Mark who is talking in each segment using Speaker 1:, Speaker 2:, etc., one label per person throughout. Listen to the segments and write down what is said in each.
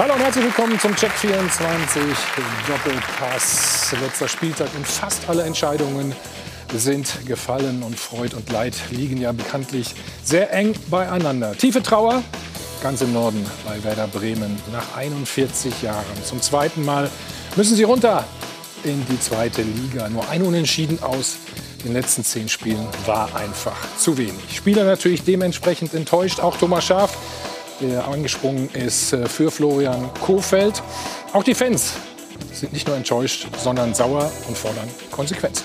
Speaker 1: Hallo und herzlich willkommen zum Check 24 Doppelpass. Letzter Spieltag und fast alle Entscheidungen sind gefallen und Freud und Leid liegen ja bekanntlich sehr eng beieinander. Tiefe Trauer ganz im Norden bei Werder Bremen nach 41 Jahren. Zum zweiten Mal müssen sie runter in die zweite Liga. Nur ein Unentschieden aus den letzten zehn Spielen war einfach zu wenig. Spieler natürlich dementsprechend enttäuscht. Auch Thomas Schaaf der angesprungen ist äh, für Florian Kofeld. Auch die Fans sind nicht nur enttäuscht, sondern sauer und fordern Konsequenzen.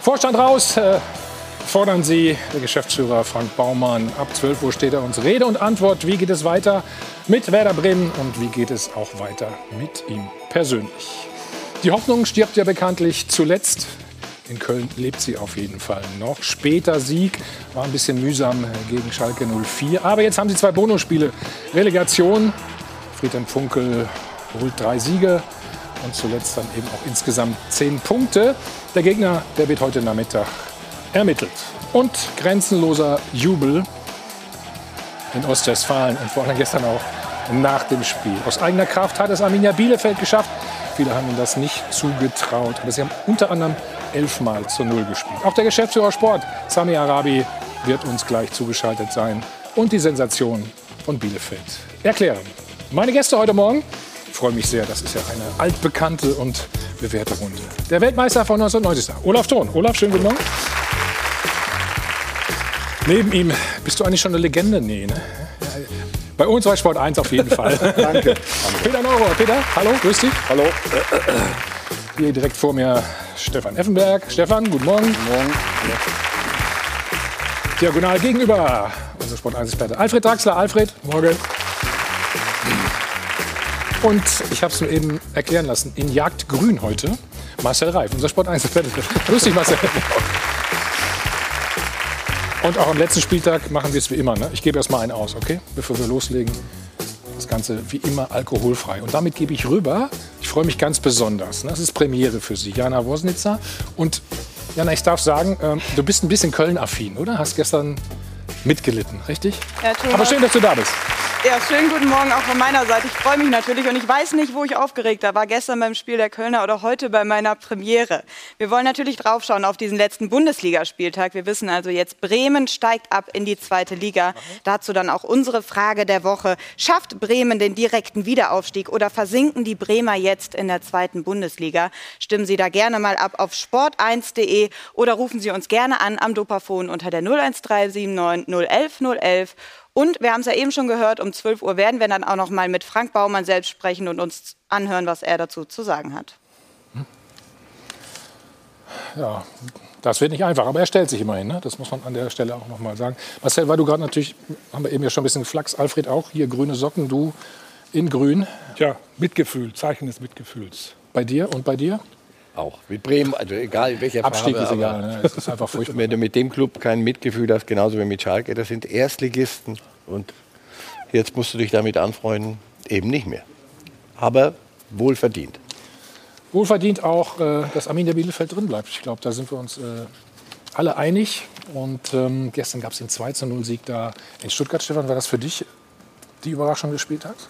Speaker 1: Vorstand raus, äh, fordern Sie, der Geschäftsführer Frank Baumann. Ab 12 Uhr steht er uns Rede und Antwort. Wie geht es weiter mit Werder Bremen und wie geht es auch weiter mit ihm persönlich? Die Hoffnung stirbt ja bekanntlich zuletzt. In Köln lebt sie auf jeden Fall noch. Später Sieg war ein bisschen mühsam gegen Schalke 04. Aber jetzt haben sie zwei Bonusspiele. Relegation. Friedhelm Funkel holt drei Siege und zuletzt dann eben auch insgesamt zehn Punkte. Der Gegner, der wird heute Nachmittag ermittelt. Und grenzenloser Jubel in Ostwestfalen und vor allem gestern auch nach dem Spiel. Aus eigener Kraft hat es Arminia Bielefeld geschafft. Viele haben ihnen das nicht zugetraut. Aber sie haben unter anderem elfmal zu Null gespielt. Auch der Geschäftsführer Sport, Sami Arabi, wird uns gleich zugeschaltet sein. Und die Sensation von Bielefeld erklären. Meine Gäste heute Morgen, ich freue mich sehr, das ist ja eine altbekannte und bewährte Runde. Der Weltmeister von 1990, Olaf Thon. Olaf, schönen guten Morgen. Neben ihm bist du eigentlich schon eine Legende? Nee, ne? Bei uns bei Sport 1 auf jeden Fall. Danke. Peter Neurohr. Peter, hallo, grüß dich.
Speaker 2: Hallo.
Speaker 1: Hier direkt vor mir Stefan Effenberg. Stefan, guten Morgen. Guten Morgen. Diagonal gegenüber unser Sport 1-Experte Alfred Draxler. Alfred, morgen. Und ich habe es mir eben erklären lassen, in Jagdgrün heute Marcel Reif, unser Sport 1-Experte. Grüß dich, Marcel. Und auch am letzten Spieltag machen wir es wie immer. Ne? Ich gebe erst mal einen aus, okay? Bevor wir loslegen. Das Ganze wie immer alkoholfrei. Und damit gebe ich rüber. Ich freue mich ganz besonders. Ne? Das ist Premiere für Sie, Jana Wosnitzer. Und Jana, ich darf sagen, ähm, du bist ein bisschen Köln-affin, oder? Hast gestern mitgelitten, richtig? Ja, Aber schön, dass du da bist.
Speaker 3: Ja, schönen guten Morgen auch von meiner Seite. Ich freue mich natürlich und ich weiß nicht, wo ich aufgeregter war, gestern beim Spiel der Kölner oder heute bei meiner Premiere. Wir wollen natürlich draufschauen auf diesen letzten Bundesligaspieltag. Wir wissen also jetzt, Bremen steigt ab in die zweite Liga. Dazu dann auch unsere Frage der Woche. Schafft Bremen den direkten Wiederaufstieg oder versinken die Bremer jetzt in der zweiten Bundesliga? Stimmen Sie da gerne mal ab auf sport1.de oder rufen Sie uns gerne an am Dopafon unter der 01379 011 011 und wir haben es ja eben schon gehört, um 12 Uhr werden wir dann auch noch mal mit Frank Baumann selbst sprechen und uns anhören, was er dazu zu sagen hat.
Speaker 1: Ja, das wird nicht einfach, aber er stellt sich immerhin. Ne? Das muss man an der Stelle auch noch mal sagen. Marcel, weil du gerade natürlich, haben wir eben ja schon ein bisschen Flachs, Alfred auch, hier grüne Socken, du in grün.
Speaker 2: Tja, Mitgefühl, Zeichen des Mitgefühls.
Speaker 1: Bei dir und bei dir?
Speaker 2: Auch. Mit Bremen, also egal in welcher
Speaker 1: Abstieg
Speaker 2: Farbe.
Speaker 1: ist egal, ne? es ist einfach furchtbar.
Speaker 2: Wenn du mit dem Club kein Mitgefühl hast, genauso wie mit Schalke, das sind Erstligisten und jetzt musst du dich damit anfreunden, eben nicht mehr. Aber wohlverdient.
Speaker 1: Wohlverdient auch, äh, dass Arminia Bielefeld drin bleibt. Ich glaube, da sind wir uns äh, alle einig. Und ähm, gestern gab es den 2 0 Sieg da in Stuttgart. Stefan, war das für dich die Überraschung des Spieltags?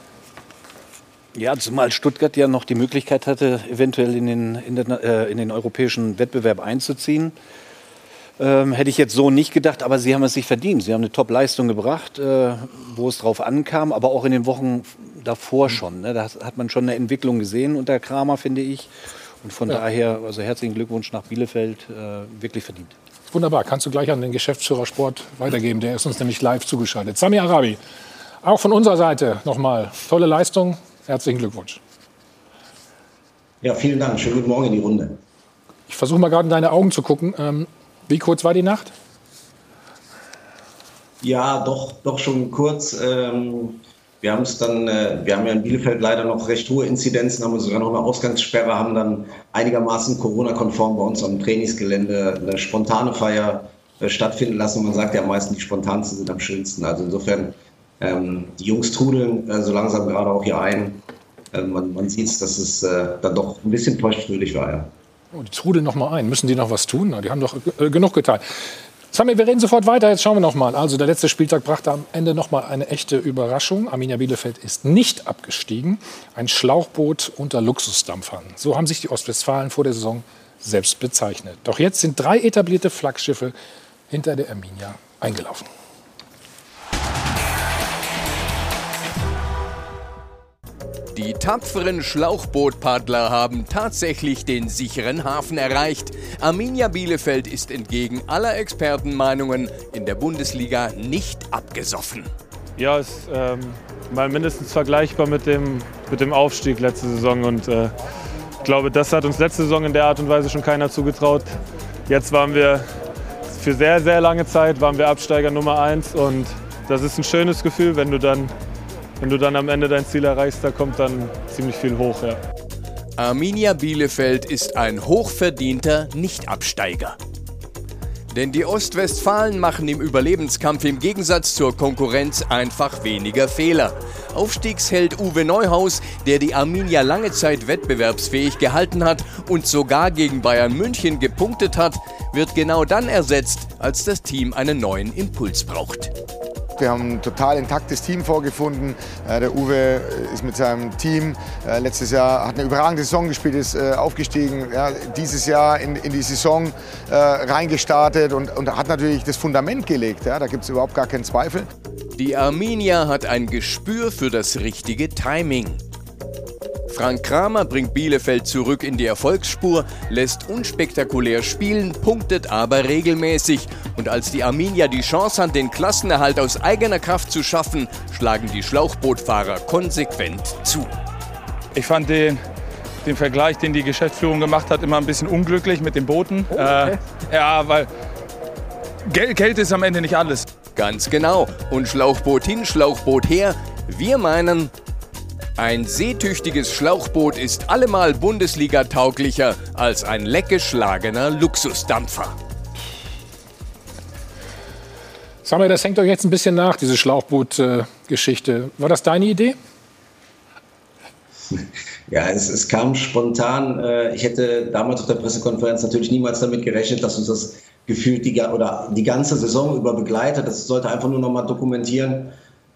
Speaker 4: Ja, zumal Stuttgart ja noch die Möglichkeit hatte, eventuell in den, in den, äh, in den europäischen Wettbewerb einzuziehen. Ähm, hätte ich jetzt so nicht gedacht, aber sie haben es sich verdient. Sie haben eine Top-Leistung gebracht, äh, wo es drauf ankam, aber auch in den Wochen davor mhm. schon. Ne? Da hat man schon eine Entwicklung gesehen unter Kramer, finde ich. Und von ja. daher, also herzlichen Glückwunsch nach Bielefeld, äh, wirklich verdient.
Speaker 1: Wunderbar, kannst du gleich an den Geschäftsführer Sport weitergeben. Der ist uns nämlich live zugeschaltet. Sami Arabi, auch von unserer Seite nochmal tolle Leistung, Herzlichen Glückwunsch.
Speaker 5: Ja, vielen Dank. Schönen guten Morgen in die Runde.
Speaker 1: Ich versuche mal gerade in deine Augen zu gucken. Ähm, wie kurz war die Nacht?
Speaker 5: Ja, doch, doch schon kurz. Ähm, wir haben es dann, äh, wir haben ja in Bielefeld leider noch recht hohe Inzidenzen, haben sogar noch eine Ausgangssperre, haben dann einigermaßen Corona-konform bei uns am Trainingsgelände eine spontane Feier äh, stattfinden lassen. Man sagt ja meistens, die spontansten sind am schönsten. Also insofern ähm, die Jungs trudeln äh, so langsam gerade auch hier ein. äh, man, man sieht, dass es äh, dann doch ein bisschen feuchtfröhlich war. Ja.
Speaker 1: Oh, die trudeln noch mal ein. Müssen die noch was tun? Na, die haben doch äh, genug getan. Samir, wir reden sofort weiter. Jetzt schauen wir noch mal. Also der letzte Spieltag brachte am Ende noch mal eine echte Überraschung. Arminia Bielefeld ist nicht abgestiegen. Ein Schlauchboot unter Luxusdampfern. So haben sich die Ostwestfalen vor der Saison selbst bezeichnet. Doch jetzt sind drei etablierte Flaggschiffe hinter der Arminia eingelaufen.
Speaker 6: Die tapferen Schlauchbootpaddler haben tatsächlich den sicheren Hafen erreicht. Arminia Bielefeld ist entgegen aller Expertenmeinungen in der Bundesliga nicht abgesoffen.
Speaker 7: Ja, ist ähm, mal mindestens vergleichbar mit dem, mit dem Aufstieg letzte Saison. Und äh, ich glaube, das hat uns letzte Saison in der Art und Weise schon keiner zugetraut. Jetzt waren wir für sehr, sehr lange Zeit waren wir Absteiger Nummer eins und das ist ein schönes Gefühl, wenn du dann wenn du dann am Ende dein Ziel erreichst, da kommt dann ziemlich viel hoch. Ja.
Speaker 6: Arminia Bielefeld ist ein hochverdienter Nichtabsteiger. Denn die Ostwestfalen machen im Überlebenskampf im Gegensatz zur Konkurrenz einfach weniger Fehler. Aufstiegsheld Uwe Neuhaus, der die Arminia lange Zeit wettbewerbsfähig gehalten hat und sogar gegen Bayern München gepunktet hat, wird genau dann ersetzt, als das Team einen neuen Impuls braucht.
Speaker 8: Wir haben ein total intaktes Team vorgefunden. Äh, der Uwe ist mit seinem Team äh, letztes Jahr hat eine überragende Saison gespielt, ist äh, aufgestiegen. dieses Jahr in, in die Saison reingestartet und, und hat natürlich das Fundament gelegt. da gibt es überhaupt gar keinen Zweifel.
Speaker 6: Die Arminia hat ein Gespür für das richtige Timing. Frank Kramer bringt Bielefeld zurück in die Erfolgsspur, lässt unspektakulär spielen, punktet aber regelmäßig. Und als die Arminia die Chance hat, den Klassenerhalt aus eigener Kraft zu schaffen, schlagen die Schlauchbootfahrer konsequent zu.
Speaker 9: Ich fand den, den Vergleich, den die Geschäftsführung gemacht hat, immer ein bisschen unglücklich mit den Booten. Oh, okay. äh, ja, weil Geld, Geld ist am Ende nicht alles.
Speaker 6: Ganz genau. Und Schlauchboot hin, Schlauchboot her. Wir meinen, ein seetüchtiges Schlauchboot ist allemal Bundesliga-tauglicher als ein leckgeschlagener Luxusdampfer.
Speaker 1: Sag mal, das hängt euch jetzt ein bisschen nach, diese Schlauchboot-Geschichte. War das deine Idee?
Speaker 5: Ja, es, es, kam spontan. Äh, ich hätte damals auf der Pressekonferenz natürlich niemals damit gerechnet, dass uns das gefühlt die, oder die ganze Saison über begleitet. Das sollte einfach nur noch mal dokumentieren.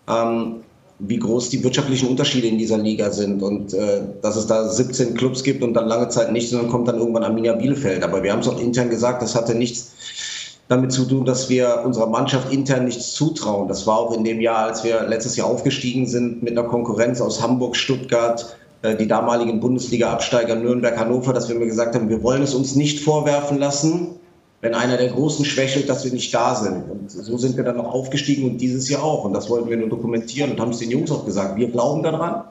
Speaker 5: Ähm, wie groß die wirtschaftlichen Unterschiede in dieser Liga sind und äh, dass es da 17 Clubs gibt und dann lange Zeit nichts und dann kommt dann irgendwann Arminia Bielefeld. Aber wir haben es auch intern gesagt, das hatte nichts damit zu tun, dass wir unserer Mannschaft intern nichts zutrauen. Das war auch in dem Jahr, als wir letztes Jahr aufgestiegen sind mit einer Konkurrenz aus Hamburg, Stuttgart, äh, die damaligen Bundesliga-Absteiger Nürnberg, Hannover, dass wir mir gesagt haben, wir wollen es uns nicht vorwerfen lassen, wenn einer der Großen schwächelt, dass wir nicht da sind. Und so sind wir dann noch aufgestiegen und dieses Jahr auch. Und das wollten wir nur dokumentieren und haben es den Jungs auch gesagt. Wir glauben daran.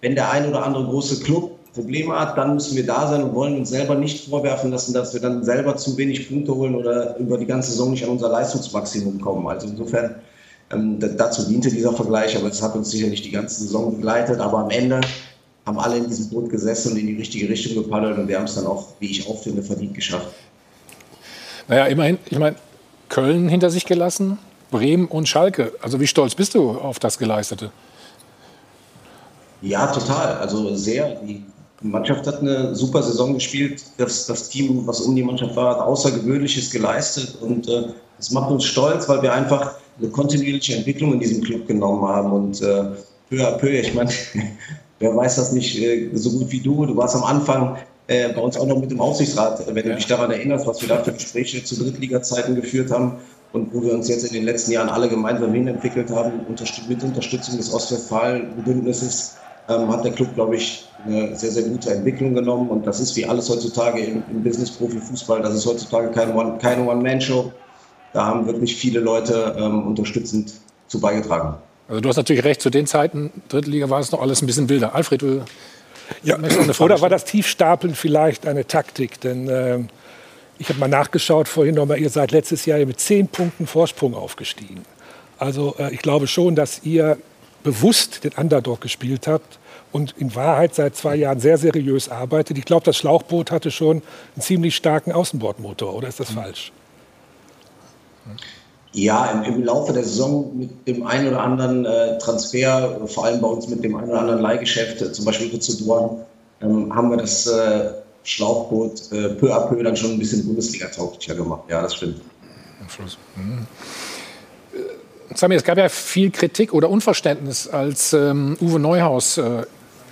Speaker 5: Wenn der ein oder andere große Club Probleme hat, dann müssen wir da sein und wollen uns selber nicht vorwerfen lassen, dass wir dann selber zu wenig Punkte holen oder über die ganze Saison nicht an unser Leistungsmaximum kommen. Also insofern, ähm, dazu diente dieser Vergleich, aber es hat uns sicherlich die ganze Saison begleitet. Aber am Ende haben alle in diesem Boot gesessen und in die richtige Richtung gepaddelt und wir haben es dann auch, wie ich auch finde, verdient geschafft.
Speaker 1: Naja, immerhin, ich meine, Köln hinter sich gelassen, Bremen und Schalke. Also wie stolz bist du auf das Geleistete?
Speaker 5: Ja, total. Also sehr. Die Mannschaft hat eine super Saison gespielt. Das, das Team, was um die Mannschaft war, hat Außergewöhnliches geleistet. Und äh, das macht uns stolz, weil wir einfach eine kontinuierliche Entwicklung in diesem Club genommen haben. Und äh, peu à peu, ich meine, wer weiß das nicht äh, so gut wie du. Du warst am Anfang äh, bei uns auch noch mit dem Aufsichtsrat, wenn du dich daran erinnerst, was wir da für Gespräche zu Drittliga-Zeiten geführt haben und wo wir uns jetzt in den letzten Jahren alle gemeinsam hinentwickelt haben, mit Unterstützung des Ostwestfalen-Bündnisses, ähm, hat der Club, glaube ich, eine sehr, sehr gute Entwicklung genommen. Und das ist wie alles heutzutage im, im Business-Profi-Fußball. Das ist heutzutage kein One, keine One-Man-Show. Da haben wirklich viele Leute ähm, unterstützend zu beigetragen.
Speaker 1: Also du hast natürlich recht, zu den Zeiten, Drittliga war es noch alles ein bisschen wilder. Alfred, du
Speaker 10: ja, oder war das Tiefstapeln vielleicht eine Taktik? Denn äh, ich habe mal nachgeschaut vorhin nochmal, ihr seid letztes Jahr mit zehn Punkten Vorsprung aufgestiegen. Also äh, ich glaube schon, dass ihr bewusst den Underdog gespielt habt und in Wahrheit seit zwei Jahren sehr seriös arbeitet. Ich glaube, das Schlauchboot hatte schon einen ziemlich starken Außenbordmotor, oder ist das mhm. falsch?
Speaker 5: Ja, im, im, Laufe der Saison mit dem einen oder anderen äh, Transfer, vor allem bei uns mit dem einen oder anderen Leihgeschäft, äh, zum Beispiel zu Duan, ähm, haben wir das äh, Schlauchboot äh, peu à peu dann schon ein bisschen Bundesliga-tauglicher gemacht. Ja, das stimmt. Am Schluss.
Speaker 1: Mhm. Samir, es gab ja viel Kritik oder Unverständnis, als ähm, Uwe Neuhaus, äh,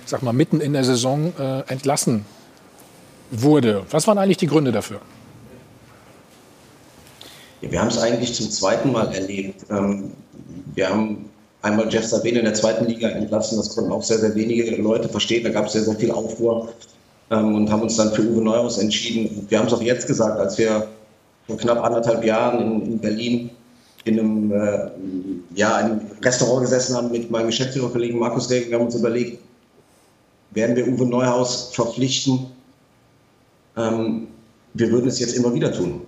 Speaker 1: sag mal, mitten in der Saison äh, entlassen wurde. Was waren eigentlich die Gründe dafür?
Speaker 5: Wir haben es eigentlich zum zweiten Mal erlebt. Ähm, wir haben einmal Jeff Sabine in der zweiten Liga entlassen. Das konnten auch sehr, sehr wenige Leute verstehen. Da gab es sehr, sehr viel Aufruhr ähm, und haben uns dann für Uwe Neuhaus entschieden. Wir haben es auch jetzt gesagt, als wir vor knapp anderthalb Jahren in, in Berlin in einem, äh, ja, einem Restaurant gesessen haben mit meinem Geschäftsführerkollegen Markus Regen. Wir haben uns überlegt, werden wir Uwe Neuhaus verpflichten? Ähm, wir würden es jetzt immer wieder tun.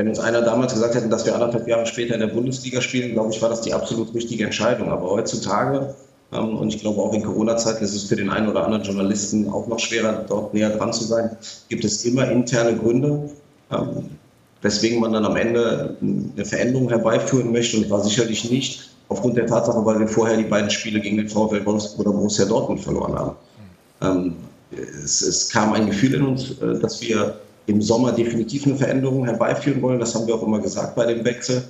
Speaker 5: Wenn uns einer damals gesagt hätte, dass wir anderthalb Jahre später in der Bundesliga spielen, glaube ich, war das die absolut richtige Entscheidung. Aber heutzutage, ähm, und ich glaube auch in Corona-Zeiten ist es für den einen oder anderen Journalisten auch noch schwerer, dort näher dran zu sein, gibt es immer interne Gründe, ähm, weswegen man dann am Ende eine Veränderung herbeiführen möchte. Und war sicherlich nicht aufgrund der Tatsache, weil wir vorher die beiden Spiele gegen den VfL Wolfsburg oder Borussia Dortmund verloren haben. Ähm, es, es kam ein Gefühl in uns, äh, dass wir im Sommer definitiv eine Veränderung herbeiführen wollen. Das haben wir auch immer gesagt bei dem Wechsel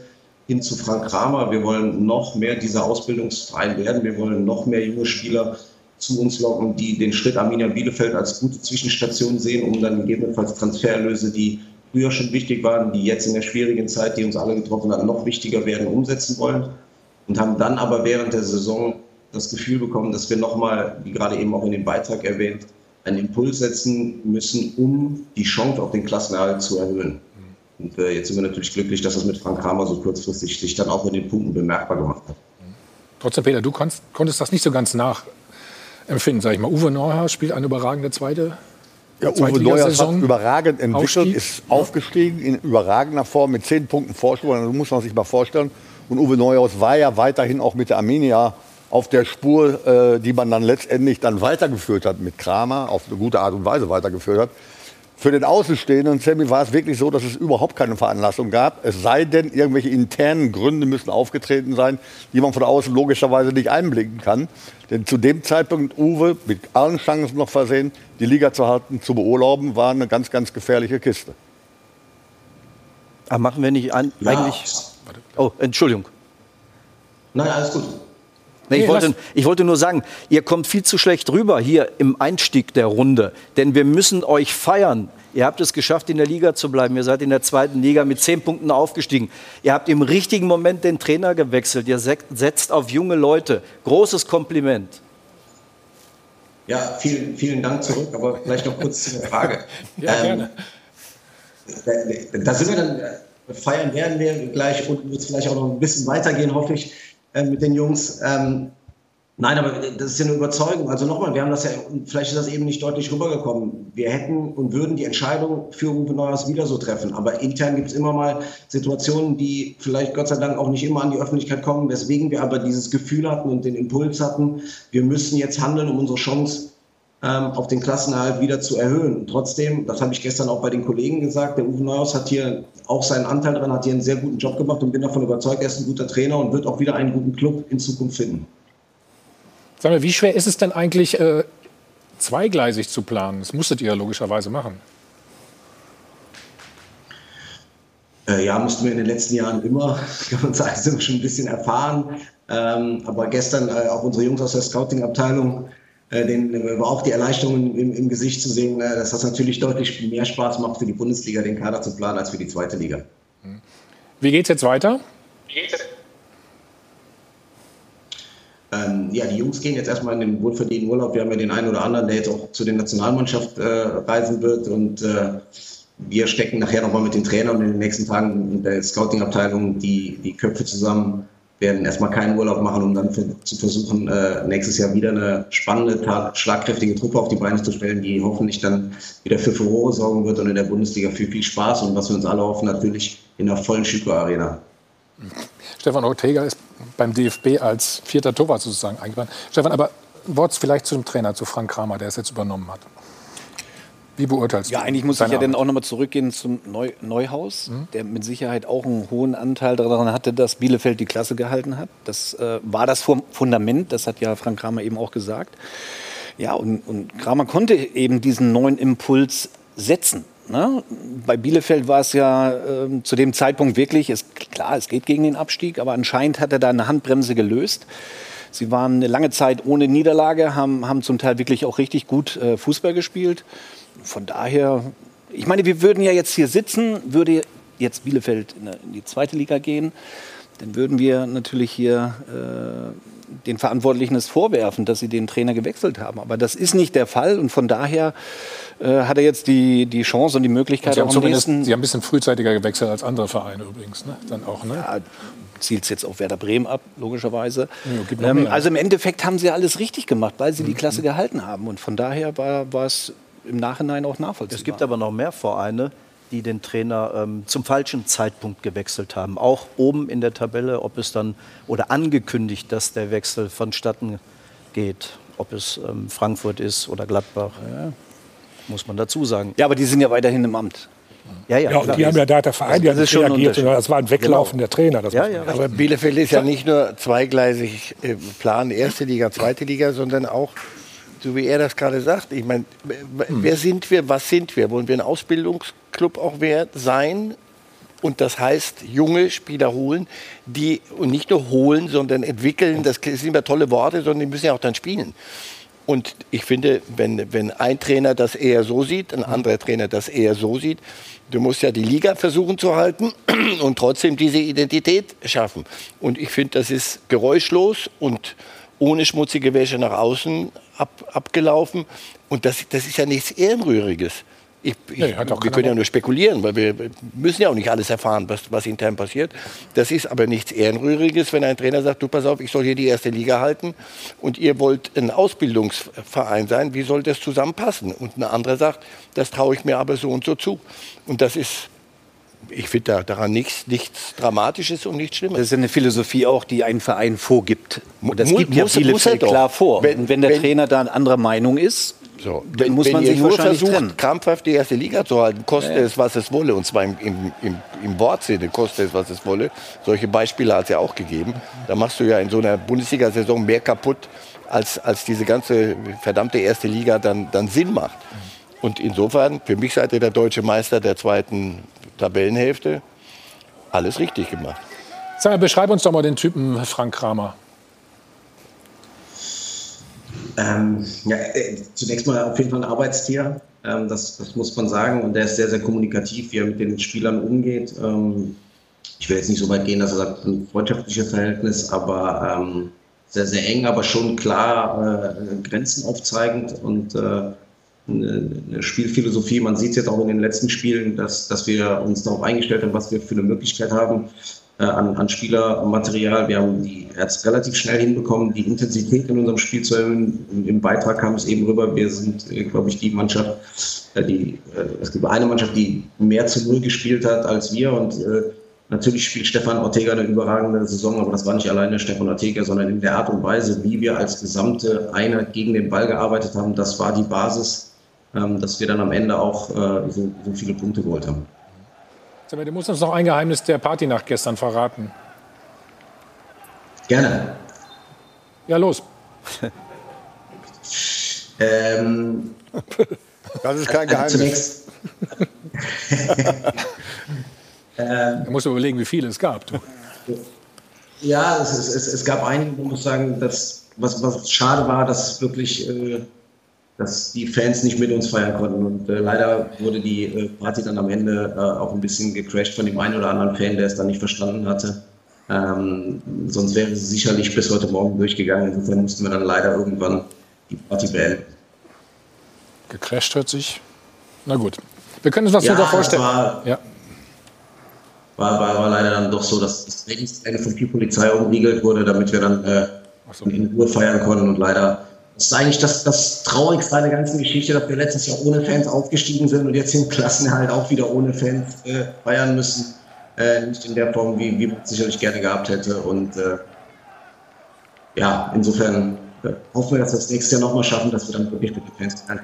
Speaker 5: hin zu Frank Kramer. Wir wollen noch mehr dieser Ausbildungsverein werden. Wir wollen noch mehr junge Spieler zu uns locken, die den Schritt Arminia Bielefeld als gute Zwischenstation sehen, um dann gegebenenfalls Transfererlöse, die früher schon wichtig waren, die jetzt in der schwierigen Zeit, die uns alle getroffen hat, noch wichtiger werden, umsetzen wollen. Und haben dann aber während der Saison das Gefühl bekommen, dass wir nochmal, wie gerade eben auch in dem Beitrag erwähnt, einen Impuls setzen müssen, um die Chance auf den Klassenerhalt zu erhöhen. Und äh, jetzt sind wir natürlich glücklich, dass das mit Frank Kramer so kurzfristig sich dann auch in den Punkten bemerkbar gemacht hat.
Speaker 1: Trotzdem, Peter, du konntest, konntest das nicht so ganz nachempfinden, sag ich mal. Uwe Neuhaus spielt eine überragende zweite
Speaker 11: ja, Uwe Neuhaus hat überragend entwickelt, Aufstieg. ist aufgestiegen in überragender Form mit zehn Punkten Vorsprung. Das muss man sich mal vorstellen. Und Uwe Neuhaus war ja weiterhin auch mit der Arminia auf der Spur, äh, die man dann letztendlich dann weitergeführt hat mit Kramer, auf eine gute Art und Weise weitergeführt hat. Für den Außenstehenden, Sammy, war es wirklich so, dass es überhaupt keine Veranlassung gab. Es sei denn, irgendwelche internen Gründe müssen aufgetreten sein, die man von außen logischerweise nicht einblicken kann. Denn zu dem Zeitpunkt, Uwe, mit allen Chancen noch versehen, die Liga zu halten, zu beurlauben, war eine ganz, ganz gefährliche Kiste.
Speaker 4: Aber machen wir nicht an, ja. eigentlich. Oh, Entschuldigung.
Speaker 5: Nein, alles gut.
Speaker 4: Nee, ich, wollte, ich wollte nur sagen, ihr kommt viel zu schlecht rüber hier im Einstieg der Runde. Denn wir müssen euch feiern. Ihr habt es geschafft, in der Liga zu bleiben. Ihr seid in der zweiten Liga mit zehn Punkten aufgestiegen. Ihr habt im richtigen Moment den Trainer gewechselt. Ihr setzt auf junge Leute. Großes Kompliment.
Speaker 5: Ja, vielen, vielen Dank zurück. Aber vielleicht noch kurz zu der Frage. ja, ähm, gerne. Da, da sind wir dann, äh, feiern werden wir gleich und wird es vielleicht auch noch ein bisschen weitergehen, hoffe ich. Äh, mit den Jungs. Ähm, nein, aber das ist ja eine Überzeugung. Also nochmal, wir haben das ja, vielleicht ist das eben nicht deutlich rübergekommen. Wir hätten und würden die Entscheidung für Uwe Neuers wieder so treffen. Aber intern gibt es immer mal Situationen, die vielleicht Gott sei Dank auch nicht immer an die Öffentlichkeit kommen, weswegen wir aber dieses Gefühl hatten und den Impuls hatten, wir müssen jetzt handeln, um unsere Chance ähm, auf den Klassenerhalt wieder zu erhöhen. Trotzdem, das habe ich gestern auch bei den Kollegen gesagt, der Uwe Neuhaus hat hier auch seinen Anteil dran, hat hier einen sehr guten Job gemacht und bin davon überzeugt, er ist ein guter Trainer und wird auch wieder einen guten Club in Zukunft finden.
Speaker 1: Sag mal, wie schwer ist es denn eigentlich, äh, zweigleisig zu planen? Das musstet ihr logischerweise machen.
Speaker 5: Äh, ja, mussten wir in den letzten Jahren immer, kann man sagen, sind wir schon ein bisschen erfahren. Ähm, aber gestern äh, auch unsere Jungs aus der Scouting-Abteilung den, äh, auch die Erleichterung im, im, Gesicht zu sehen, äh, dass das natürlich deutlich mehr Spaß macht für die Bundesliga, den Kader zu planen, als für die zweite Liga.
Speaker 1: Wie geht es jetzt weiter?
Speaker 5: Ähm, ja, die Jungs gehen jetzt erstmal in den wohlverdienten Urlaub. Wir haben ja den einen oder anderen, der jetzt auch zu der Nationalmannschaft äh, reisen wird. Und äh, wir stecken nachher nochmal mit den Trainern in den nächsten Tagen in der Scouting-Abteilung die, die Köpfe zusammen, werden erstmal keinen Urlaub machen, um dann für, zu versuchen, äh, nächstes Jahr wieder eine spannende, schlagkräftige Truppe auf die Beine zu stellen, die hoffentlich dann wieder für Furore sorgen wird und in der Bundesliga für viel Spaß und was wir uns alle hoffen, natürlich in der vollen Schüko-Arena.
Speaker 1: Stefan Ortega ist beim DFB als vierter Torwart sozusagen eingebaut. Stefan, aber Wort vielleicht zu dem Trainer, zu Frank Kramer, der es jetzt übernommen hat. Wie beurteilst
Speaker 4: du? Ja, eigentlich muss ich ja dann auch nochmal zurückgehen zum Neu Neuhaus, mhm. der mit Sicherheit auch einen hohen Anteil daran hatte, dass Bielefeld die Klasse gehalten hat. Das äh, war das Fundament, das hat ja Frank Kramer eben auch gesagt. Ja, und, und Kramer konnte eben diesen neuen Impuls setzen. Ne? Bei Bielefeld war es ja äh, zu dem Zeitpunkt wirklich, ist, klar, es geht gegen den Abstieg, aber anscheinend hat er da eine Handbremse gelöst. Sie waren eine lange Zeit ohne Niederlage, haben, haben zum Teil wirklich auch richtig gut äh, Fußball gespielt. Von daher, ich meine, wir würden ja jetzt hier sitzen, würde jetzt Bielefeld in, die zweite Liga gehen, dann würden wir natürlich hier äh, den Verantwortlichen es vorwerfen, dass sie den Trainer gewechselt haben. Aber das ist nicht der Fall und von daher äh, hat er jetzt die, die Chance und die Möglichkeit,
Speaker 1: Sie haben, zumindest, Sie haben ein bisschen frühzeitiger gewechselt als andere Vereine übrigens. Ne? Dann auch, ne? Ja,
Speaker 4: zielt es jetzt auf Werder Bremen ab, logischerweise. Ja, ähm, also im Endeffekt haben sie alles richtig gemacht, weil sie die mhm. Klasse gehalten haben. Und von daher war es im Nachhinein auch nachvollziehbar.
Speaker 12: Es gibt aber noch mehr Vereine, die den Trainer ähm, zum falschen Zeitpunkt gewechselt haben. Auch oben in der Tabelle, ob es dann oder angekündigt, dass der Wechsel vonstatten geht, ob es ähm, Frankfurt ist oder Gladbach, ja, muss man dazu sagen.
Speaker 4: Ja, aber die sind ja weiterhin im Amt.
Speaker 10: Ja, ja, ja die haben ja da der Verein, das, das, reagiert, das war ein Weglaufen genau. der Trainer.
Speaker 2: Ja, ja, aber Bielefeld ist ja nicht nur zweigleisig äh, Plan erste Liga, zweite Liga, sondern auch so wie er das gerade sagt. Ich meine, wer sind wir, was sind wir? Wollen wir ein Ausbildungsclub auch sein? Und das heißt, junge Spieler holen, die und nicht nur holen, sondern entwickeln. Das sind immer tolle Worte, sondern die müssen ja auch dann spielen. Und ich finde, wenn, wenn ein Trainer das eher so sieht, ein anderer Trainer das eher so sieht, du musst ja die Liga versuchen zu halten und trotzdem diese Identität schaffen. Und ich finde, das ist geräuschlos und ohne schmutzige Wäsche nach außen ab, abgelaufen. Und das, das ist ja nichts Ehrenrühriges. Ich, ich, nee, wir können ja nur spekulieren, weil wir müssen ja auch nicht alles erfahren, was, was intern passiert. Das ist aber nichts Ehrenrühriges, wenn ein Trainer sagt, du pass auf, ich soll hier die erste Liga halten und ihr wollt ein Ausbildungsverein sein, wie soll das zusammenpassen? Und ein anderer sagt, das traue ich mir aber so und so zu. Und das ist ich finde da, daran nichts, nichts Dramatisches und nichts Schlimmes.
Speaker 4: Das ist eine Philosophie auch, die ein Verein vorgibt. Und das gibt ja Bielefeld klar vor. Wenn, wenn der wenn, Trainer da eine andere Meinung ist,
Speaker 2: so, dann wenn, muss man sich nur versucht, trennen. krampfhaft die erste Liga zu halten, kostet ja. es, was es wolle. Und zwar im, im, im, im Wortsinne kostet es, was es wolle. Solche Beispiele hat es ja auch gegeben. Da machst du ja in so einer Bundesliga-Saison mehr kaputt, als, als diese ganze verdammte erste Liga dann, dann Sinn macht. Und insofern, für mich seid ihr der deutsche Meister der zweiten Tabellenhälfte. Alles richtig gemacht.
Speaker 1: Sag mal, beschreib uns doch mal den Typen Frank Kramer.
Speaker 5: Ähm, ja, äh, zunächst mal auf jeden Fall ein Arbeitstier. Ähm, das, das, muss man sagen. Und der ist sehr, sehr kommunikativ, wie er mit den Spielern umgeht. Ähm, ich will jetzt nicht so weit gehen, dass er sagt, ein freundschaftliches Verhältnis, aber ähm, sehr, sehr eng, aber schon klar äh, Grenzen aufzeigend und äh, eine Spielphilosophie. Man sieht es jetzt auch in den letzten Spielen, dass, dass wir uns darauf eingestellt haben, was wir für eine Möglichkeit haben äh, an, an Spielermaterial. Wir haben die jetzt relativ schnell hinbekommen, die Intensität in unserem Spiel zu erhöhen. Im, Beitrag kam es eben rüber. Wir sind, äh, glaube ich, die Mannschaft, äh, die, äh, es gibt eine Mannschaft, die mehr zu Null gespielt hat als wir und äh, Natürlich spielt Stefan Ortega eine überragende Saison, aber das war nicht alleine Stefan Ortega, sondern in der Art und Weise, wie wir als gesamte Einheit gegen den Ball gearbeitet haben, das war die Basis dass wir dann am Ende auch äh, so, so, viele Punkte geholt haben.
Speaker 1: Du musst uns noch ein Geheimnis der Partynacht gestern verraten.
Speaker 5: Gerne.
Speaker 1: Ja, los.
Speaker 5: ähm,
Speaker 11: das ist kein Geheimnis. Zunächst.
Speaker 1: ähm, da musst du überlegen, wie viele es gab. Du.
Speaker 5: Ja, es, es, es, gab einige, ich muss sagen, dass, was, was schade war, dass wirklich äh, dass die Fans nicht mit uns feiern konnten. Und äh, leider wurde die äh, Party dann am Ende äh, auch ein bisschen gecrashed von dem einen oder anderen Fan, der es dann nicht verstanden hatte. Ähm, sonst wäre sie sicherlich bis heute Morgen durchgegangen. Insofern mussten wir dann leider irgendwann die Party beenden.
Speaker 1: Gecrashed hört sich. Na gut. Wir können uns was ja, darunter vorstellen.
Speaker 5: War, ja. war, war, war, leider dann doch so, dass das Trainingsende von viel Polizei umriegelt wurde, damit wir dann äh, so. in Ruhe feiern konnten. Und leider das ist eigentlich das, das Traurigste an der ganzen Geschichte, dass wir letztes Jahr ohne Fans aufgestiegen sind und jetzt im Klassenerhalt auch wieder ohne Fans äh, feiern müssen. Äh, nicht in der Form, wie, wie man es sicherlich gerne gehabt hätte. Und äh, ja, insofern äh, hoffen wir, dass wir das nächste Jahr nochmal schaffen, dass wir dann wirklich mit den Fans feiern.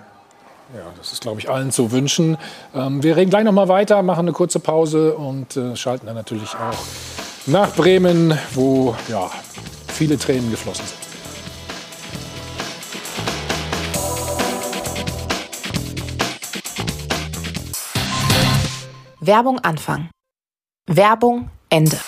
Speaker 1: Ja, das ist, glaube ich, allen zu wünschen. Ähm, wir reden gleich noch mal weiter, machen eine kurze Pause und äh, schalten dann natürlich auch nach Bremen, wo ja, viele Tränen geflossen sind.
Speaker 13: Werbung Anfang. Werbung Ende.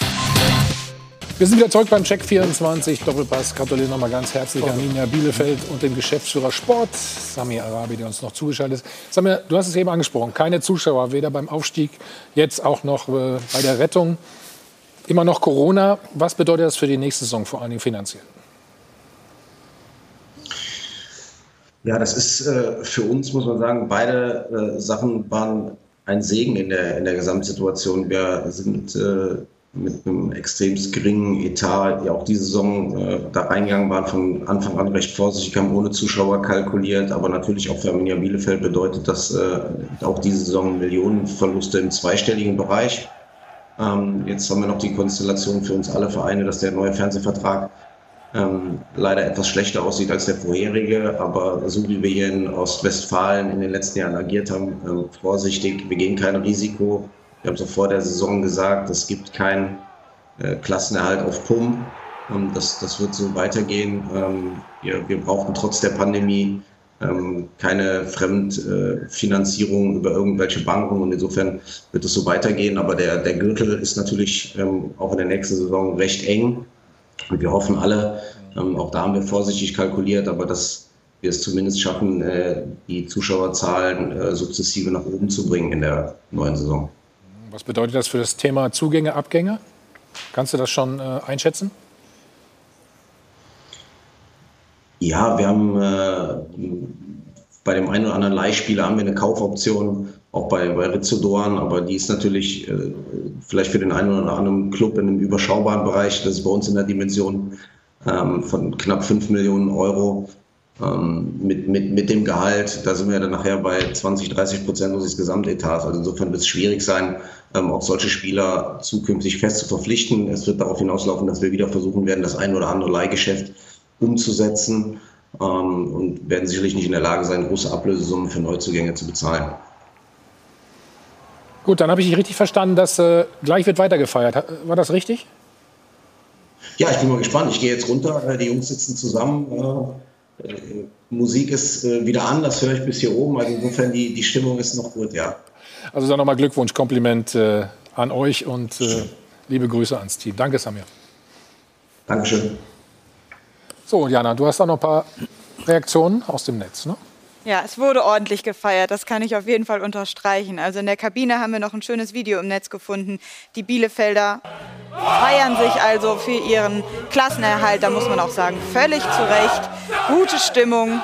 Speaker 1: Wir sind wieder zurück beim Check 24 Doppelpass. Gratuliere nochmal ganz herzlich an Ninja Bielefeld und dem Geschäftsführer Sport, Sami Arabi, der uns noch zugeschaltet ist. Sami, du hast es eben angesprochen, keine Zuschauer, weder beim Aufstieg, jetzt auch noch äh, bei der Rettung. Immer noch Corona. Was bedeutet das für die nächste Saison, vor allen Dingen finanziell?
Speaker 5: Ja, das ist äh, für uns, muss man sagen, beide äh, Sachen waren ein Segen in der, in der Gesamtsituation. Wir sind äh, mit einem extrem geringen Etat ja auch diese Saison äh, da reingegangen waren, von Anfang an recht vorsichtig, haben ohne Zuschauer kalkuliert, aber natürlich auch für Arminia Bielefeld bedeutet das äh, auch diese Saison Millionenverluste im zweistelligen Bereich. Ähm, jetzt haben wir noch die Konstellation für uns alle Vereine, dass der neue Fernsehvertrag ähm, leider etwas schlechter aussieht als der vorherige, aber so wie wir hier in Ostwestfalen in den letzten Jahren agiert haben, ähm, vorsichtig, wir gehen kein Risiko, wir haben auch vor der Saison gesagt, es gibt keinen äh, Klassenerhalt auf Pump. Ähm, das, das wird so weitergehen. Ähm, wir, wir brauchen trotz der Pandemie ähm, keine Fremdfinanzierung äh, über irgendwelche Banken und insofern wird es so weitergehen. Aber der, der Gürtel ist natürlich ähm, auch in der nächsten Saison recht eng. Und wir hoffen alle, ähm, auch da haben wir vorsichtig kalkuliert, aber dass wir es zumindest schaffen, äh, die Zuschauerzahlen äh, sukzessive nach oben zu bringen in der neuen Saison.
Speaker 1: Was bedeutet das für das Thema Zugänge, Abgänge? Kannst du das schon äh, einschätzen?
Speaker 5: Ja, wir haben bei dem einen oder anderen Leihspieler haben wir eine Kaufoption, auch bei, bei Rizzo Dorn, aber die ist natürlich äh, vielleicht für den einen oder anderen Club in einem überschaubaren Bereich. Das ist bei uns in der Dimension ähm, von knapp 5 Millionen Euro. Ähm, mit, mit, mit dem Gehalt, da sind wir dann nachher bei 20, 30 Prozent unseres Gesamtetats. Also insofern wird es schwierig sein, ähm, auch solche Spieler zukünftig fest zu verpflichten. Es wird darauf hinauslaufen, dass wir wieder versuchen werden, das ein oder andere Leihgeschäft umzusetzen ähm, und werden sicherlich nicht in der Lage sein, große Ablösesummen für Neuzugänge zu bezahlen.
Speaker 1: Gut, dann habe ich richtig verstanden, dass äh, gleich wird weitergefeiert. War das richtig?
Speaker 5: Ja, ich bin mal gespannt. Ich gehe jetzt runter. Äh, die Jungs sitzen zusammen. Äh, Musik ist äh, wieder an, das höre ich bis hier oben. Also insofern die, die Stimmung ist noch gut, ja.
Speaker 1: Also dann nochmal Glückwunsch, Kompliment äh, an euch und äh, liebe Grüße ans Team. Danke, Samir.
Speaker 5: Dankeschön.
Speaker 1: So, Jana, du hast auch noch ein paar Reaktionen aus dem Netz, ne?
Speaker 3: Ja, es wurde ordentlich gefeiert, das kann ich auf jeden Fall unterstreichen. Also in der Kabine haben wir noch ein schönes Video im Netz gefunden. Die Bielefelder feiern sich also für ihren Klassenerhalt, da muss man auch sagen, völlig zu Recht. Gute Stimmung,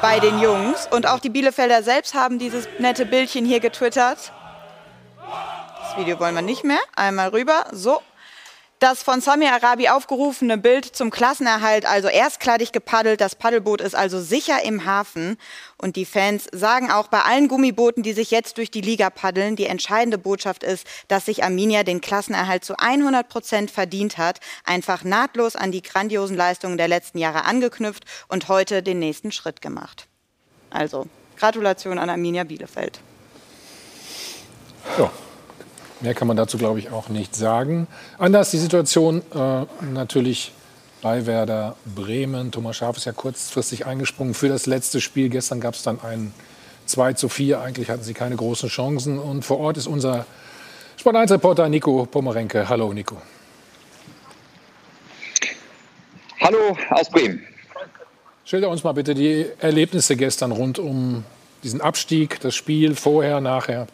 Speaker 3: bei den Jungs. Und auch die Bielefelder selbst haben dieses nette Bildchen hier getwittert. Das Video wollen wir nicht mehr. Einmal rüber. So. Das von Sami Arabi aufgerufene Bild zum Klassenerhalt, also erstkladig gepaddelt. Das Paddelboot ist also sicher im Hafen. Und die Fans sagen auch bei allen Gummibooten, die sich jetzt durch die Liga paddeln, die entscheidende Botschaft ist, dass sich Arminia den Klassenerhalt zu 100 Prozent verdient hat. Einfach nahtlos an die grandiosen Leistungen der letzten Jahre angeknüpft und heute den nächsten Schritt gemacht. Also, Gratulation an Arminia Bielefeld.
Speaker 1: Ja. Mehr kann man dazu, glaube ich, auch nicht sagen. Anders die Situation äh, natürlich bei Werder Bremen. Thomas Schaaf ist ja kurzfristig eingesprungen für das letzte Spiel. Gestern gab es dann ein 2 zu 4. Eigentlich hatten sie keine großen Chancen. Und vor Ort ist unser Sport 1 Reporter Nico Pomerenke. Hallo Nico.
Speaker 14: Hallo aus Bremen.
Speaker 1: Schilder uns mal bitte die Erlebnisse gestern rund um diesen Abstieg, das Spiel vorher, nachher.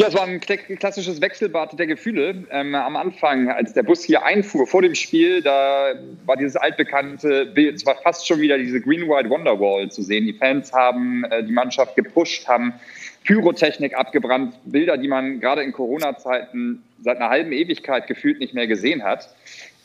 Speaker 14: Ja, es war ein klassisches Wechselbad der Gefühle. Ähm, am Anfang, als der Bus hier einfuhr vor dem Spiel, da war dieses altbekannte Bild, es war fast schon wieder diese Green-White Wonderwall zu sehen. Die Fans haben äh, die Mannschaft gepusht, haben Pyrotechnik abgebrannt, Bilder, die man gerade in Corona-Zeiten seit einer halben Ewigkeit gefühlt nicht mehr gesehen hat.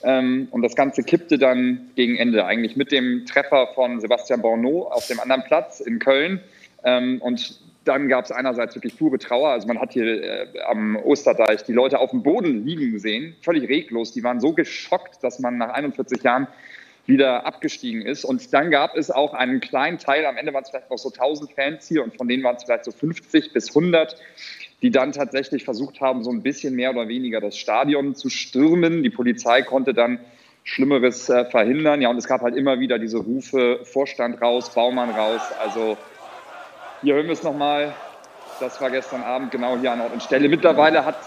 Speaker 14: Ähm, und das Ganze kippte dann gegen Ende, eigentlich mit dem Treffer von Sebastian Borneau auf dem anderen Platz in Köln. Ähm, und dann gab es einerseits wirklich pure Trauer. Also man hat hier äh, am Osterdeich die Leute auf dem Boden liegen gesehen, völlig reglos. Die waren so geschockt, dass man nach 41 Jahren wieder abgestiegen ist. Und dann gab es auch einen kleinen Teil, am Ende waren es vielleicht noch so 1000 Fans hier und von denen waren es vielleicht so 50 bis 100, die dann tatsächlich versucht haben, so ein bisschen mehr oder weniger das Stadion zu stürmen. Die Polizei konnte dann Schlimmeres äh, verhindern. Ja, und es gab halt immer wieder diese Rufe, Vorstand raus, Baumann raus. Also hier hören wir es nochmal. Das war gestern Abend genau hier an Ort und Stelle. Mittlerweile hat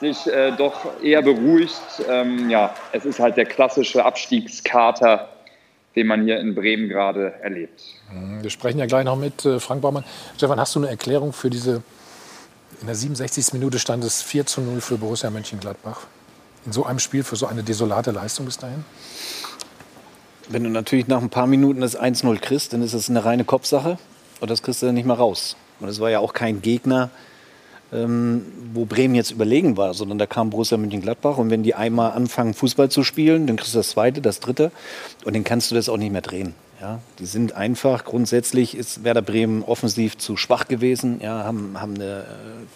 Speaker 14: sich äh, doch eher beruhigt. Ähm, ja, es ist halt der klassische Abstiegskater, den man hier in Bremen gerade erlebt.
Speaker 1: Mhm, wir sprechen ja gleich noch mit äh, Frank Baumann. Stefan, hast du eine Erklärung für diese, in der 67. Minute stand es 4 zu 0 für Borussia Mönchengladbach? In so einem Spiel für so eine desolate Leistung bis dahin?
Speaker 4: Wenn du natürlich nach ein paar Minuten das 1-0 kriegst, dann ist es eine reine Kopfsache und das kriegst du dann nicht mehr raus. Und es war ja auch kein Gegner, ähm, wo Bremen jetzt überlegen war, sondern da kam Borussia Mönchengladbach und wenn die einmal anfangen Fußball zu spielen, dann kriegst du das zweite, das dritte und dann kannst du das auch nicht mehr drehen. Ja, die sind einfach, grundsätzlich ist Werder Bremen offensiv zu schwach gewesen, ja, haben, haben eine äh,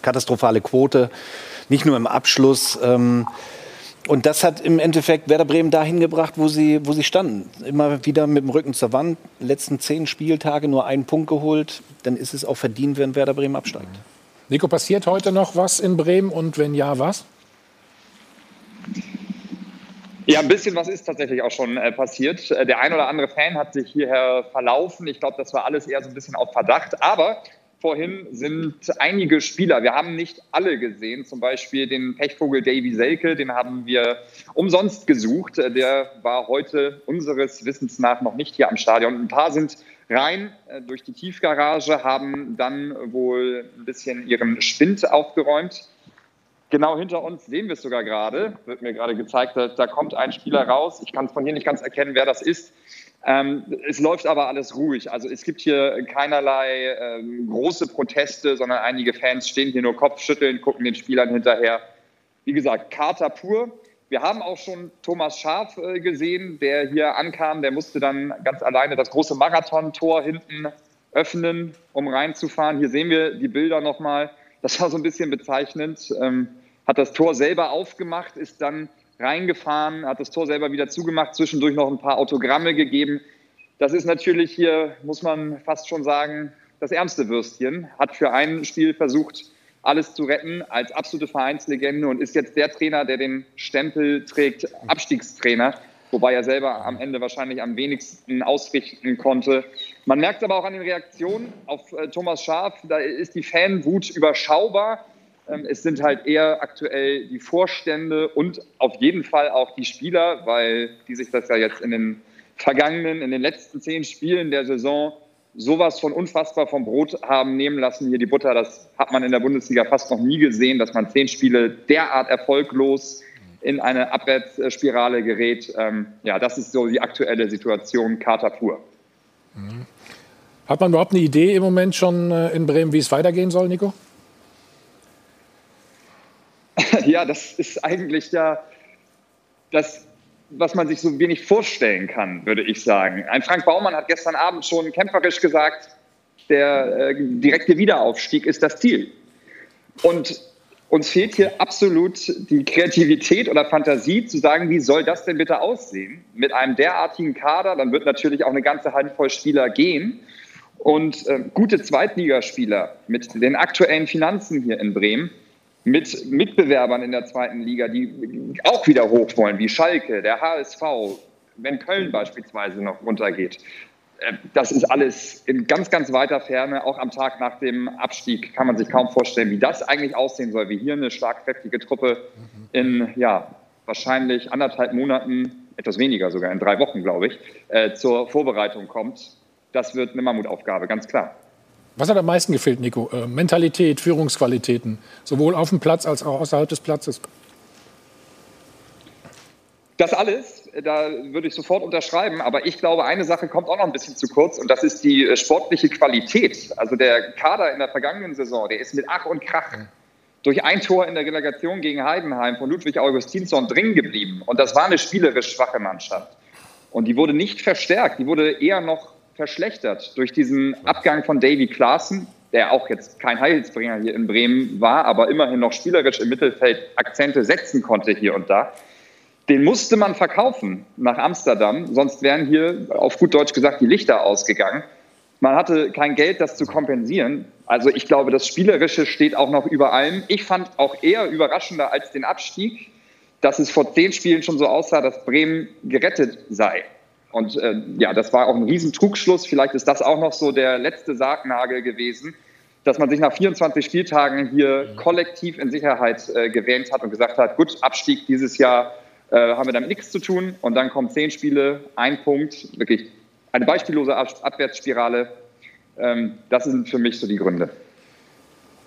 Speaker 4: katastrophale Quote, nicht nur im Abschluss. Ähm, und das hat im Endeffekt Werder Bremen dahin gebracht, wo sie, wo sie standen. Immer wieder mit dem Rücken zur Wand, letzten zehn Spieltage nur einen Punkt geholt, dann ist es auch verdient, wenn Werder Bremen absteigt.
Speaker 1: Nico, passiert heute noch was in Bremen und wenn ja, was?
Speaker 14: Ja, ein bisschen was ist tatsächlich auch schon äh, passiert. Äh, der ein oder andere Fan hat sich hierher verlaufen. Ich glaube, das war alles eher so ein bisschen auf Verdacht. Aber vorhin sind einige Spieler, wir haben nicht alle gesehen, zum Beispiel den Pechvogel Davy Selke, den haben wir umsonst gesucht. Äh, der war heute unseres Wissens nach noch nicht hier am Stadion. Ein paar sind rein äh, durch die Tiefgarage, haben dann wohl ein bisschen ihren Spind aufgeräumt. Genau hinter uns sehen wir es sogar gerade, wird mir gerade gezeigt, da kommt ein Spieler raus. Ich kann von hier nicht ganz erkennen, wer das ist. Ähm, es läuft aber alles ruhig. Also es gibt hier keinerlei ähm, große Proteste, sondern einige Fans stehen hier nur Kopfschütteln, gucken den Spielern hinterher. Wie gesagt, Kater pur. Wir haben auch schon Thomas Schaf äh, gesehen, der hier ankam. Der musste dann ganz alleine das große Marathontor hinten öffnen, um reinzufahren. Hier sehen wir die Bilder nochmal. Das war so ein bisschen bezeichnend. Ähm, hat das Tor selber aufgemacht, ist dann reingefahren, hat das Tor selber wieder zugemacht, zwischendurch noch ein paar Autogramme gegeben. Das ist natürlich hier, muss man fast schon sagen, das ärmste Würstchen. Hat für ein Spiel versucht, alles zu retten als absolute Vereinslegende und ist jetzt der Trainer, der den Stempel trägt, Abstiegstrainer, wobei er selber am Ende wahrscheinlich am wenigsten ausrichten konnte. Man merkt aber auch an den Reaktionen auf äh, Thomas Schaf, da ist die Fanwut überschaubar. Ähm, es sind halt eher aktuell die Vorstände und auf jeden Fall auch die Spieler, weil die sich das ja jetzt in den vergangenen, in den letzten zehn Spielen der Saison sowas von unfassbar vom Brot haben nehmen lassen. Hier die Butter, das hat man in der Bundesliga fast noch nie gesehen, dass man zehn Spiele derart erfolglos in eine Abwärtsspirale gerät. Ähm, ja, das ist so die aktuelle Situation, Kater pur.
Speaker 1: Mhm. Hat man überhaupt eine Idee im Moment schon äh, in Bremen, wie es weitergehen soll, Nico?
Speaker 14: Ja, das ist eigentlich ja das was man sich so wenig vorstellen kann, würde ich sagen. Ein Frank Baumann hat gestern Abend schon kämpferisch gesagt, der äh, direkte Wiederaufstieg ist das Ziel. Und uns fehlt hier absolut die Kreativität oder Fantasie zu sagen, wie soll das denn bitte aussehen? Mit einem derartigen Kader, dann wird natürlich auch eine ganze Handvoll Spieler gehen. Und äh, gute Zweitligaspieler mit den aktuellen Finanzen hier in Bremen, mit Mitbewerbern in der zweiten Liga, die auch wieder hoch wollen, wie Schalke, der HSV, wenn Köln beispielsweise noch runtergeht. Äh, das ist alles in ganz, ganz weiter Ferne. Auch am Tag nach dem Abstieg kann man sich kaum vorstellen, wie das eigentlich aussehen soll, wie hier eine schlagkräftige Truppe in, ja, wahrscheinlich anderthalb Monaten, etwas weniger sogar, in drei Wochen, glaube ich, äh, zur Vorbereitung kommt. Das wird eine Mammutaufgabe, ganz klar.
Speaker 1: Was hat am meisten gefehlt, Nico? Äh, Mentalität, Führungsqualitäten, sowohl auf dem Platz als auch außerhalb des Platzes?
Speaker 14: Das alles, da würde ich sofort unterschreiben, aber ich glaube, eine Sache kommt auch noch ein bisschen zu kurz und das ist die äh, sportliche Qualität. Also der Kader in der vergangenen Saison, der ist mit Ach und Krach durch ein Tor in der Relegation gegen Heidenheim von Ludwig Augustinsson drin geblieben und das war eine spielerisch schwache Mannschaft. Und die wurde nicht verstärkt, die wurde eher noch verschlechtert durch diesen Abgang von Davy Klaassen, der auch jetzt kein Heilsbringer hier in Bremen war, aber immerhin noch spielerisch im Mittelfeld Akzente setzen konnte hier und da. den musste man verkaufen nach Amsterdam, sonst wären hier auf gut Deutsch gesagt die Lichter ausgegangen. Man hatte kein Geld, das zu kompensieren. Also ich glaube, das Spielerische steht auch noch über allem. Ich fand auch eher überraschender als den Abstieg, dass es vor zehn Spielen schon so aussah, dass Bremen gerettet sei. Und äh, ja, das war auch ein Riesentrugschluss. Vielleicht ist das auch noch so der letzte Sargnagel gewesen, dass man sich nach 24 Spieltagen hier kollektiv in Sicherheit äh, gewähnt hat und gesagt hat, gut, Abstieg dieses Jahr äh, haben wir damit nichts zu tun. Und dann kommen zehn Spiele, ein Punkt, wirklich eine beispiellose Ab Abwärtsspirale. Ähm, das sind für mich so die Gründe.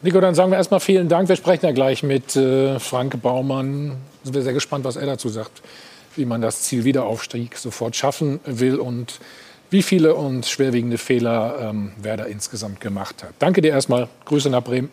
Speaker 1: Nico, dann sagen wir erstmal vielen Dank. Wir sprechen ja gleich mit äh, Frank Baumann. Sind wir sehr gespannt, was er dazu sagt, wie man das Ziel Wiederaufstieg sofort schaffen will und wie viele und schwerwiegende Fehler ähm, Werder insgesamt gemacht hat. Danke dir erstmal. Grüße nach Bremen.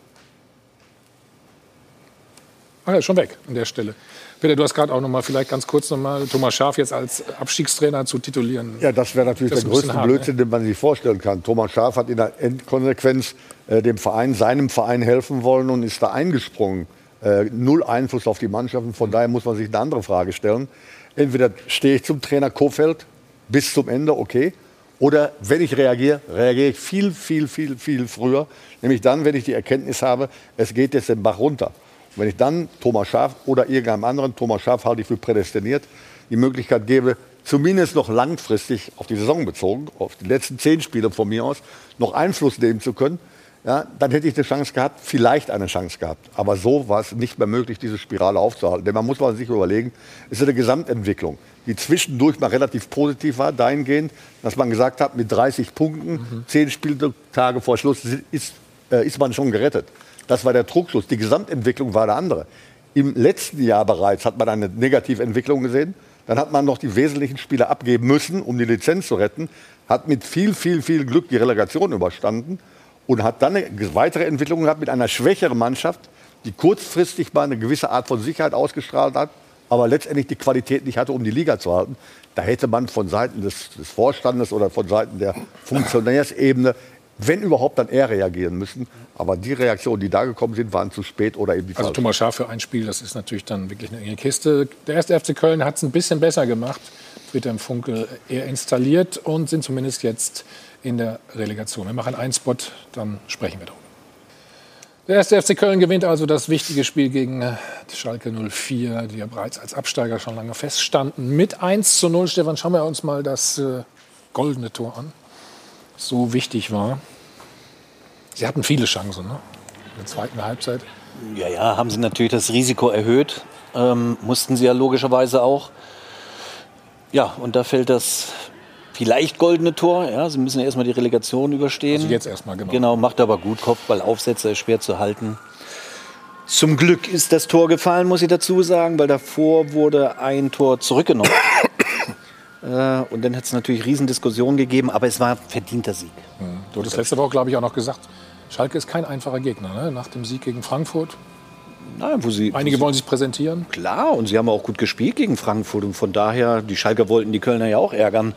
Speaker 1: Ah, er ist schon weg an der Stelle. Peter, du hast gerade auch noch mal vielleicht ganz kurz noch mal Thomas Schaaf jetzt als Abstiegstrainer zu titulieren.
Speaker 11: Ja, das wäre natürlich das der größte hart, Blödsinn, ne? den man sich vorstellen kann. Thomas Schaaf hat in der Endkonsequenz äh, dem Verein, seinem Verein helfen wollen und ist da eingesprungen. Äh, null Einfluss auf die Mannschaften. Von daher muss man sich eine andere Frage stellen. Entweder stehe ich zum Trainer Kofeld bis zum Ende, okay. Oder wenn ich reagiere, reagiere ich viel, viel, viel, viel früher. Nämlich dann, wenn ich die Erkenntnis habe, es geht jetzt den Bach runter. Und wenn ich dann Thomas Schaaf oder irgendeinem anderen, Thomas Schaaf halte ich für prädestiniert, die Möglichkeit gebe, zumindest noch langfristig auf die Saison bezogen, auf die letzten zehn Spiele von mir aus, noch Einfluss nehmen zu können, ja, dann hätte ich eine Chance gehabt, vielleicht eine Chance gehabt. Aber so war es nicht mehr möglich, diese Spirale aufzuhalten. Denn man muss mal sich überlegen, es ist eine Gesamtentwicklung, die zwischendurch mal relativ positiv war, dahingehend, dass man gesagt hat, mit 30 Punkten, mhm. zehn Spieltage vor Schluss ist, äh, ist man schon gerettet. Das war der Druckschluss. Die Gesamtentwicklung war der andere. Im letzten Jahr bereits hat man eine Negativentwicklung gesehen. Dann hat man noch die wesentlichen Spiele abgeben müssen, um die Lizenz zu retten. Hat mit viel, viel, viel Glück die Relegation überstanden und hat dann eine weitere Entwicklung gehabt mit einer schwächeren Mannschaft, die kurzfristig mal eine gewisse Art von Sicherheit ausgestrahlt hat, aber letztendlich die Qualität nicht hatte, um die Liga zu halten. Da hätte man von Seiten des, des Vorstandes oder von Seiten der Funktionärsebene wenn überhaupt, dann eher reagieren müssen. Aber die Reaktionen, die da gekommen sind, waren zu spät oder eben die
Speaker 1: Also Thomas Schaaf für ein Spiel, das ist natürlich dann wirklich eine enge Kiste. Der erste FC Köln hat es ein bisschen besser gemacht. Friedhelm Funkel eher installiert und sind zumindest jetzt in der Relegation. Wir machen einen Spot, dann sprechen wir darüber. Der erste FC Köln gewinnt also das wichtige Spiel gegen äh, Schalke 04, die ja bereits als Absteiger schon lange feststanden. Mit 1 zu 0. Stefan, schauen wir uns mal das äh, goldene Tor an so wichtig war. Sie hatten viele Chancen ne? in der zweiten Halbzeit.
Speaker 4: Ja, ja, haben sie natürlich das Risiko erhöht. Ähm, mussten sie ja logischerweise auch. Ja, und da fällt das vielleicht goldene Tor. Ja, sie müssen erstmal die Relegation überstehen.
Speaker 1: Also jetzt erstmal, genau.
Speaker 4: Genau, macht aber gut. Kopfballaufsetzer ist schwer zu halten. Zum Glück ist das Tor gefallen, muss ich dazu sagen, weil davor wurde ein Tor zurückgenommen. Äh, und dann hat es natürlich Riesendiskussionen gegeben, aber es war ein verdienter Sieg.
Speaker 1: Mhm. Du hattest letzte Woche, glaube ich, auch noch gesagt, Schalke ist kein einfacher Gegner ne? nach dem Sieg gegen Frankfurt.
Speaker 4: Nein, sie,
Speaker 1: Einige
Speaker 4: sie,
Speaker 1: wollen sich präsentieren.
Speaker 4: Klar, und sie haben auch gut gespielt gegen Frankfurt. Und von daher, die Schalker wollten die Kölner ja auch ärgern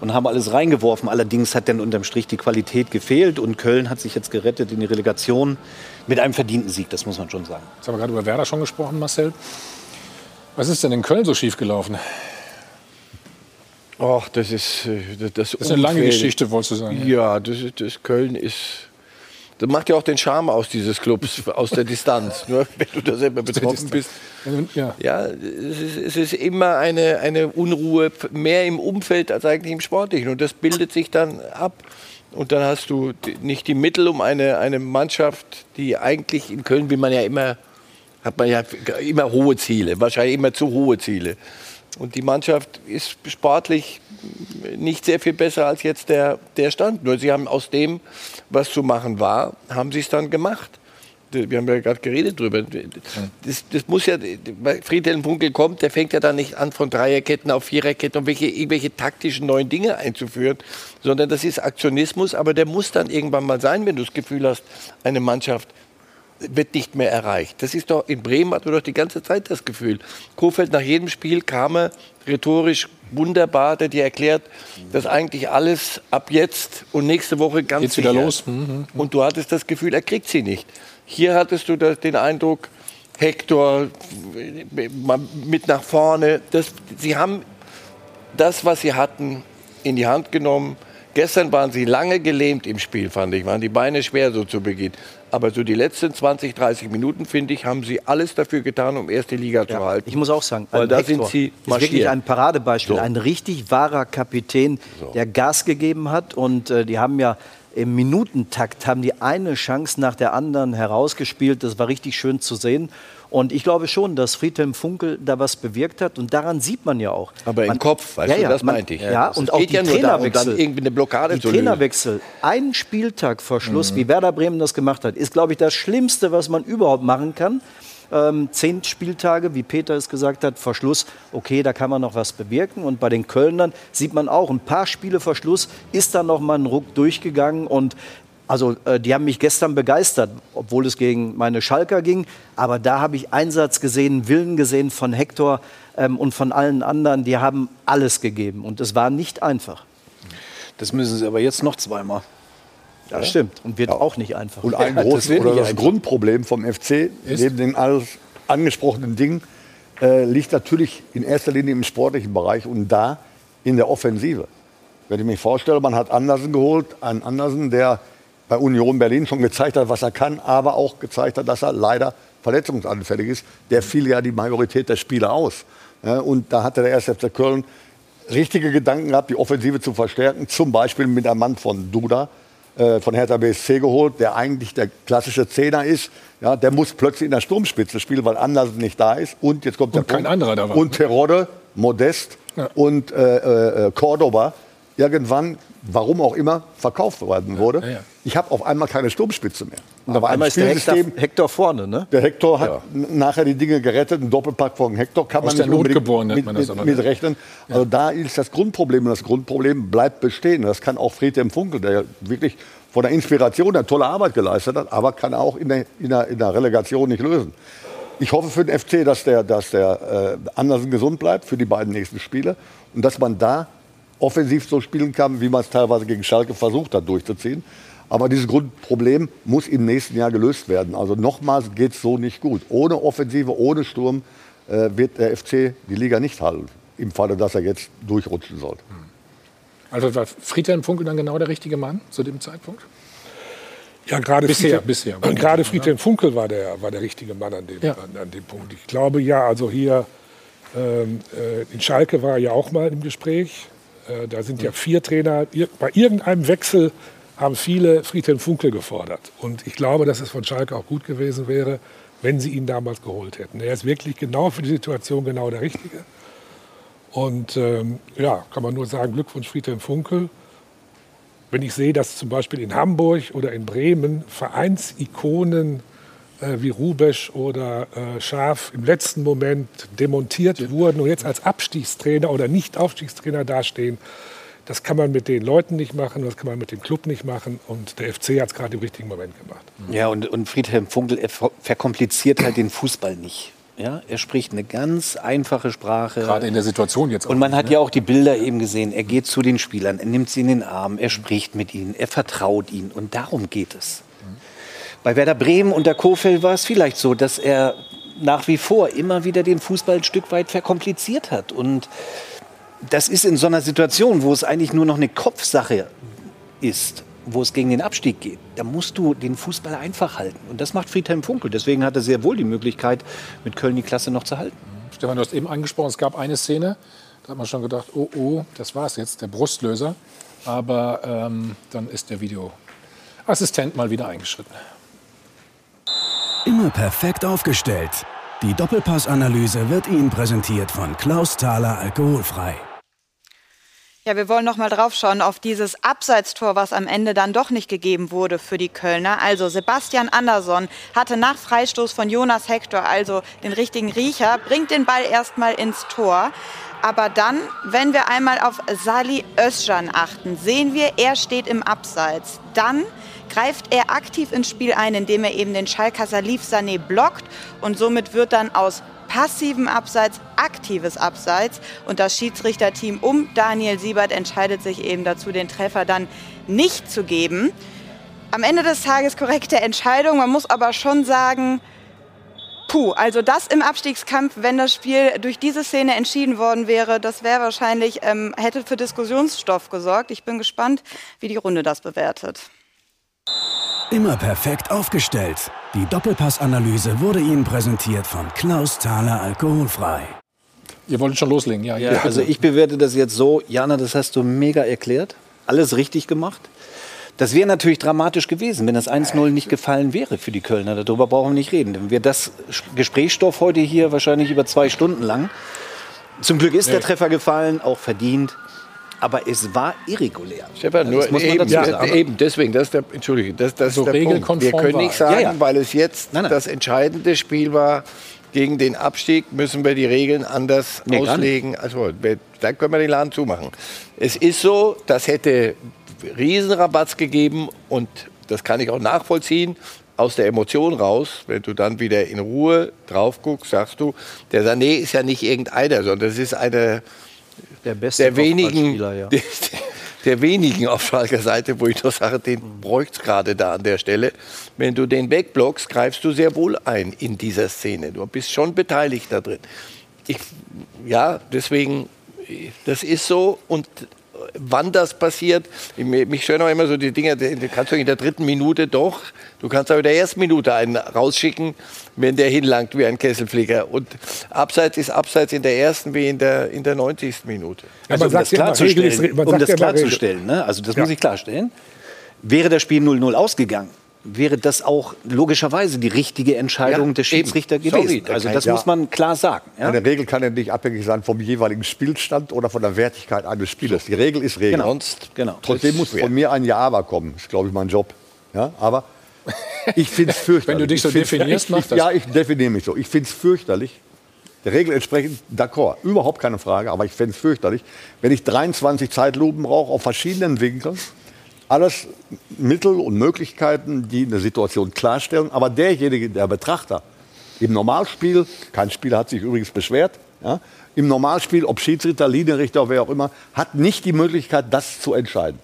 Speaker 4: und haben alles reingeworfen. Allerdings hat dann unterm Strich die Qualität gefehlt und Köln hat sich jetzt gerettet in die Relegation mit einem verdienten Sieg, das muss man schon sagen.
Speaker 1: Jetzt haben wir gerade über Werder schon gesprochen, Marcel. Was ist denn in Köln so schief gelaufen?
Speaker 2: Ach, das ist äh, das,
Speaker 1: das ist eine lange Geschichte, wolltest du sagen.
Speaker 2: Ja, das, das Köln ist. Das macht ja auch den Charme aus dieses Clubs, aus der Distanz. Nur wenn du da selber betroffen bist. Ja, ja es, ist, es ist immer eine, eine Unruhe mehr im Umfeld als eigentlich im Sportlichen. Und das bildet sich dann ab. Und dann hast du nicht die Mittel, um eine, eine Mannschaft, die eigentlich in Köln will man ja immer, hat man ja immer hohe Ziele, wahrscheinlich immer zu hohe Ziele. Und die Mannschaft ist sportlich nicht sehr viel besser als jetzt der, der Stand. Nur sie haben aus dem, was zu machen war, haben sie es dann gemacht. Wir haben ja gerade geredet drüber. Das, das muss ja, Friedhelm Funkel kommt, der fängt ja dann nicht an, von Dreierketten auf Viererketten und welche, irgendwelche taktischen neuen Dinge einzuführen, sondern das ist Aktionismus, aber der muss dann irgendwann mal sein, wenn du das Gefühl hast, eine Mannschaft wird nicht mehr erreicht. Das ist doch, in Bremen hat man doch die ganze Zeit das Gefühl. Kofeld nach jedem Spiel kam er rhetorisch wunderbar, der dir erklärt, dass eigentlich alles ab jetzt und nächste Woche ganz
Speaker 1: Geht's wieder los. Mhm,
Speaker 2: mhm. Und du hattest das Gefühl, er kriegt sie nicht. Hier hattest du den Eindruck, Hector mit nach vorne. Das, sie haben das, was sie hatten, in die Hand genommen. Gestern waren sie lange gelähmt im Spiel, fand ich. Waren die Beine schwer so zu Beginn. Aber so die letzten 20, 30 Minuten, finde ich, haben sie alles dafür getan, um erste Liga ja, zu halten.
Speaker 12: Ich muss auch sagen,
Speaker 2: Weil da sind sie
Speaker 12: ist wirklich ein Paradebeispiel. So. Ein richtig wahrer Kapitän, so. der Gas gegeben hat. Und äh, die haben ja im Minutentakt haben die eine Chance nach der anderen herausgespielt. Das war richtig schön zu sehen. Und ich glaube schon, dass Friedhelm Funkel da was bewirkt hat. Und daran sieht man ja auch.
Speaker 2: Aber
Speaker 12: man,
Speaker 2: im Kopf, weißt
Speaker 12: ja,
Speaker 2: du, das
Speaker 12: man,
Speaker 2: meinte ich.
Speaker 12: Ja, ja und auch die ja Trainerwechsel.
Speaker 2: irgendwie eine Blockade
Speaker 12: die Trainerwechsel, einen Spieltag vor Schluss, mhm. wie Werder Bremen das gemacht hat, ist, glaube ich, das Schlimmste, was man überhaupt machen kann. Ähm, zehn Spieltage, wie Peter es gesagt hat, vor Schluss, okay, da kann man noch was bewirken. Und bei den Kölnern sieht man auch, ein paar Spiele vor Schluss ist da noch mal ein Ruck durchgegangen. Und also äh, die haben mich gestern begeistert, obwohl es gegen meine Schalker ging. Aber da habe ich Einsatz gesehen, Willen gesehen von Hector ähm, und von allen anderen. Die haben alles gegeben und es war nicht einfach.
Speaker 4: Das müssen sie aber jetzt noch zweimal.
Speaker 12: Das ja. stimmt und wird ja. auch nicht einfach.
Speaker 11: Und ein großes oder das Grundproblem vom FC, Ist? neben den alles angesprochenen Dingen, äh, liegt natürlich in erster Linie im sportlichen Bereich und da in der Offensive. Wenn ich mir vorstelle, man hat Andersen geholt, einen Andersen, der bei Union Berlin schon gezeigt hat, was er kann, aber auch gezeigt hat, dass er leider verletzungsanfällig ist. Der fiel ja die Majorität der Spiele aus. und da hatte der 1. FC Köln richtige Gedanken gehabt, die Offensive zu verstärken, zum Beispiel mit einem Mann von Duda, äh, von Hertha BSC geholt, der eigentlich der klassische Zehner ist. Ja, der muss plötzlich in der Sturmspitze spielen, weil Andersen nicht da ist. Und jetzt kommt
Speaker 1: und der kein Punkt. anderer da war.
Speaker 11: Und Terodde, Modest ja. und äh, äh, Cordoba irgendwann, warum auch immer, verkauft worden wurde. Ja, ja. Ich habe auf einmal keine Sturmspitze mehr.
Speaker 12: Und da war ein Spielsystem. Hector, Hector vorne, ne?
Speaker 11: Der Hector hat ja. nachher die Dinge gerettet. Ein Doppelpack von Hector kann Aus man nicht unbedingt geboren, mit, mit, mit, rechnen. Also da ist das Grundproblem. Und das Grundproblem bleibt bestehen. Das kann auch Friedhelm Funkel, der wirklich von der Inspiration eine tolle Arbeit geleistet hat, aber kann auch in der, in der, in der Relegation nicht lösen. Ich hoffe für den FC, dass der, dass der äh, Andersen gesund bleibt für die beiden nächsten Spiele und dass man da offensiv so spielen kann, wie man es teilweise gegen Schalke versucht hat durchzuziehen. Aber dieses Grundproblem muss im nächsten Jahr gelöst werden. Also nochmals geht es so nicht gut. Ohne Offensive, ohne Sturm äh, wird der FC die Liga nicht halten, im Falle, dass er jetzt durchrutschen soll.
Speaker 1: Also war Friedhelm Funkel dann genau der richtige Mann zu dem Zeitpunkt?
Speaker 10: Ja, gerade bisher, bisher. Gerade Friedhelm Funkel war der, war der richtige Mann an dem, ja. an, an, dem Punkt. Ich glaube ja, also hier ähm, äh, in Schalke war er ja auch mal im Gespräch. Äh, da sind ja vier Trainer. Bei irgendeinem Wechsel haben viele Friedhelm Funkel gefordert. Und ich glaube, dass es von Schalke auch gut gewesen wäre, wenn sie ihn damals geholt hätten. Er ist wirklich genau für die Situation genau der Richtige. Und ähm, ja, kann man nur sagen, Glückwunsch Friedhelm Funkel. Wenn ich sehe, dass zum Beispiel in Hamburg oder in Bremen Vereinsikonen wie Rubesch oder äh, Schaf im letzten Moment demontiert wurden und jetzt als Abstiegstrainer oder Nicht-Aufstiegstrainer dastehen. Das kann man mit den Leuten nicht machen, das kann man mit dem Club nicht machen. Und der FC hat es gerade im richtigen Moment gemacht.
Speaker 4: Ja, und, und Friedhelm Funkel verkompliziert halt den Fußball nicht. Ja, er spricht eine ganz einfache Sprache.
Speaker 1: Gerade in der Situation jetzt.
Speaker 4: Auch und man hat ne? ja auch die Bilder eben gesehen. Er geht zu den Spielern, er nimmt sie in den Arm, er spricht mit ihnen, er vertraut ihnen. Und darum geht es. Bei Werder Bremen unter Kofeld war es vielleicht so, dass er nach wie vor immer wieder den Fußball ein Stück weit verkompliziert hat. Und das ist in so einer Situation, wo es eigentlich nur noch eine Kopfsache ist, wo es gegen den Abstieg geht, da musst du den Fußball einfach halten. Und das macht Friedhelm Funkel. Deswegen hat er sehr wohl die Möglichkeit, mit Köln die Klasse noch zu halten.
Speaker 1: Stefan, du hast eben angesprochen, es gab eine Szene, da hat man schon gedacht, oh, oh, das war es jetzt, der Brustlöser. Aber ähm, dann ist der Videoassistent mal wieder eingeschritten.
Speaker 15: Immer perfekt aufgestellt. Die Doppelpassanalyse wird Ihnen präsentiert von Klaus Thaler Alkoholfrei.
Speaker 3: Ja, wir wollen noch mal drauf schauen auf dieses Abseitstor, was am Ende dann doch nicht gegeben wurde für die Kölner. Also Sebastian Andersson hatte nach Freistoß von Jonas Hector also den richtigen Riecher, bringt den Ball erstmal ins Tor. Aber dann, wenn wir einmal auf Sali Özcan achten, sehen wir, er steht im Abseits. Dann greift er aktiv ins Spiel ein, indem er eben den Schalker Salif Sané blockt und somit wird dann aus passivem Abseits aktives Abseits und das Schiedsrichterteam um Daniel Siebert entscheidet sich eben dazu, den Treffer dann nicht zu geben. Am Ende des Tages korrekte Entscheidung. Man muss aber schon sagen, Puh, also das im Abstiegskampf, wenn das Spiel durch diese Szene entschieden worden wäre, das wäre wahrscheinlich, ähm, hätte für Diskussionsstoff gesorgt. Ich bin gespannt, wie die Runde das bewertet.
Speaker 15: Immer perfekt aufgestellt. Die Doppelpassanalyse wurde Ihnen präsentiert von Klaus Thaler Alkoholfrei.
Speaker 1: Ihr wollt schon loslegen, ja.
Speaker 4: ja also ich bewerte das jetzt so, Jana, das hast du mega erklärt. Alles richtig gemacht. Das wäre natürlich dramatisch gewesen, wenn das 1-0 nicht gefallen wäre für die Kölner. Darüber brauchen wir nicht reden. Dann wäre das Gesprächsstoff heute hier wahrscheinlich über zwei Stunden lang. Zum Glück ist der Treffer gefallen, auch verdient. Aber es war irregulär.
Speaker 2: Stefan, nur das muss man eben, ja, eben deswegen, das ist der, Entschuldige, das, das
Speaker 1: so
Speaker 2: ist der Punkt. Wir können nicht sagen,
Speaker 4: ja, ja.
Speaker 2: weil es jetzt nein, nein. das entscheidende Spiel war, gegen den Abstieg müssen wir die Regeln anders nee, auslegen. Also, dann können wir den Laden zumachen. Es ist so, das hätte Riesenrabatz gegeben und das kann ich auch nachvollziehen aus der Emotion raus, wenn du dann wieder in Ruhe drauf guckst, sagst du, der Sané ist ja nicht irgendeiner, sondern das ist eine
Speaker 12: der, beste
Speaker 2: der wenigen, ja. der, der, wenigen auf Schalker Seite, wo ich doch sage, den bräuchte es gerade da an der Stelle. Wenn du den wegblockst, greifst du sehr wohl ein in dieser Szene. Du bist schon beteiligt da drin. Ich, ja, deswegen, das ist so und wann das passiert. Mich stören auch immer so die Dinge, die kannst du in der dritten Minute doch, du kannst auch in der ersten Minute einen rausschicken, wenn der hinlangt wie ein Kesselflieger. Und Abseits ist Abseits in der ersten wie in der, in der 90. Minute.
Speaker 4: Also, um das klarzustellen, um das klarzustellen ne? also das ja. muss ich klarstellen, wäre das Spiel 0-0 ausgegangen, wäre das auch logischerweise die richtige Entscheidung ja, des Schiedsrichter eben. gewesen. Sorry, also das ja. muss man klar sagen.
Speaker 11: Ja? Eine Regel kann ja nicht abhängig sein vom jeweiligen Spielstand oder von der Wertigkeit eines Spielers. Die Regel ist Regel.
Speaker 4: Genau. genau.
Speaker 11: Trotzdem muss von mir ein Ja-Aber kommen. Das ist, glaube ich, mein Job. Ja, aber ich finde es fürchterlich.
Speaker 1: Wenn du dich so definierst,
Speaker 11: mach das. Ja, ich definiere mich so. Ich finde es fürchterlich. Der Regel entsprechend, d'accord, überhaupt keine Frage, aber ich finde es fürchterlich, wenn ich 23 Zeitlupen brauche auf verschiedenen Winkeln alles Mittel und Möglichkeiten, die eine Situation klarstellen. Aber derjenige, der Betrachter, im Normalspiel, kein Spieler hat sich übrigens beschwert, ja, im Normalspiel, ob Schiedsrichter, Linienrichter, wer auch immer, hat nicht die Möglichkeit, das zu entscheiden.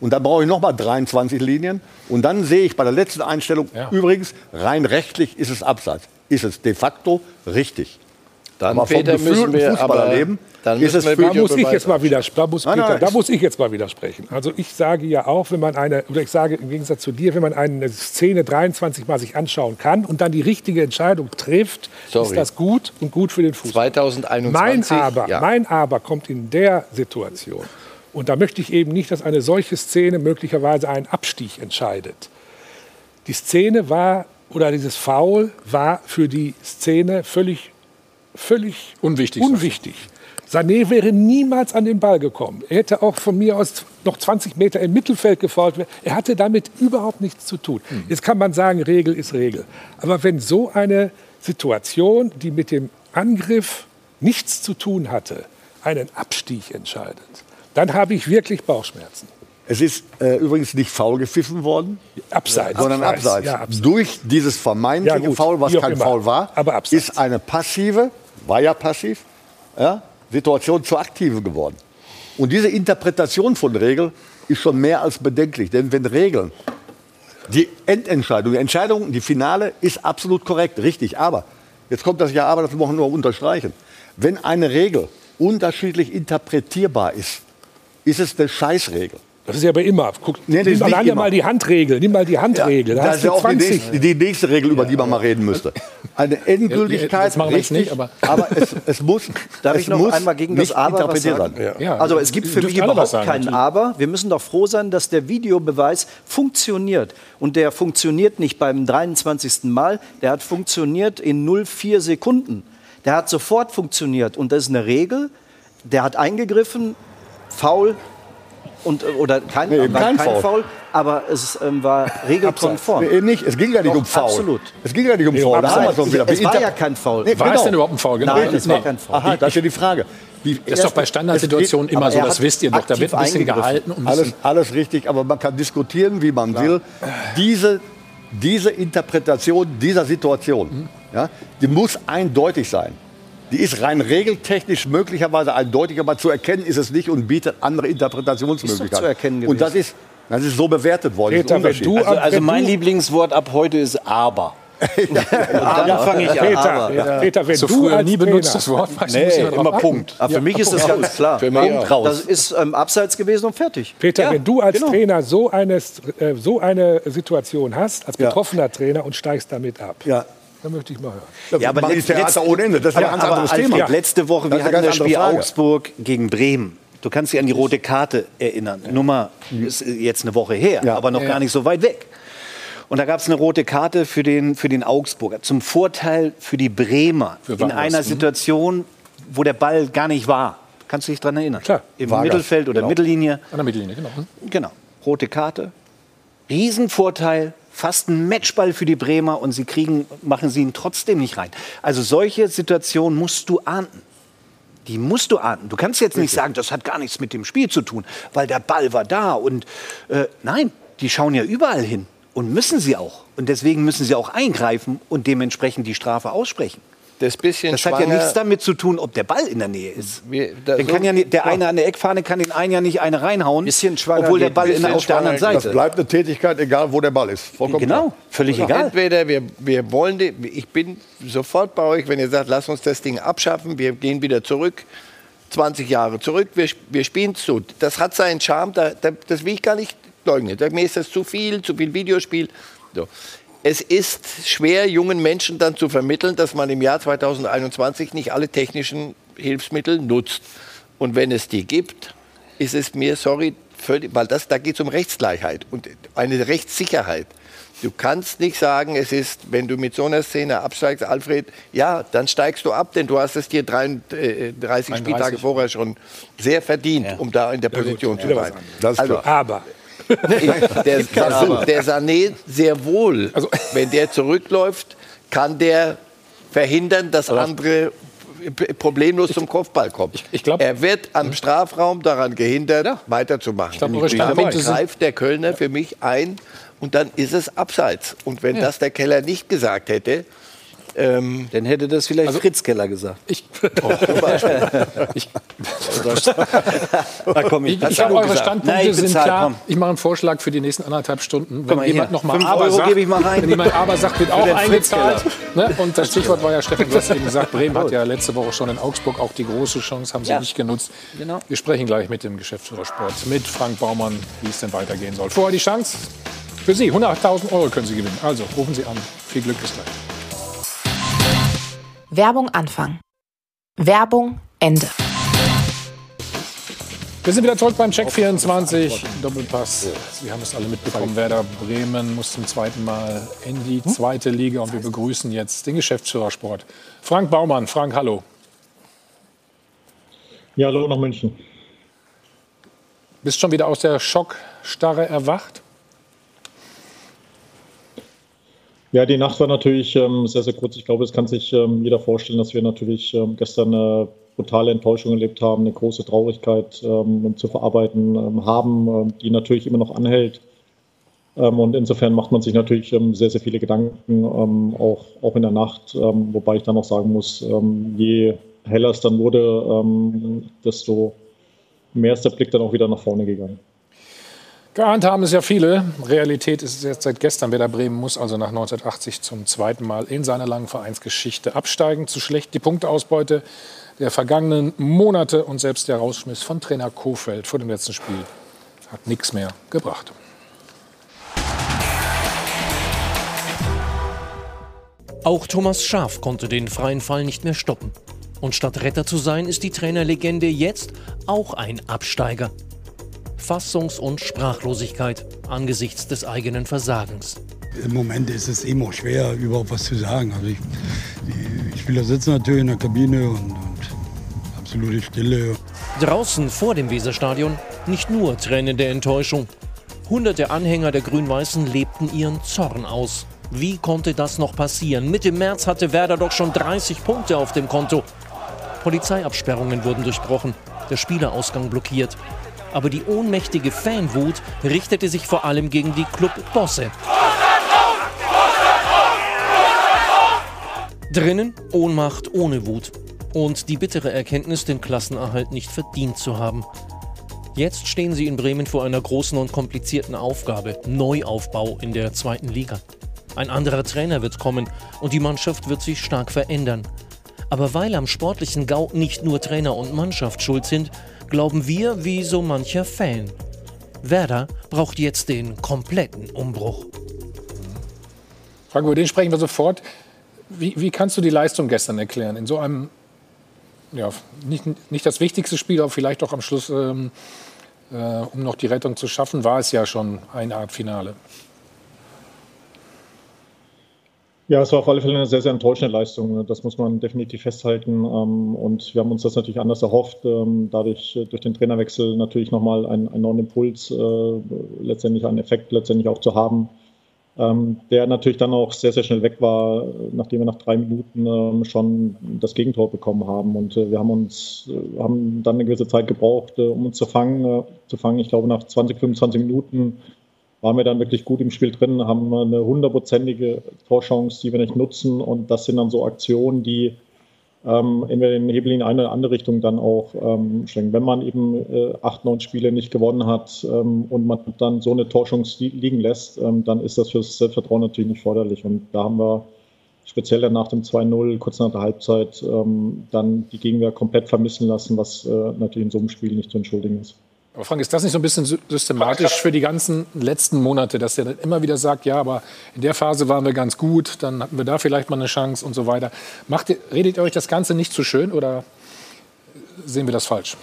Speaker 11: Und dann brauche ich nochmal 23 Linien. Und dann sehe ich bei der letzten Einstellung, ja. übrigens, rein rechtlich ist es abseits. Ist es de facto richtig.
Speaker 2: Dann, aber Peter, müssen wir
Speaker 11: Fußballerleben
Speaker 10: dann ist es da muss ich jetzt mal widersprechen. Da muss, Peter, da muss ich jetzt mal widersprechen. Also ich sage ja auch, wenn man eine, oder ich sage im Gegensatz zu dir, wenn man eine Szene 23 Mal sich anschauen kann und dann die richtige Entscheidung trifft, Sorry. ist das gut und gut für den Fußball.
Speaker 2: 2021.
Speaker 10: Mein Aber, ja. mein Aber kommt in der Situation. Und da möchte ich eben nicht, dass eine solche Szene möglicherweise einen Abstieg entscheidet. Die Szene war, oder dieses Foul war für die Szene völlig völlig unwichtig. unwichtig. Sané wäre niemals an den Ball gekommen. Er hätte auch von mir aus noch 20 Meter im Mittelfeld gefault. Er hatte damit überhaupt nichts zu tun. Mhm. Jetzt kann man sagen, Regel ist Regel. Aber wenn so eine Situation, die mit dem Angriff nichts zu tun hatte, einen Abstieg entscheidet, dann habe ich wirklich Bauchschmerzen.
Speaker 11: Es ist äh, übrigens nicht faul gepfiffen worden,
Speaker 10: abseits,
Speaker 11: sondern abseits. Ja, abseits. Durch dieses vermeintliche ja, Foul, was kein immer. Foul war, ist eine passive, war ja passiv, ja, Situation zur aktiven geworden. Und diese Interpretation von Regeln ist schon mehr als bedenklich. Denn wenn Regeln, die Endentscheidung, die Entscheidung, die Finale ist absolut korrekt, richtig. Aber, jetzt kommt das Ja, aber, das muss man nur unterstreichen. Wenn eine Regel unterschiedlich interpretierbar ist, ist es eine Scheißregel.
Speaker 10: Das ist ja aber immer. Guck, nee, nimm alleine mal die Handregel. Nimm mal die Handregel.
Speaker 11: Ja, da das ist ja auch die nächste, die nächste, Regel, über die man mal reden müsste. Eine Endgültigkeit, ja, richtig, nicht, aber, aber es, es, muss.
Speaker 12: Darf es ich noch einmal gegen das Aber was sagen? Ja. Also es gibt für mich überhaupt kein Aber. Wir müssen doch froh sein, dass der Videobeweis funktioniert. Und der funktioniert nicht beim 23. Mal, der hat funktioniert in 0,4 Sekunden. Der hat sofort funktioniert. Und das ist eine Regel. Der hat eingegriffen, faul, und, äh, oder kein, nee, kein, kein Foul. Foul. aber es ähm, war regelkonform.
Speaker 11: Nee, nicht. Es ging ja nicht Doch, um Foul.
Speaker 12: Absolut.
Speaker 11: Es ging ja nicht um nee, Foul.
Speaker 12: Da haben wir wieder. Es war ja kein Foul.
Speaker 1: Nee, war genau. es denn überhaupt ein Foul?
Speaker 12: Genau. Nein, es war kein Foul.
Speaker 11: Aha, das ist ja die Frage.
Speaker 1: Wie, das ist doch bei Standardsituationen immer so, das wisst ihr doch. Da wird ein bisschen gehalten.
Speaker 11: Um alles, alles richtig, aber man kann diskutieren, wie man Klar. will. Diese, diese Interpretation dieser Situation, mhm. ja, die muss eindeutig sein. Die ist rein regeltechnisch möglicherweise eindeutig, aber zu erkennen ist es nicht und bietet andere Interpretationsmöglichkeiten. Ist zu erkennen Und das ist, das ist so bewertet worden.
Speaker 4: Peter, du, also, also mein Lieblingswort ab heute ist aber.
Speaker 12: dann fange ich an.
Speaker 10: Peter,
Speaker 12: Aber.
Speaker 10: Peter, Peter, wenn
Speaker 1: so
Speaker 10: du
Speaker 1: früher
Speaker 10: als
Speaker 1: nie benutzt
Speaker 10: Trainer-
Speaker 1: das Wort.
Speaker 12: Nee, immer. Punkt. Aber für mich ist das ganz klar.
Speaker 2: Für mich
Speaker 12: Punkt
Speaker 2: auch.
Speaker 12: Das ist ähm, abseits gewesen und fertig.
Speaker 10: Peter,
Speaker 12: Ja,
Speaker 10: wenn du als
Speaker 12: genau.
Speaker 10: Trainer so eine, äh, so eine Situation hast, als
Speaker 11: Ja.
Speaker 10: betroffener Trainer und steigst damit ab,
Speaker 11: Ja.
Speaker 10: dann möchte ich mal hören.
Speaker 11: Ja, aber
Speaker 4: letzt-
Speaker 11: Theater
Speaker 4: letzt-
Speaker 11: ohne Ende. Das ist ein
Speaker 4: aber,
Speaker 11: ganz anderes
Speaker 4: Alfred,
Speaker 11: Thema.
Speaker 4: letzte Woche, wir hatten das Spiel. Augsburg gegen Bremen. Du kannst dich an die rote Karte erinnern. Nummer ist jetzt eine Woche her,
Speaker 11: Ja.
Speaker 4: aber noch
Speaker 1: Ja.
Speaker 4: gar nicht so weit weg. Und da gab es eine rote Karte für den, für den Augsburger. Zum Vorteil für die Bremer.
Speaker 1: Für
Speaker 4: in einer
Speaker 1: mhm.
Speaker 4: Situation, wo der Ball gar nicht war. Kannst du dich daran erinnern?
Speaker 10: Klar.
Speaker 4: Im
Speaker 11: Vargas,
Speaker 4: Mittelfeld oder
Speaker 11: genau.
Speaker 4: Mittellinie.
Speaker 1: An der Mittellinie, genau.
Speaker 4: Genau. Rote Karte. Riesenvorteil. Fast ein Matchball für die Bremer und sie kriegen, machen sie ihn trotzdem nicht rein. Also solche Situationen musst du ahnden. Die musst du ahnden. Du kannst jetzt nicht sagen, das hat gar nichts mit dem Spiel zu tun, weil der Ball war da. Und äh, nein, die schauen ja überall hin und müssen sie auch. Und deswegen müssen sie auch eingreifen und dementsprechend die Strafe aussprechen.
Speaker 2: Das bisschen
Speaker 4: Das hat ja nichts damit zu tun, ob der Ball in der Nähe ist.
Speaker 2: Wir- da-
Speaker 4: Dann
Speaker 2: so-
Speaker 4: kann ja nicht, der eine an der Eckfahne kann den einen ja nicht eine reinhauen,
Speaker 12: Bisschen schwanger
Speaker 4: obwohl der Ball in, auf der anderen
Speaker 2: schwanger
Speaker 11: Das
Speaker 4: Seite.
Speaker 11: bleibt eine Tätigkeit, egal wo der Ball ist. Vollkommen
Speaker 4: Genau,
Speaker 11: klar.
Speaker 4: völlig
Speaker 2: Ja.
Speaker 4: egal.
Speaker 2: Entweder wir, wir wollen, die, ich bin sofort bei euch, wenn ihr sagt, lass uns das Ding abschaffen, wir gehen wieder zurück, 20 Jahre zurück, wir, wir spielen zu. Das hat seinen Charme, da, da, das will ich gar nicht leugnen. Da- Mir ist das zu viel, zu viel Videospiel. So. Es ist schwer, jungen Menschen dann zu vermitteln, dass man im Jahr 2021 nicht alle technischen Hilfsmittel nutzt. Und wenn es die gibt, ist es mir, sorry, völlig, weil das, da geht es um Rechtsgleichheit und eine Rechtssicherheit. Du kannst nicht sagen, es ist, wenn du mit so einer Szene absteigst, Alfred, ja, dann steigst du ab, denn du hast es dir 33 Spieltage vorher schon sehr verdient, um da in der Position zu sein.
Speaker 11: Das ist
Speaker 2: Also,
Speaker 11: klar.
Speaker 10: Aber
Speaker 2: der, der, der Sané sehr wohl, wenn der zurückläuft, kann der verhindern, dass andere p- problemlos zum Kopfball kommen.
Speaker 1: ich glaub-
Speaker 2: er wird am Strafraum daran gehindert, weiterzumachen.
Speaker 1: glaub, eure
Speaker 2: Damit greift der Kölner für mich ein und dann ist es abseits. Und wenn das der Keller nicht gesagt hätte, ähm,
Speaker 4: Dann hätte das vielleicht
Speaker 1: Also-
Speaker 4: Fritz Keller gesagt.
Speaker 1: Ich, ich,
Speaker 4: Da komm
Speaker 1: ich, ich
Speaker 4: er
Speaker 1: eure
Speaker 4: gesagt.
Speaker 1: Standpunkte
Speaker 4: Nein, ich
Speaker 1: sind
Speaker 4: bezahl,
Speaker 1: klar.
Speaker 4: komm.
Speaker 1: Ich mache einen Vorschlag für die nächsten anderthalb Stunden. Wenn jemand noch mal Aber
Speaker 4: Euro
Speaker 1: sagt,
Speaker 4: gebe ich mal rein.
Speaker 1: wenn jemand Aber sagt, wird auch eingezahlt. Ne? Und das Stichwort war ja, Stefan, du hast eben gesagt, Bremen hat ja letzte Woche schon in Augsburg auch die große Chance, haben sie
Speaker 4: Ja.
Speaker 1: nicht genutzt.
Speaker 4: Genau.
Speaker 1: Wir sprechen gleich mit dem Geschäftsführer Sport, mit Frank Baumann, wie es denn weitergehen soll. Vorher die Chance für Sie. 100.000 Euro können Sie gewinnen. Also rufen Sie an. Viel Glück bis gleich.
Speaker 13: Werbung Anfang. Werbung Ende.
Speaker 1: Wir sind wieder zurück beim Check 24. Doppelpass. Sie haben es alle mitbekommen. Werder Bremen muss zum zweiten Mal in die zweite Liga. Und wir begrüßen jetzt den Geschäftsführer Sport. Frank Baumann. Frank, hallo.
Speaker 16: Ja, hallo nach München.
Speaker 1: Bist schon wieder aus der Schockstarre erwacht?
Speaker 16: Ja, die Nacht war natürlich ähm, sehr, sehr kurz. Ich glaube, es kann sich ähm, jeder vorstellen, dass wir natürlich ähm, gestern eine brutale Enttäuschung erlebt haben, eine große Traurigkeit ähm, zu verarbeiten ähm, haben, ähm, die natürlich immer noch anhält. Und insofern macht man sich natürlich sehr, sehr viele Gedanken, auch, auch in der Nacht. Wobei ich dann auch sagen muss, je heller es dann wurde, desto mehr ist der Blick dann auch wieder nach vorne gegangen.
Speaker 1: Geahnt haben es ja viele. Realität ist es jetzt seit gestern. Werder Bremen muss also nach 1980 zum zweiten Mal in seiner langen Vereinsgeschichte absteigen. Zu schlecht die Punkteausbeute der vergangenen Monate und selbst der Rausschmiss von Trainer Kofeld vor dem letzten Spiel hat nichts mehr gebracht.
Speaker 17: Auch Thomas Schaf konnte den freien Fall nicht mehr stoppen. Und statt Retter zu sein, ist die Trainerlegende jetzt auch ein Absteiger. Fassungs- und Sprachlosigkeit angesichts des eigenen Versagens.
Speaker 18: Im Moment ist es immer schwer, überhaupt was zu sagen. Also ich, die Spieler sitzen natürlich in der Kabine und, und absolute Stille.
Speaker 17: Draußen vor dem Weserstadion nicht nur Tränen der Enttäuschung. Hunderte Anhänger der Grün-Weißen lebten ihren Zorn aus. Wie konnte das noch passieren? Mitte März hatte Werder doch schon 30 Punkte auf dem Konto. Polizeiabsperrungen wurden durchbrochen, der Spielerausgang blockiert. Aber die ohnmächtige Fanwut richtete sich vor allem gegen die Clubbosse. Drinnen Ohnmacht ohne Wut. Und die bittere Erkenntnis, den Klassenerhalt nicht verdient zu haben. Jetzt stehen sie in Bremen vor einer großen und komplizierten Aufgabe. Neuaufbau in der zweiten Liga. Ein anderer Trainer wird kommen und die Mannschaft wird sich stark verändern. Aber weil am sportlichen Gau nicht nur Trainer und Mannschaft schuld sind, glauben wir wie so mancher Fan. Werder braucht jetzt den kompletten Umbruch.
Speaker 1: Frank, über den sprechen wir sofort. Wie, wie, kannst du die Leistung gestern erklären? In so einem, ja, nicht, nicht das wichtigste Spiel, aber vielleicht auch am Schluss, ähm, äh, um noch die Rettung zu schaffen, war es ja schon eine Art Finale.
Speaker 16: Ja, es war auf alle Fälle eine sehr, sehr enttäuschende Leistung. Das muss man definitiv festhalten. Ähm, und wir haben uns das natürlich anders erhofft, ähm, dadurch äh, durch den Trainerwechsel natürlich nochmal einen, einen neuen Impuls, äh, letztendlich einen Effekt letztendlich auch zu haben, ähm, der natürlich dann auch sehr, sehr schnell weg war, nachdem wir nach drei Minuten schon das Gegentor bekommen haben. Und äh, wir haben uns, haben dann eine gewisse Zeit gebraucht, um uns zu fangen. Zu fangen, ich glaube, nach 20, 25 Minuten waren wir dann wirklich gut im Spiel drin, haben eine hundertprozentige Torchance, die wir nicht nutzen. Und das sind dann so Aktionen, die ähm, entweder den Hebel in eine oder andere Richtung dann auch ähm, schenken. Wenn man eben äh, acht, neun Spiele nicht gewonnen hat ähm, und man dann so eine Torchance li liegen lässt, ähm, dann ist das fürs Selbstvertrauen natürlich nicht förderlich. Und da haben wir speziell dann nach dem 2-0, kurz nach der Halbzeit, ähm, dann die Gegenwehr komplett vermissen lassen, was äh, natürlich in so einem Spiel nicht zu entschuldigen ist.
Speaker 1: Aber Frank, ist das nicht so ein bisschen systematisch für die ganzen letzten Monate, dass er dann immer wieder sagt, ja, aber in der Phase waren wir ganz gut, dann hatten wir da vielleicht mal eine Chance und so weiter. Macht ihr, redet ihr euch das Ganze nicht zu schön oder sehen wir das falsch?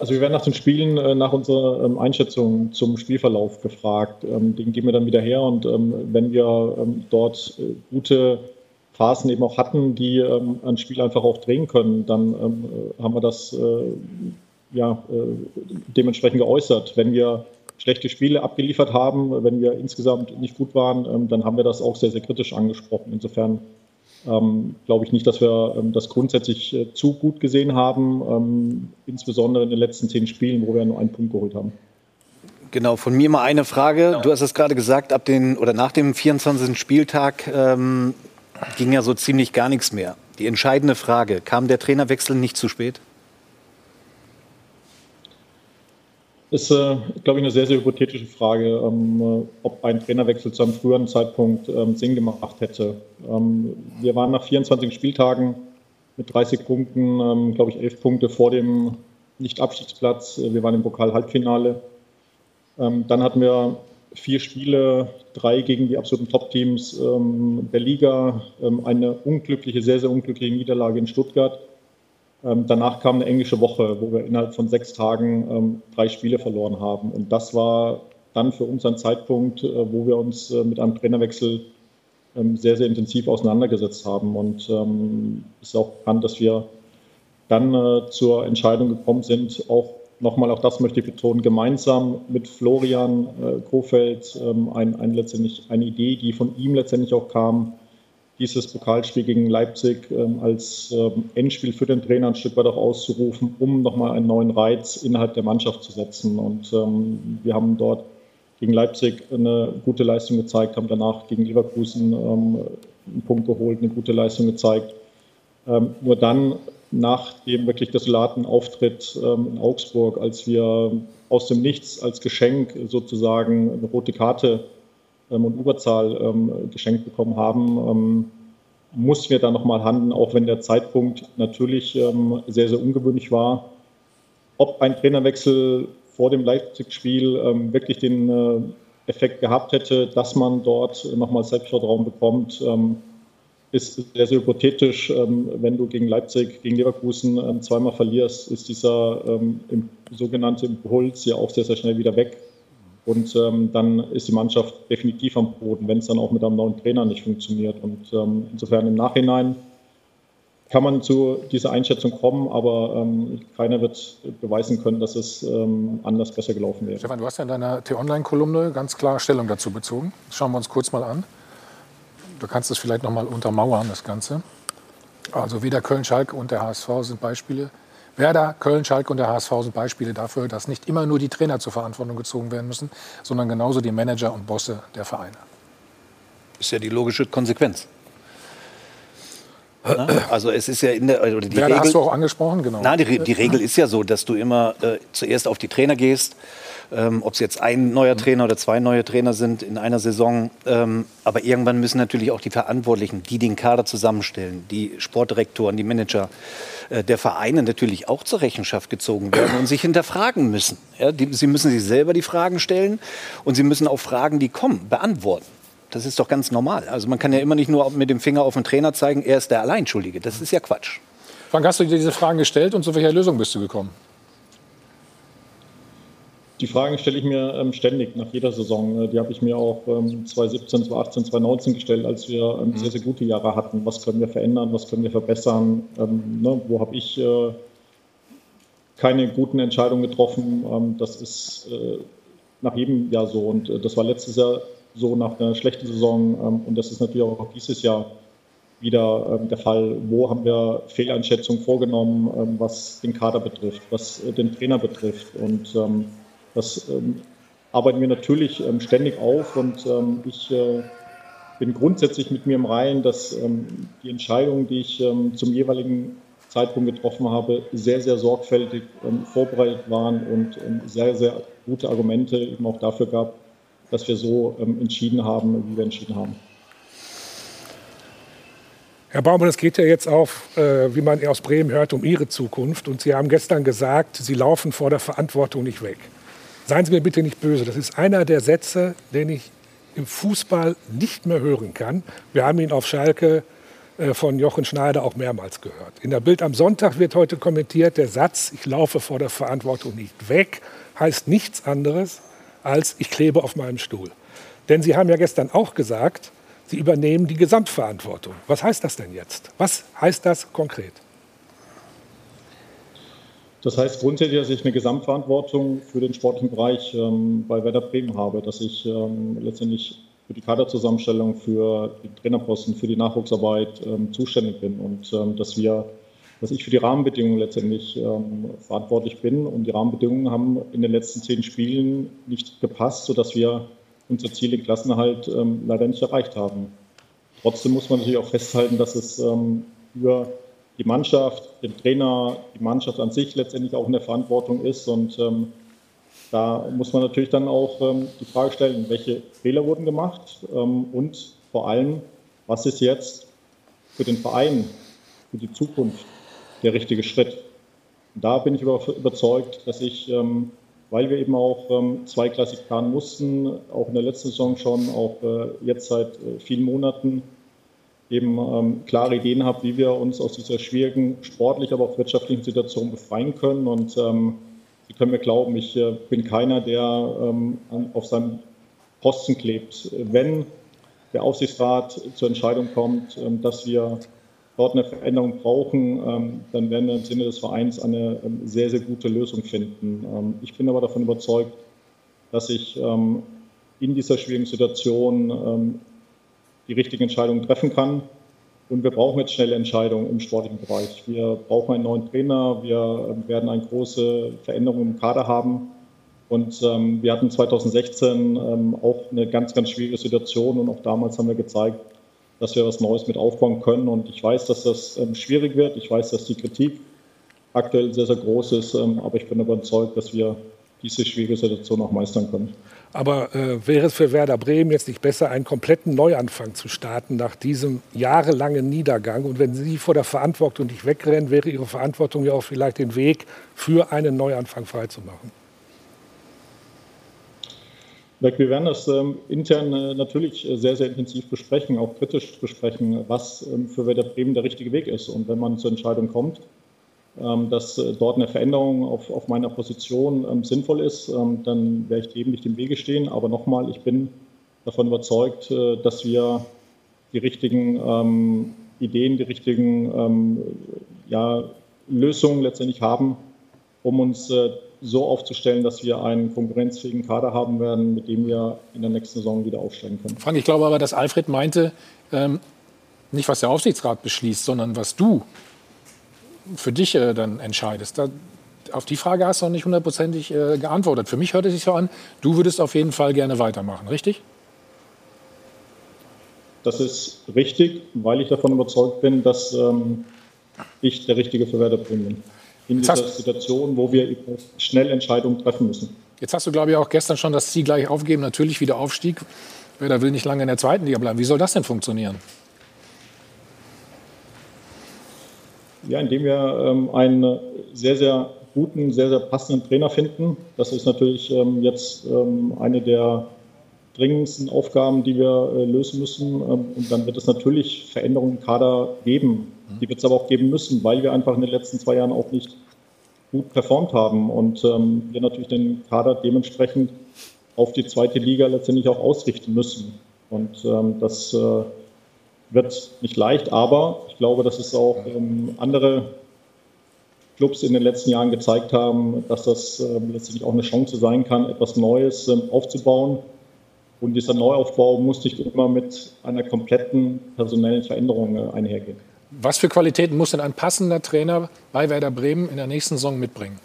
Speaker 16: Also wir werden nach den Spielen äh, nach unserer ähm, Einschätzung zum Spielverlauf gefragt. Ähm, den geben wir dann wieder her und ähm, wenn wir dort äh, gute Phasen eben auch hatten, die ein Spiel einfach auch drehen können, dann äh, haben wir das ja, äh, dementsprechend geäußert. Wenn wir schlechte Spiele abgeliefert haben, wenn wir insgesamt nicht gut waren, ähm, dann haben wir das auch sehr, sehr kritisch angesprochen. Insofern ähm, glaube ich nicht, dass wir ähm, das grundsätzlich äh, zu gut gesehen haben, ähm, insbesondere in den letzten zehn Spielen, wo wir nur einen Punkt geholt haben.
Speaker 4: Genau, von mir mal eine Frage. Du hast es gerade gesagt, ab den oder nach dem 24. Spieltag ähm, ging ja so ziemlich gar nichts mehr. Die entscheidende Frage, kam der Trainerwechsel nicht zu spät?
Speaker 16: Ist, äh, glaube ich, eine sehr, sehr hypothetische Frage, ähm, äh, ob ein Trainerwechsel zu einem früheren Zeitpunkt ähm, Sinn gemacht hätte. Ähm, wir waren nach 24 Spieltagen mit 30 Punkten, glaube ich, 11 Punkte vor dem Nicht-Abstiegsplatz. Wir waren im Pokal-Halbfinale. Dann hatten wir vier Spiele, drei gegen die absoluten Top-Teams der Liga, eine unglückliche, sehr, sehr unglückliche Niederlage in Stuttgart ähm, danach kam eine englische Woche, wo wir innerhalb von sechs Tagen ähm, drei Spiele verloren haben. Und das war dann für uns ein Zeitpunkt, äh, wo wir uns äh, mit einem Trainerwechsel ähm, sehr, sehr intensiv auseinandergesetzt haben. Und es ähm, ist auch bekannt, dass wir dann äh, zur Entscheidung gekommen sind, auch nochmal, auch das möchte ich betonen, gemeinsam mit Florian äh, Kofeld ähm, ein, ein letztendlich eine Idee, die von ihm letztendlich auch kam, dieses Pokalspiel gegen Leipzig ähm, als ähm, Endspiel für den Trainer ein Stück weit auch auszurufen, um nochmal einen neuen Reiz innerhalb der Mannschaft zu setzen. Und ähm, wir haben dort gegen Leipzig eine gute Leistung gezeigt, haben danach gegen Leverkusen ähm, einen Punkt geholt, eine gute Leistung gezeigt. Ähm, nur dann, nach dem wirklich desolaten Auftritt ähm, in Augsburg, als wir aus dem Nichts als Geschenk sozusagen eine rote Karte und Überzahl ähm, geschenkt bekommen haben, ähm, mussten wir da nochmal handeln, auch wenn der Zeitpunkt natürlich sehr, sehr ungewöhnlich war. Ob ein Trainerwechsel vor dem Leipzig-Spiel wirklich den äh, Effekt gehabt hätte, dass man dort nochmal Selbstvertrauen bekommt, ist sehr, sehr hypothetisch. Wenn du gegen Leipzig, gegen Leverkusen zweimal verlierst, ist dieser sogenannte Impuls ja auch sehr, sehr schnell wieder weg. Und ähm, dann ist die Mannschaft definitiv am Boden, wenn es dann auch mit einem neuen Trainer nicht funktioniert. Und ähm, insofern im Nachhinein kann man zu dieser Einschätzung kommen, aber ähm, keiner wird beweisen können, dass es ähm, anders besser gelaufen wäre.
Speaker 1: Stefan, du hast ja in deiner T-Online-Kolumne ganz klar Stellung dazu bezogen. Das schauen wir uns kurz mal an. Du kannst es vielleicht noch mal untermauern, das Ganze. Also weder Köln, Schalke und der HSV sind Beispiele Werder, Köln, Schalke und der HSV sind Beispiele dafür, dass nicht immer nur die Trainer zur Verantwortung gezogen werden müssen, sondern genauso die Manager und Bosse der Vereine.
Speaker 4: Ist ja die logische Konsequenz. Na? Also es ist ja in der oder
Speaker 1: die Werder Regel, hast du auch angesprochen, genau.
Speaker 4: Nein, die, die Regel ist ja so, dass du immer äh, zuerst auf die Trainer gehst, ähm, ob es jetzt ein neuer Trainer oder zwei neue Trainer sind in einer Saison. Ähm, aber irgendwann müssen natürlich auch die Verantwortlichen, die den Kader zusammenstellen, die Sportdirektoren, die Manager äh, der Vereine natürlich auch zur Rechenschaft gezogen werden und sich hinterfragen müssen. Ja, die, sie müssen sich selber die Fragen stellen und sie müssen auch Fragen, die kommen, beantworten. Das ist doch ganz normal. Also man kann ja immer nicht nur mit dem Finger auf den Trainer zeigen, er ist der Alleinschuldige. Das ist ja Quatsch.
Speaker 1: Frank, hast du dir diese Fragen gestellt und zu welcher Lösung bist du gekommen?
Speaker 16: Die Fragen stelle ich mir ähm, ständig nach jeder Saison. Äh, die habe ich mir auch ähm, 2017, 2018, 2019 gestellt, als wir ähm, mhm. sehr, sehr gute Jahre hatten. Was können wir verändern? Was können wir verbessern? Ähm, ne, wo habe ich äh, keine guten Entscheidungen getroffen? Ähm, das ist äh, nach jedem Jahr so. Und äh, das war letztes Jahr so nach einer schlechten Saison. Ähm, und das ist natürlich auch dieses Jahr wieder der Fall. Wo haben wir Fehleinschätzungen vorgenommen, was den Kader betrifft, was äh, den Trainer betrifft? Und das ähm, arbeiten wir natürlich ähm, ständig auf und ähm, ich äh, bin grundsätzlich mit mir im Reinen, dass ähm, die Entscheidungen, die ich ähm, zum jeweiligen Zeitpunkt getroffen habe, sehr, sehr sorgfältig ähm, vorbereitet waren und sehr, sehr gute Argumente eben auch dafür gab, dass wir so entschieden haben, wie wir entschieden haben.
Speaker 10: Herr Baumann, es geht ja jetzt auf, äh, wie man aus Bremen hört, um Ihre Zukunft. Und Sie haben gestern gesagt, Sie laufen vor der Verantwortung nicht weg. Seien Sie mir bitte nicht böse, das ist einer der Sätze, den ich im Fußball nicht mehr hören kann. Wir haben ihn auf Schalke äh, von Jochen Schneider auch mehrmals gehört. In der Bild am Sonntag wird heute kommentiert, der Satz, ich laufe vor der Verantwortung nicht weg, heißt nichts anderes als, ich klebe auf meinem Stuhl. Denn Sie haben ja gestern auch gesagt, Sie übernehmen die Gesamtverantwortung. Was heißt das denn jetzt? Was heißt das konkret?
Speaker 16: Das heißt grundsätzlich, dass ich eine Gesamtverantwortung für den sportlichen Bereich ähm, bei Werder Bremen habe, dass ich ähm, letztendlich für die Kaderzusammenstellung, für den Trainerposten, für die Nachwuchsarbeit ähm, zuständig bin und ähm, dass wir, dass ich für die Rahmenbedingungen letztendlich ähm, verantwortlich bin und die Rahmenbedingungen haben in den letzten zehn Spielen nicht gepasst, sodass wir unser Ziel, den Klassenerhalt, ähm, leider nicht erreicht haben. Trotzdem muss man natürlich auch festhalten, dass es für die Mannschaft, den Trainer, die Mannschaft an sich letztendlich auch in der Verantwortung ist. Und ähm, da muss man natürlich dann auch ähm, die Frage stellen, welche Fehler wurden gemacht ähm, und vor allem, was ist jetzt für den Verein, für die Zukunft der richtige Schritt. Da bin ich überzeugt, dass ich, ähm, weil wir eben auch ähm, zweiklassig planen mussten, auch in der letzten Saison schon, auch äh, jetzt seit äh, vielen Monaten, eben ähm, klare Ideen habe, wie wir uns aus dieser schwierigen sportlich, aber auch wirtschaftlichen Situation befreien können. Und Sie können mir glauben, ich äh, bin keiner, der auf seinem Posten klebt. Wenn der Aufsichtsrat zur Entscheidung kommt, dass wir dort eine Veränderung brauchen, ähm, dann werden wir im Sinne des Vereins eine ähm, sehr, sehr gute Lösung finden. ich bin aber davon überzeugt, dass ich in dieser schwierigen Situation die richtigen Entscheidungen treffen kann. Und wir brauchen jetzt schnelle Entscheidungen im sportlichen Bereich. Wir brauchen einen neuen Trainer. Wir ähm, werden eine große Veränderung im Kader haben. Und ähm, wir hatten 2016 ähm, auch eine ganz, ganz schwierige Situation. Und auch damals haben wir gezeigt, dass wir was Neues mit aufbauen können. Und ich weiß, dass das ähm, schwierig wird. Ich weiß, dass die Kritik aktuell sehr, sehr groß ist. Ähm, aber ich bin überzeugt, dass wir diese schwierige Situation auch meistern können.
Speaker 10: Aber äh, wäre es für Werder Bremen jetzt nicht besser, einen kompletten Neuanfang zu starten nach diesem jahrelangen Niedergang? Und wenn Sie vor der Verantwortung nicht wegrennen, wäre Ihre Verantwortung ja auch vielleicht den Weg für einen Neuanfang freizumachen.
Speaker 16: Wir werden das ähm, intern äh, natürlich sehr, sehr intensiv besprechen, auch kritisch besprechen, was ähm, für Werder Bremen der richtige Weg ist. Und wenn man zur Entscheidung kommt, ähm, dass äh, dort eine Veränderung auf, auf meiner Position sinnvoll ist, dann werde ich dem nicht im Wege stehen. Aber nochmal, ich bin davon überzeugt, äh, dass wir die richtigen Ideen, die richtigen ja, Lösungen letztendlich haben, um uns äh, so aufzustellen, dass wir einen konkurrenzfähigen Kader haben werden, mit dem wir in der nächsten Saison wieder aufsteigen können.
Speaker 1: Frank, ich glaube aber, dass Alfred meinte, ähm, nicht was der Aufsichtsrat beschließt, sondern was du für dich äh, dann entscheidest. Da, auf die Frage hast du noch nicht hundertprozentig äh, geantwortet. Für mich hört es sich so an, du würdest auf jeden Fall gerne weitermachen, richtig?
Speaker 16: Das ist richtig, weil ich davon überzeugt bin, dass ähm, ich der Richtige für Werder Bremen bin. In dieser Situation, wo wir schnell Entscheidungen treffen müssen.
Speaker 1: Jetzt hast du, glaube ich, auch gestern schon das Ziel gleich aufgegeben. Natürlich wieder Aufstieg. Werder will nicht lange in der zweiten Liga bleiben. Wie soll das denn funktionieren?
Speaker 16: Ja, indem wir ähm, einen sehr, sehr guten, sehr, sehr passenden Trainer finden. Das ist natürlich ähm, jetzt ähm, eine der dringendsten Aufgaben, die wir äh, lösen müssen. Ähm, und dann wird es natürlich Veränderungen im Kader geben. Die wird es aber auch geben müssen, weil wir einfach in den letzten zwei Jahren auch nicht gut performt haben und ähm, wir natürlich den Kader dementsprechend auf die zweite Liga letztendlich auch ausrichten müssen. Und ähm, das äh, wird nicht leicht, aber ich glaube, dass es auch ähm, andere Clubs in den letzten Jahren gezeigt haben, dass das ähm, letztendlich auch eine Chance sein kann, etwas Neues ähm, aufzubauen. Und dieser Neuaufbau muss nicht immer mit einer kompletten personellen Veränderung äh, einhergehen.
Speaker 1: Was für Qualitäten muss denn ein passender Trainer bei Werder Bremen in der nächsten Saison mitbringen?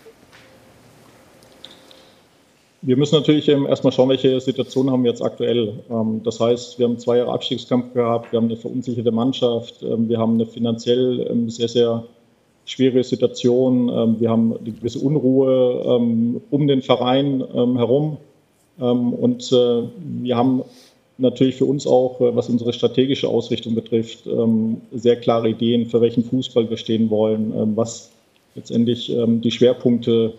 Speaker 16: Wir müssen natürlich erstmal schauen, welche Situation haben wir jetzt aktuell. Ähm, das heißt, wir haben zwei Jahre Abstiegskampf gehabt, wir haben eine verunsicherte Mannschaft, ähm, wir haben eine finanziell ähm, sehr, sehr schwierige Situation, wir haben eine gewisse Unruhe um den Verein herum und äh, wir haben natürlich für uns auch, äh, was unsere strategische Ausrichtung betrifft, sehr klare Ideen, für welchen Fußball wir stehen wollen, was letztendlich die Schwerpunkte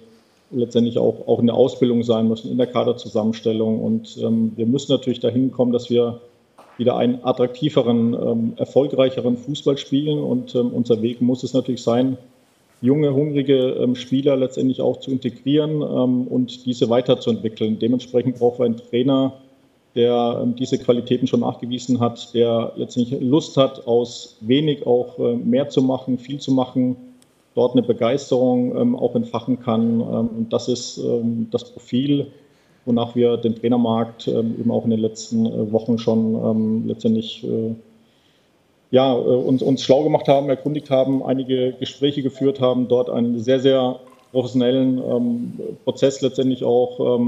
Speaker 16: letztendlich auch, auch in der Ausbildung sein müssen, in der Kaderzusammenstellung. Und ähm, wir müssen natürlich dahin kommen, dass wir wieder einen attraktiveren, ähm, erfolgreicheren Fußball spielen. Und ähm, unser Weg muss es natürlich sein, junge, hungrige ähm, Spieler letztendlich auch zu integrieren ähm, und diese weiterzuentwickeln. Dementsprechend brauchen wir einen Trainer, der ähm, diese Qualitäten schon nachgewiesen hat, der letztendlich Lust hat, aus wenig auch äh, mehr zu machen, viel zu machen dort eine Begeisterung ähm, auch entfachen kann. Ähm, das ist ähm, das Profil, wonach wir den Trainermarkt ähm, eben auch in den letzten äh, Wochen schon letztendlich äh, ja, äh, uns, uns schlau gemacht haben, erkundigt haben, einige Gespräche geführt haben, dort einen sehr, sehr professionellen ähm, Prozess letztendlich auch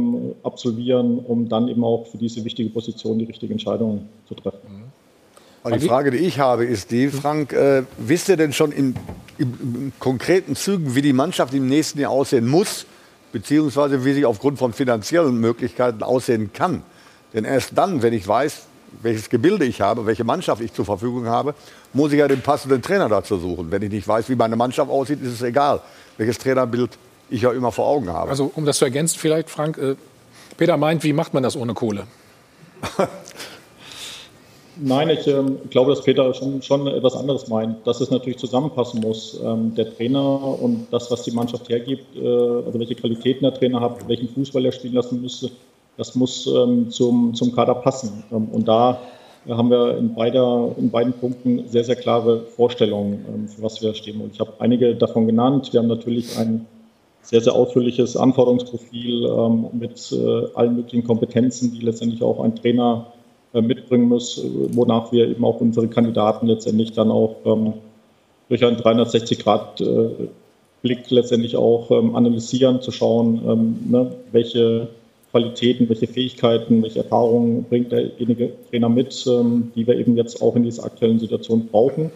Speaker 16: absolvieren, um dann eben auch für diese wichtige Position die richtige Entscheidung zu treffen.
Speaker 11: Aber die Frage, die ich habe, ist die, Frank, äh, wisst ihr denn schon in, in, in, konkreten Zügen, wie die Mannschaft im nächsten Jahr aussehen muss, beziehungsweise wie sie aufgrund von finanziellen Möglichkeiten aussehen kann? Denn erst dann, wenn ich weiß, welches Gebilde ich habe, welche Mannschaft ich zur Verfügung habe, muss ich ja den passenden Trainer dazu suchen. Wenn ich nicht weiß, wie meine Mannschaft aussieht, ist es egal, welches Trainerbild ich ja immer vor Augen habe.
Speaker 1: Also um das zu ergänzen vielleicht, Frank, äh, Peter meint, wie macht man das ohne Kohle?
Speaker 16: Nein, ich ähm, glaube, dass Peter schon, schon etwas anderes meint, dass es natürlich zusammenpassen muss. Ähm, der Trainer und das, was die Mannschaft hergibt, äh, also welche Qualitäten der Trainer hat, welchen Fußball er spielen lassen müsste, das muss ähm, zum, zum Kader passen. Ähm, und da haben wir in, beider, in beiden Punkten sehr, sehr klare Vorstellungen, ähm, für was wir stehen. Und ich habe einige davon genannt. Wir haben natürlich ein sehr, sehr ausführliches Anforderungsprofil ähm, mit äh, allen möglichen Kompetenzen, die letztendlich auch ein Trainer äh, mitbringen muss, wonach wir eben auch unsere Kandidaten letztendlich dann auch ähm, durch einen 360-Grad-Blick letztendlich auch ähm, analysieren, zu schauen, ne, welche Qualitäten, welche Fähigkeiten, welche Erfahrungen bringt derjenige Trainer mit, ähm, die wir eben jetzt auch in dieser aktuellen Situation brauchen.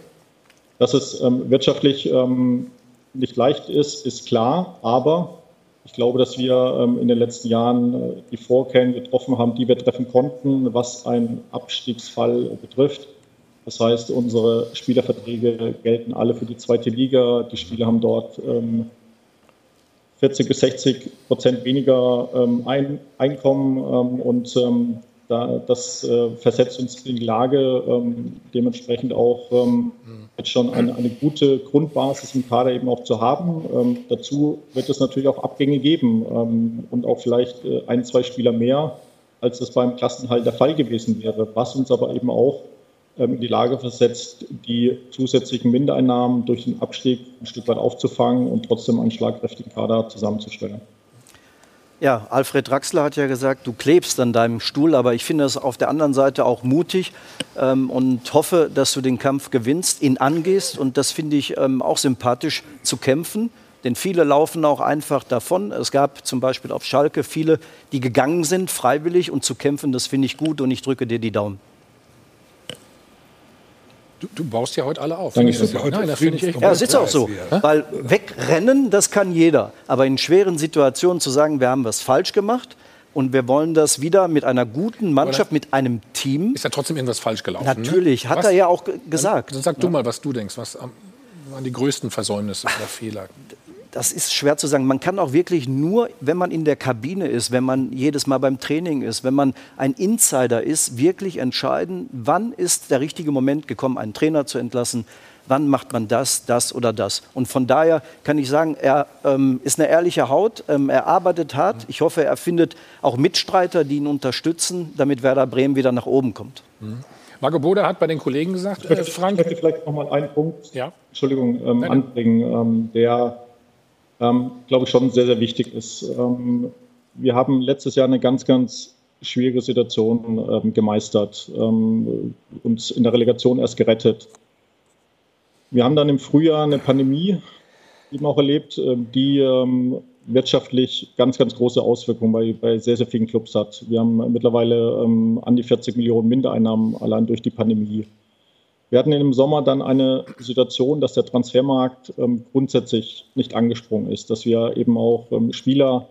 Speaker 16: Dass es ähm, wirtschaftlich ähm, nicht leicht ist, ist klar, aber ich glaube, dass wir ähm, in den letzten Jahren äh, die Vorkehrungen getroffen haben, die wir treffen konnten, was einen Abstiegsfall betrifft. Das heißt, unsere Spielerverträge gelten alle für die zweite Liga. Die Spieler haben dort 40 ähm, bis 60 Prozent weniger ähm, Einkommen und da, das äh, versetzt uns in die Lage, ähm, dementsprechend auch ähm, jetzt schon eine, eine, gute Grundbasis im Kader eben auch zu haben. Ähm, dazu wird es natürlich auch Abgänge geben ähm, und auch vielleicht äh, ein, zwei Spieler mehr, als das beim Klassenhalt der Fall gewesen wäre, was uns aber eben auch ähm, in die Lage versetzt, die zusätzlichen Mindereinnahmen durch den Abstieg ein Stück weit aufzufangen und trotzdem einen schlagkräftigen Kader zusammenzustellen.
Speaker 12: Ja, Alfred Draxler hat ja gesagt, du klebst an deinem Stuhl, aber ich finde es auf der anderen Seite auch mutig ähm, und hoffe, dass du den Kampf gewinnst, ihn angehst und das finde ich ähm, auch sympathisch zu kämpfen. Denn viele laufen auch einfach davon. Es gab zum Beispiel auf Schalke viele, die gegangen sind, freiwillig und zu kämpfen, das finde ich gut und ich drücke dir die Daumen.
Speaker 1: Du, du, baust ja heute alle auf.
Speaker 16: Danke,
Speaker 1: ich das ja
Speaker 12: Nein, das finde ich echt Ja, das ist auch so. Weil wegrennen, das kann jeder. Aber in schweren Situationen zu sagen, wir haben was falsch gemacht, und wir wollen das wieder mit einer guten Mannschaft, mit einem Team.
Speaker 1: Ist ja trotzdem irgendwas falsch gelaufen.
Speaker 12: Natürlich,
Speaker 1: ne?
Speaker 12: hat
Speaker 1: was?
Speaker 12: er ja auch gesagt.
Speaker 1: Dann, dann sag du mal, was du denkst. Was waren die größten Versäumnisse oder Fehler?
Speaker 12: Das ist schwer zu sagen. Man kann auch wirklich nur, wenn man in der Kabine ist, wenn man jedes Mal beim Training ist, wenn man ein Insider ist, wirklich entscheiden, wann ist der richtige Moment gekommen, einen Trainer zu entlassen, wann macht man das, das oder das. Und von daher kann ich sagen, er ähm, ist eine ehrliche Haut, ähm, er arbeitet hart. Ich hoffe, er findet auch Mitstreiter, die ihn unterstützen, damit Werder Bremen wieder nach oben kommt.
Speaker 1: Mhm. Marco Bode hat bei den Kollegen gesagt,
Speaker 16: äh, Frank. Ich möchte vielleicht noch mal einen Punkt, ja? Entschuldigung, ähm, anbringen, ähm, der ähm, glaube ich, schon sehr, sehr wichtig ist. Ähm, wir haben letztes Jahr eine ganz, ganz schwierige Situation ähm, gemeistert, ähm, uns in der Relegation erst gerettet. Wir haben dann im Frühjahr eine Pandemie eben auch erlebt, äh, die ähm, wirtschaftlich ganz, ganz große Auswirkungen bei, bei sehr, sehr vielen Clubs hat. Wir haben mittlerweile ähm, an die 40 Millionen Mindereinnahmen allein durch die Pandemie. Wir hatten im Sommer dann eine Situation, dass der Transfermarkt ähm, grundsätzlich nicht angesprungen ist, dass wir eben auch ähm, Spieler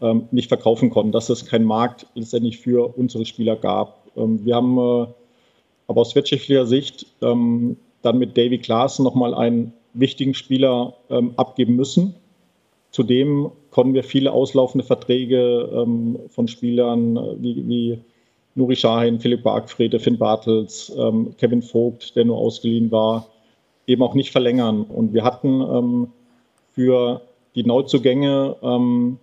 Speaker 16: ähm, nicht verkaufen konnten, dass es keinen Markt letztendlich für unsere Spieler gab. Ähm, wir haben äh, aber aus wirtschaftlicher Sicht ähm, dann mit Davy Klaassen nochmal einen wichtigen Spieler ähm, abgeben müssen. Zudem konnten wir viele auslaufende Verträge von Spielern äh, wie, wie Nuri Sahin, Philipp Bargfrede, Finn Bartels, ähm, Kevin Vogt, der nur ausgeliehen war, eben auch nicht verlängern. Und wir hatten ähm, für die Neuzugänge ähm,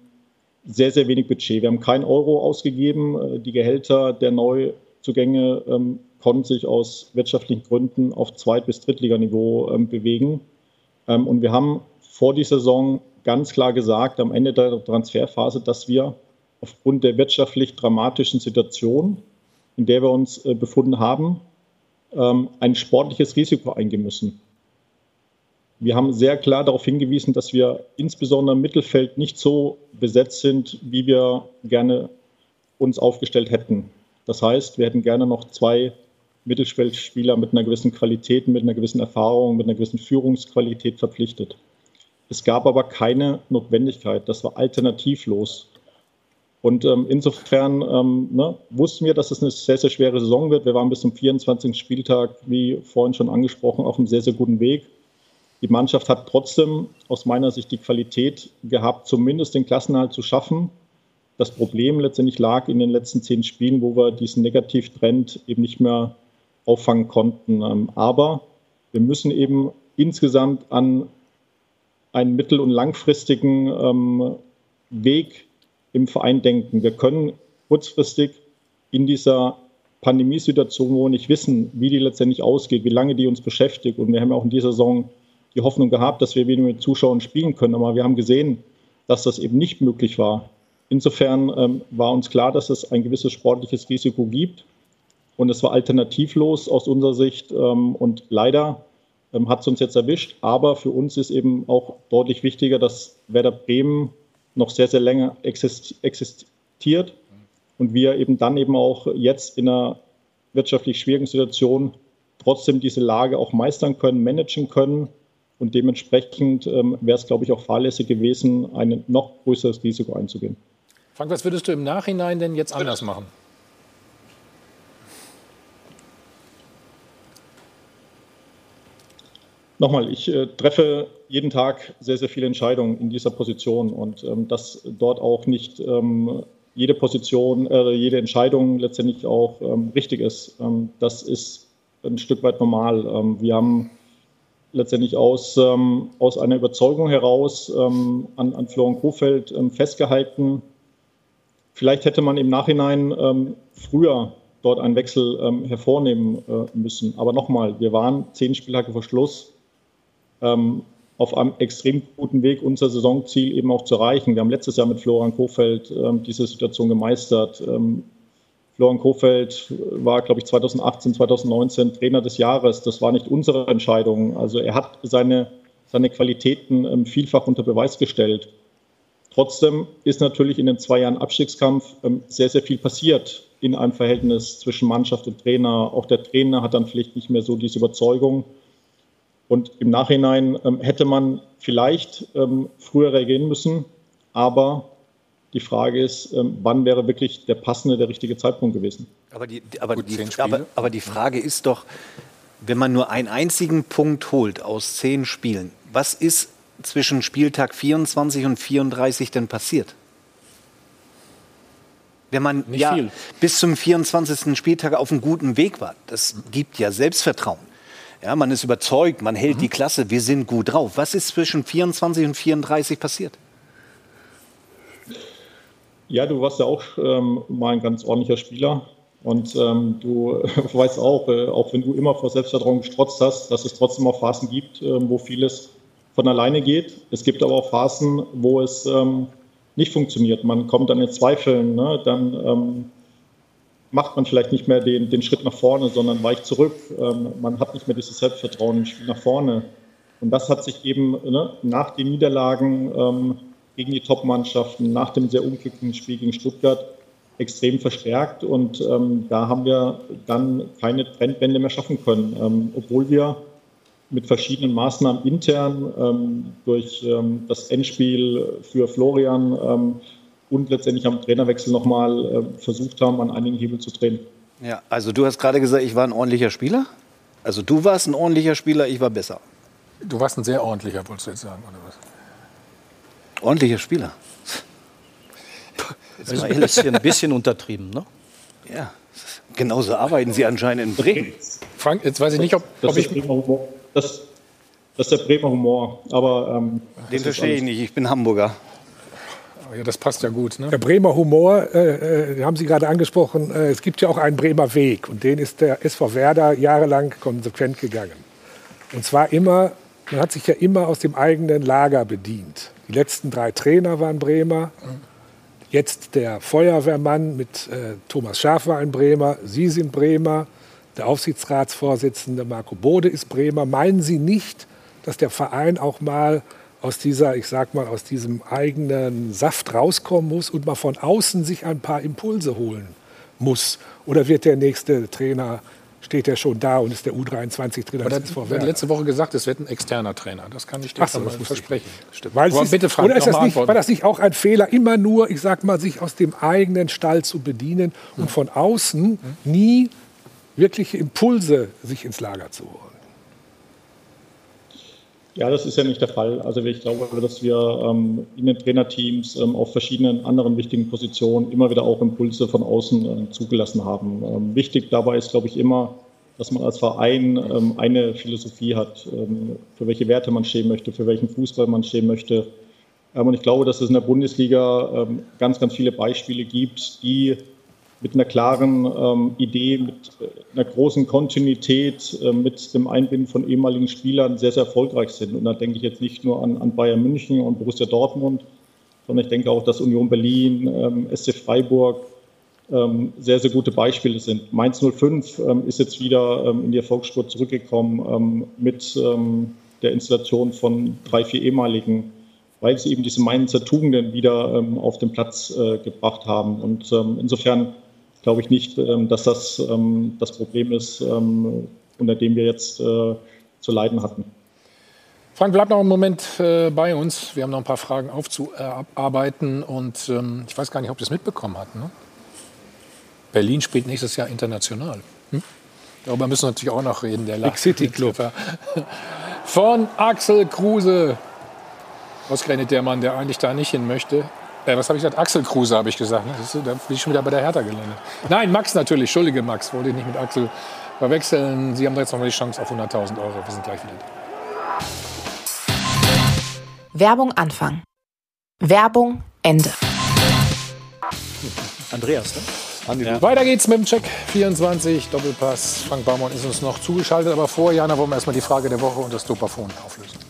Speaker 16: sehr, sehr wenig Budget. Wir haben kein Euro ausgegeben. Äh, die Gehälter der Neuzugänge ähm, konnten sich aus wirtschaftlichen Gründen auf Zweit- bis Drittliganiveau ähm, bewegen. Ähm, und wir haben vor dieser Saison ganz klar gesagt, am Ende der Transferphase, dass wir aufgrund der wirtschaftlich dramatischen Situation, in der wir uns äh, befunden haben, ähm, ein sportliches Risiko eingehen müssen. Wir haben sehr klar darauf hingewiesen, dass wir insbesondere im Mittelfeld nicht so besetzt sind, wie wir gerne uns aufgestellt hätten. Das heißt, wir hätten gerne noch zwei Mittelfeldspieler mit einer gewissen Qualität, mit einer gewissen Erfahrung, mit einer gewissen Führungsqualität verpflichtet. Es gab aber keine Notwendigkeit. Das war alternativlos. Und ähm, insofern ähm, ne, wussten wir, dass es eine sehr, sehr schwere Saison wird. Wir waren bis zum 24. Spieltag, wie vorhin schon angesprochen, auf einem sehr, sehr guten Weg. Die Mannschaft hat trotzdem aus meiner Sicht die Qualität gehabt, zumindest den Klassenhalt zu schaffen. Das Problem letztendlich lag in den letzten zehn Spielen, wo wir diesen Negativtrend eben nicht mehr auffangen konnten. Ähm, aber wir müssen eben insgesamt an einen mittel- und langfristigen ähm, Weg im Verein denken. Wir können kurzfristig in dieser Pandemiesituation, wo wir nicht wissen, wie die letztendlich ausgeht, wie lange die uns beschäftigt. Und wir haben auch in dieser Saison die Hoffnung gehabt, dass wir wieder mit Zuschauern spielen können. Aber wir haben gesehen, dass das eben nicht möglich war. Insofern ähm, war uns klar, dass es ein gewisses sportliches Risiko gibt. Und es war alternativlos aus unserer Sicht. Ähm, und leider ähm, hat es uns jetzt erwischt. Aber für uns ist eben auch deutlich wichtiger, dass Werder Bremen noch sehr, sehr länger existiert und wir eben dann eben auch jetzt in einer wirtschaftlich schwierigen Situation trotzdem diese Lage auch meistern können, managen können. Und dementsprechend ähm, wäre es, glaube ich, auch fahrlässig gewesen, ein noch größeres Risiko einzugehen.
Speaker 1: Frank, was würdest du im Nachhinein denn jetzt anders machen?
Speaker 16: Nochmal, ich äh, treffe jeden Tag sehr, sehr viele Entscheidungen in dieser Position und ähm, dass dort auch nicht ähm, jede Position, äh, jede Entscheidung letztendlich auch ähm, richtig ist. Ähm, das ist ein Stück weit normal. Ähm, wir haben letztendlich aus, ähm, aus einer Überzeugung heraus an, an Florian Kofeld festgehalten. Vielleicht hätte man im Nachhinein früher dort einen Wechsel hervornehmen äh, müssen. Aber nochmal, wir waren zehn Spieltage vor Schluss ähm, auf einem extrem guten Weg, unser Saisonziel eben auch zu erreichen. Wir haben letztes Jahr mit Florian Kofeld ähm, diese Situation gemeistert. Ähm, Florian Kofeld war, glaube ich, 2018, 2019 Trainer des Jahres. Das war nicht unsere Entscheidung. Also er hat seine, seine Qualitäten ähm, vielfach unter Beweis gestellt. Trotzdem ist natürlich in den zwei Jahren Abstiegskampf ähm, sehr, sehr viel passiert in einem Verhältnis zwischen Mannschaft und Trainer. Auch der Trainer hat dann vielleicht nicht mehr so diese Überzeugung. Und im Nachhinein ähm, hätte man vielleicht ähm, früher reagieren müssen, aber die Frage ist, ähm, wann wäre wirklich der passende, der richtige Zeitpunkt gewesen?
Speaker 4: Aber die, aber, die, aber, aber die Frage ist doch, wenn man nur einen einzigen Punkt holt aus zehn Spielen, was ist zwischen Spieltag 24 und 34 denn passiert? Wenn man
Speaker 1: Nicht
Speaker 4: ja
Speaker 1: viel.
Speaker 4: bis zum 24. Spieltag auf einem guten Weg war, das gibt ja Selbstvertrauen. Ja, man ist überzeugt, man hält die Klasse, wir sind gut drauf. Was ist zwischen 24 und 34 passiert?
Speaker 16: Ja, du warst ja auch ähm, mal ein ganz ordentlicher Spieler. Und ähm, du weißt auch, äh, auch wenn du immer vor Selbstvertrauen gestrotzt hast, dass es trotzdem auch Phasen gibt, ähm, wo vieles von alleine geht. Es gibt aber auch Phasen, wo es ähm, nicht funktioniert. Man kommt dann in Zweifeln, ne? dann ähm, macht man vielleicht nicht mehr den, den Schritt nach vorne, sondern weicht zurück. Ähm, man hat nicht mehr dieses Selbstvertrauen im Spiel nach vorne. Und das hat sich eben ne, nach den Niederlagen ähm, gegen die Top-Mannschaften, nach dem sehr unglücklichen Spiel gegen Stuttgart extrem verstärkt. Und ähm, da haben wir dann keine Trendwende mehr schaffen können, ähm, obwohl wir mit verschiedenen Maßnahmen intern ähm, durch ähm, das Endspiel für Florian und letztendlich am Trainerwechsel nochmal äh, versucht haben, an einigen Hebel zu drehen.
Speaker 4: Ja, also du hast gerade gesagt, ich war ein ordentlicher Spieler. Also du warst ein ordentlicher Spieler, ich war besser.
Speaker 1: Du warst ein sehr ordentlicher, wolltest du jetzt sagen, oder was?
Speaker 4: Ordentlicher Spieler.
Speaker 12: Jetzt mal ehrlich, ist ja ein bisschen untertrieben, ne?
Speaker 4: Ja, genauso arbeiten sie anscheinend in Bremen.
Speaker 1: Frank, jetzt weiß ich nicht, ob,
Speaker 16: Das,
Speaker 1: ob
Speaker 16: ist,
Speaker 1: ich.
Speaker 16: der Bremer Humor. das, das ist der Bremer Humor. Aber ähm,
Speaker 4: Den verstehe ich nicht, ich bin Hamburger.
Speaker 1: Ja, das passt ja gut. Ne?
Speaker 10: Der Bremer Humor, äh, äh, haben Sie gerade angesprochen, äh, es gibt ja auch einen Bremer Weg und den ist der SV Werder jahrelang konsequent gegangen. Und zwar immer, man hat sich ja immer aus dem eigenen Lager bedient. Die letzten drei Trainer waren Bremer. Jetzt der Feuerwehrmann mit äh, Thomas Schaaf war ein Bremer. Sie sind Bremer. Der Aufsichtsratsvorsitzende Marco Bode ist Bremer. Meinen Sie nicht, dass der Verein auch mal aus dieser, ich sag mal, aus diesem eigenen Saft rauskommen muss und mal von außen sich ein paar Impulse holen muss? Oder wird der nächste Trainer, steht er schon da und ist der U23-Trainer
Speaker 1: Aber
Speaker 10: des SV
Speaker 1: das
Speaker 10: Werder?
Speaker 1: wird letzte Woche gesagt, es wird ein externer Trainer. Das kann ich dir
Speaker 10: so,
Speaker 1: versprechen. Stimmt.
Speaker 10: Weil
Speaker 1: Aber
Speaker 10: es
Speaker 1: bitte,
Speaker 10: ist,
Speaker 1: Frank,
Speaker 10: oder ist das nicht, war das nicht auch ein Fehler, immer nur, ich sag mal, sich aus dem eigenen Stall zu bedienen und von außen nie wirkliche Impulse sich ins Lager zu holen?
Speaker 16: Ja, das ist ja nicht der Fall. Also ich glaube, dass wir ähm, in den Trainerteams ähm, auf verschiedenen anderen wichtigen Positionen immer wieder auch Impulse von außen äh, zugelassen haben. Ähm, wichtig dabei ist, glaube ich, immer, dass man als Verein ähm, eine Philosophie hat, ähm, für welche Werte man stehen möchte, für welchen Fußball man stehen möchte. Ähm, und ich glaube, dass es in der Bundesliga ganz, ganz viele Beispiele gibt, die mit einer klaren ähm, Idee, mit äh, einer großen Kontinuität, äh, mit dem Einbinden von ehemaligen Spielern sehr, sehr erfolgreich sind. Und da denke ich jetzt nicht nur an, an Bayern München und Borussia Dortmund, sondern ich denke auch, dass Union Berlin, ähm, SC Freiburg ähm, sehr, sehr gute Beispiele sind. Mainz 05 ähm, ist jetzt wieder ähm, in die Erfolgsspur zurückgekommen ähm, mit der Installation von drei, vier ehemaligen weil sie eben diese Mainzer Tugenden wieder auf den Platz äh, gebracht haben. Und insofern glaube ich nicht, ähm, dass das ähm, das Problem ist, ähm, unter dem wir jetzt äh, zu leiden hatten.
Speaker 1: Frank, bleib noch einen Moment äh, bei uns. Wir haben noch ein paar Fragen aufzuarbeiten. Und ähm, ich weiß gar nicht, ob du es mitbekommen hast. Ne? Berlin spielt nächstes Jahr international. Hm? Darüber müssen wir natürlich auch noch reden. Der
Speaker 10: Big City Club.
Speaker 1: Von Axel Kruse. Ausgerechnet der Mann, der eigentlich da nicht hin möchte. Äh, was habe ich gesagt? Axel Kruse habe ich gesagt. Ne? Ist, da bin ich schon wieder bei der Hertha gelandet. Nein, Max natürlich. Entschuldige, Max. Wollte ich nicht mit Axel verwechseln. Sie haben jetzt noch mal die Chance auf 100.000 Euro. Wir sind gleich wieder da.
Speaker 13: Werbung Anfang. Werbung Ende.
Speaker 12: Andreas, ne?
Speaker 1: Ja. Weiter geht's mit dem Check 24 Doppelpass. Frank Baumann ist uns noch zugeschaltet, aber vorher, Jana, wollen wir erstmal die Frage der Woche und das Dopafon auflösen.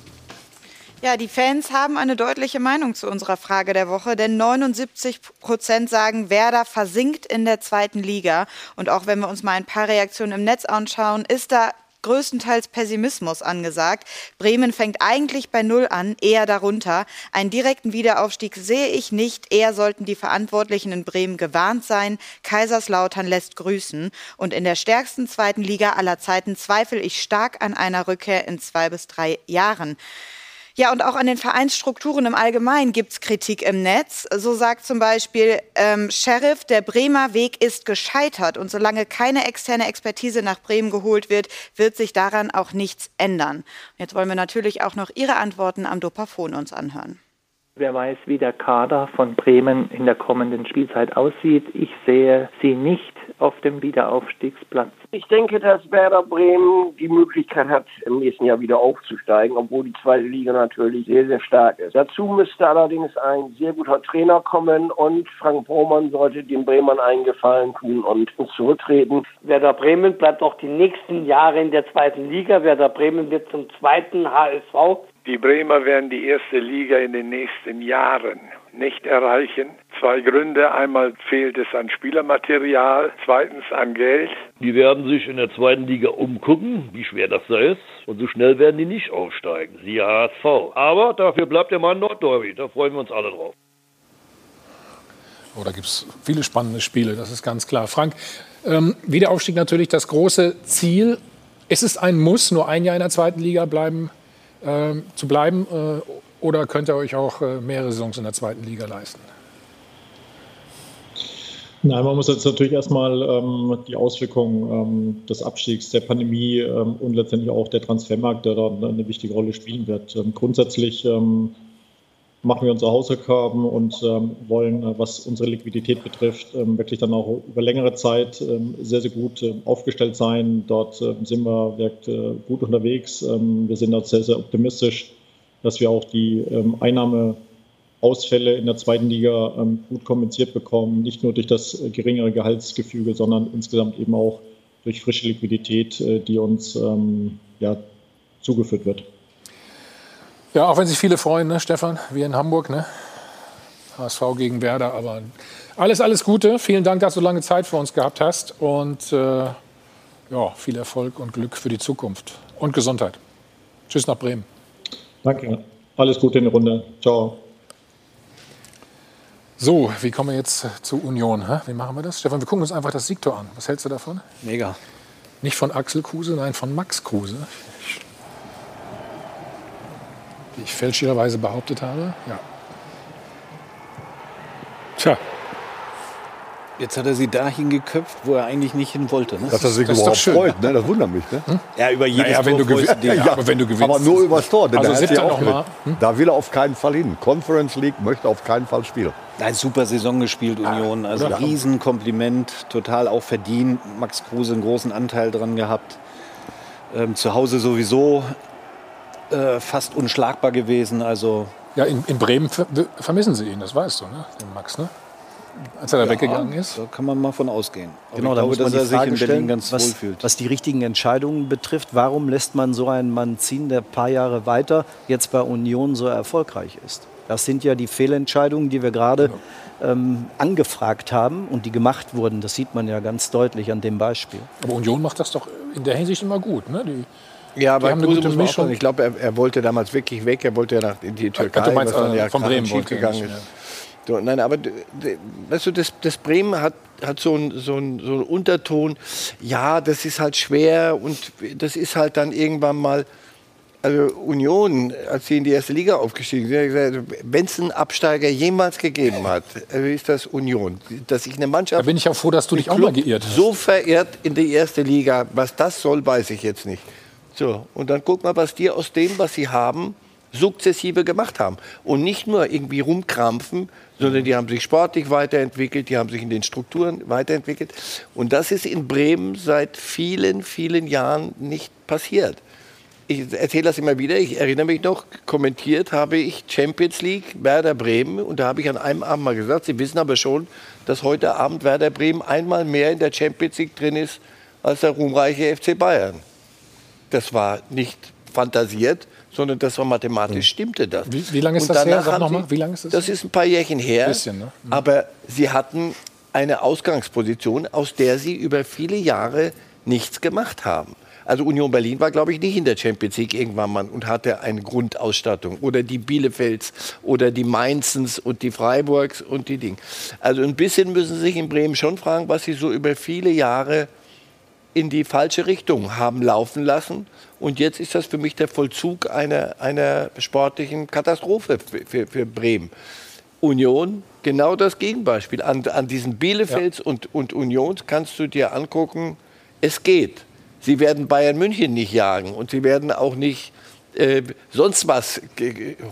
Speaker 3: Ja, die Fans haben eine deutliche Meinung zu unserer Frage der Woche, denn 79 Prozent sagen, Werder versinkt in der zweiten Liga. Und auch wenn wir uns mal ein paar Reaktionen im Netz anschauen, ist da größtenteils Pessimismus angesagt. Bremen fängt eigentlich bei Null an, eher darunter. Einen direkten Wiederaufstieg sehe ich nicht. Eher sollten die Verantwortlichen in Bremen gewarnt sein. Kaiserslautern lässt grüßen. Und in der stärksten zweiten Liga aller Zeiten zweifle ich stark an einer Rückkehr in zwei bis drei Jahren. Ja, und auch an den Vereinsstrukturen im Allgemeinen gibt es Kritik im Netz. So sagt zum Beispiel ähm, Sheriff, der Bremer Weg ist gescheitert. Und solange keine externe Expertise nach Bremen geholt wird, wird sich daran auch nichts ändern. Jetzt wollen wir natürlich auch noch Ihre Antworten am Dopafon uns anhören.
Speaker 19: Wer weiß, wie der Kader von Bremen in der kommenden Spielzeit aussieht. Ich sehe sie nicht auf dem Wiederaufstiegsplatz.
Speaker 20: Ich denke, dass Werder Bremen die Möglichkeit hat, im nächsten Jahr wieder aufzusteigen, obwohl die zweite Liga natürlich sehr, sehr stark ist. Dazu müsste allerdings ein sehr guter Trainer kommen und Frank Broman sollte den Bremern einen Gefallen tun und zurücktreten.
Speaker 21: Werder Bremen bleibt auch die nächsten Jahre in der zweiten Liga. Werder Bremen wird zum zweiten HSV.
Speaker 22: Die Bremer werden die erste Liga in den nächsten Jahren nicht erreichen. Zwei Gründe. Einmal fehlt es an Spielermaterial, zweitens an Geld.
Speaker 23: Die werden sich in der zweiten Liga umgucken, wie schwer das da ist. Und so schnell werden die nicht aufsteigen. Siehe HSV. Aber dafür bleibt der Mann Nordderby. Da freuen wir uns alle drauf.
Speaker 1: Oh, da gibt es viele spannende Spiele, das ist ganz klar. Frank, ähm, Wiederaufstieg natürlich das große Ziel. Ist es ein Muss, nur ein Jahr in der zweiten Liga bleiben äh, zu bleiben? Äh, oder könnt ihr euch auch äh, mehrere Saisons in der zweiten Liga leisten?
Speaker 16: Nein, man muss jetzt natürlich erstmal ähm, die Auswirkungen ähm, des Abstiegs, der Pandemie ähm, und letztendlich auch der Transfermarkt, der da eine wichtige Rolle spielen wird. Ähm, grundsätzlich ähm, machen wir unsere Hausaufgaben und ähm, wollen, äh, was unsere Liquidität betrifft, wirklich dann auch über längere Zeit sehr, sehr gut äh, aufgestellt sein. Dort sind wir wirkt, äh, gut unterwegs. wir sind dort sehr, sehr optimistisch, dass wir auch die ähm, Einnahmeausfälle in der zweiten Liga ähm, gut kompensiert bekommen. Nicht nur durch das äh, geringere Gehaltsgefüge, sondern insgesamt eben auch durch frische Liquidität, äh, die uns ähm, ja, zugeführt wird.
Speaker 1: Ja, auch wenn sich viele freuen, ne, Stefan, wie in Hamburg, ne? HSV gegen Werder, aber alles, alles Gute. Vielen Dank, dass du lange Zeit für uns gehabt hast und äh, ja, viel Erfolg und Glück für die Zukunft und Gesundheit. Tschüss nach Bremen.
Speaker 16: Danke. Alles Gute in der Runde. Ciao.
Speaker 1: So, wie kommen wir jetzt zu Union? Hä? Wie machen wir das? Stefan, wir gucken uns einfach das Siegtor an. Was hältst du davon?
Speaker 4: Mega.
Speaker 1: Nicht von Axel Kruse, nein, von Max Kruse. Wie ich fälschlicherweise behauptet habe. Ja.
Speaker 4: Tja, Jetzt hat er sie dahin geköpft, wo er eigentlich nicht hin wollte. Ne?
Speaker 11: Dass er sich das überhaupt freut, ne? das wundert mich. Ne? Hm?
Speaker 4: Ja, über jedes
Speaker 11: naja,
Speaker 4: wenn
Speaker 11: du
Speaker 4: gewinnst.
Speaker 11: Ja, ja, aber wenn du gewinnst. Aber nur über das Tor. Denn
Speaker 1: also der auch mal,
Speaker 11: hm? Da will er auf keinen Fall hin. Conference League möchte auf keinen Fall spielen.
Speaker 4: Eine super Saison gespielt, Union. Also ja. Riesenkompliment, total auch verdient. Max Kruse einen großen Anteil dran gehabt. Ähm, zu Hause sowieso äh, fast unschlagbar gewesen. Also
Speaker 1: ja, in, in Bremen ver vermissen sie ihn, das weißt du, ne? den Max. Ne? als er da ja, weggegangen ist?
Speaker 4: Da kann man mal von ausgehen.
Speaker 12: Aber genau, da muss man dass die Frage stellen, was, was, die richtigen Entscheidungen betrifft. Warum lässt man so einen Mann ziehen, der ein paar Jahre weiter jetzt bei Union so erfolgreich ist? Das sind ja die Fehlentscheidungen, die wir gerade ja. ähm, angefragt haben und die gemacht wurden. Das sieht man ja ganz deutlich an dem Beispiel.
Speaker 1: Aber Union macht das doch in der Hinsicht immer gut. Ne? Die
Speaker 2: ja, aber Kruse muss Mischung. Ich glaube, er, er, wollte damals wirklich weg. Er wollte ja nach in die Türkei,
Speaker 1: Ach, du meinst,
Speaker 2: was
Speaker 1: dann ja von Bremen
Speaker 2: gegangen ist. So, nein, aber weißt du, das, das Bremen hat, hat so einen so so ein Unterton, ja, das ist halt schwer und das ist halt dann irgendwann mal, also Union, als sie in die erste Liga aufgestiegen sind, wenn es einen Absteiger jemals gegeben hat, also ist das Union. Dass ich eine Mannschaft.
Speaker 1: Da bin ich auch froh, dass du dich auch mal geirrt hast.
Speaker 2: So verehrt in die erste Liga, was das soll, weiß ich jetzt nicht. So, und dann guck mal, was die aus dem, was sie haben, sukzessive gemacht haben. Und nicht nur irgendwie rumkrampfen, sondern die haben sich sportlich weiterentwickelt, die haben sich in den Strukturen weiterentwickelt. Und das ist in Bremen seit vielen, vielen Jahren nicht passiert. Ich erzähle das immer wieder, ich erinnere mich noch, kommentiert habe ich Champions League Werder Bremen und da habe ich an einem Abend mal gesagt, Sie wissen aber schon, dass heute Abend Werder Bremen einmal mehr in der Champions League drin ist als der ruhmreiche FC Bayern. Das war nicht fantasiert, sondern das war mathematisch stimmte das.
Speaker 1: Wie, wie lange ist das her? Sag noch mal, wie lange ist das?
Speaker 2: Das ist ein paar Jährchen her. Bisschen, ne? mhm. Aber sie hatten eine Ausgangsposition, aus der sie über viele Jahre nichts gemacht haben. Also Union Berlin war, glaube ich, nicht in der Champions League irgendwann mal und hatte eine Grundausstattung. Oder die Bielefelds oder die Mainzens und die Freiburgs und die Dinge. Also ein bisschen müssen Sie sich in Bremen schon fragen, was Sie so über viele Jahre in die falsche Richtung haben laufen lassen. Und jetzt ist das für mich der Vollzug einer, einer sportlichen Katastrophe für, für, für Bremen. Union, genau das Gegenbeispiel. An, an diesen Bielefelds ja. und, und Unions kannst du dir angucken, es geht. Sie werden Bayern München nicht jagen und sie werden auch nicht äh, sonst was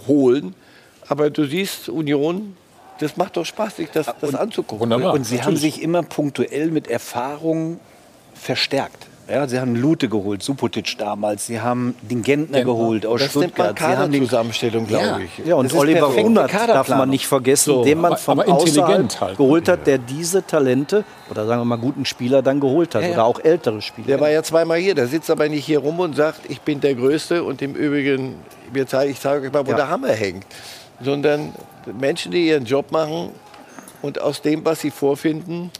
Speaker 2: holen. Aber du siehst, Union, das macht doch Spaß, sich das, das anzugucken.
Speaker 4: Wunderbar. Und sie Natürlich. haben sich immer punktuell mit Erfahrung verstärkt. Ja, sie haben Lute geholt, Supotic damals. Sie haben den Gentner, Gentner. geholt aus
Speaker 2: das
Speaker 4: Stuttgart.
Speaker 2: Sie haben die Zusammenstellung, glaube ja. ich.
Speaker 12: Ja, und Oliver Runert darf man nicht vergessen, so, den man von außerhalb halt. geholt hat, der diese Talente oder sagen wir mal guten Spieler dann geholt hat ja, ja. oder auch ältere Spieler.
Speaker 2: Der war ja zweimal hier. Der sitzt aber nicht hier rum und sagt, ich bin der Größte und im Übrigen, ich zeige euch mal, wo der Hammer hängt. Sondern Menschen, die ihren Job machen und aus dem, was sie vorfinden,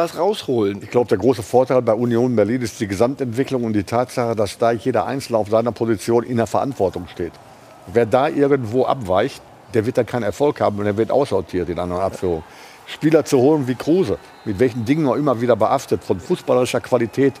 Speaker 2: was rausholen.
Speaker 11: Ich glaube, der große Vorteil bei Union Berlin ist die Gesamtentwicklung und die Tatsache, dass da jeder Einzelne auf seiner Position in der Verantwortung steht. Wer da irgendwo abweicht, der wird dann keinen Erfolg haben und er wird aussortiert in einer Abführung. Spieler zu holen wie Kruse, mit welchen Dingen er immer wieder beachtet, von fußballerischer Qualität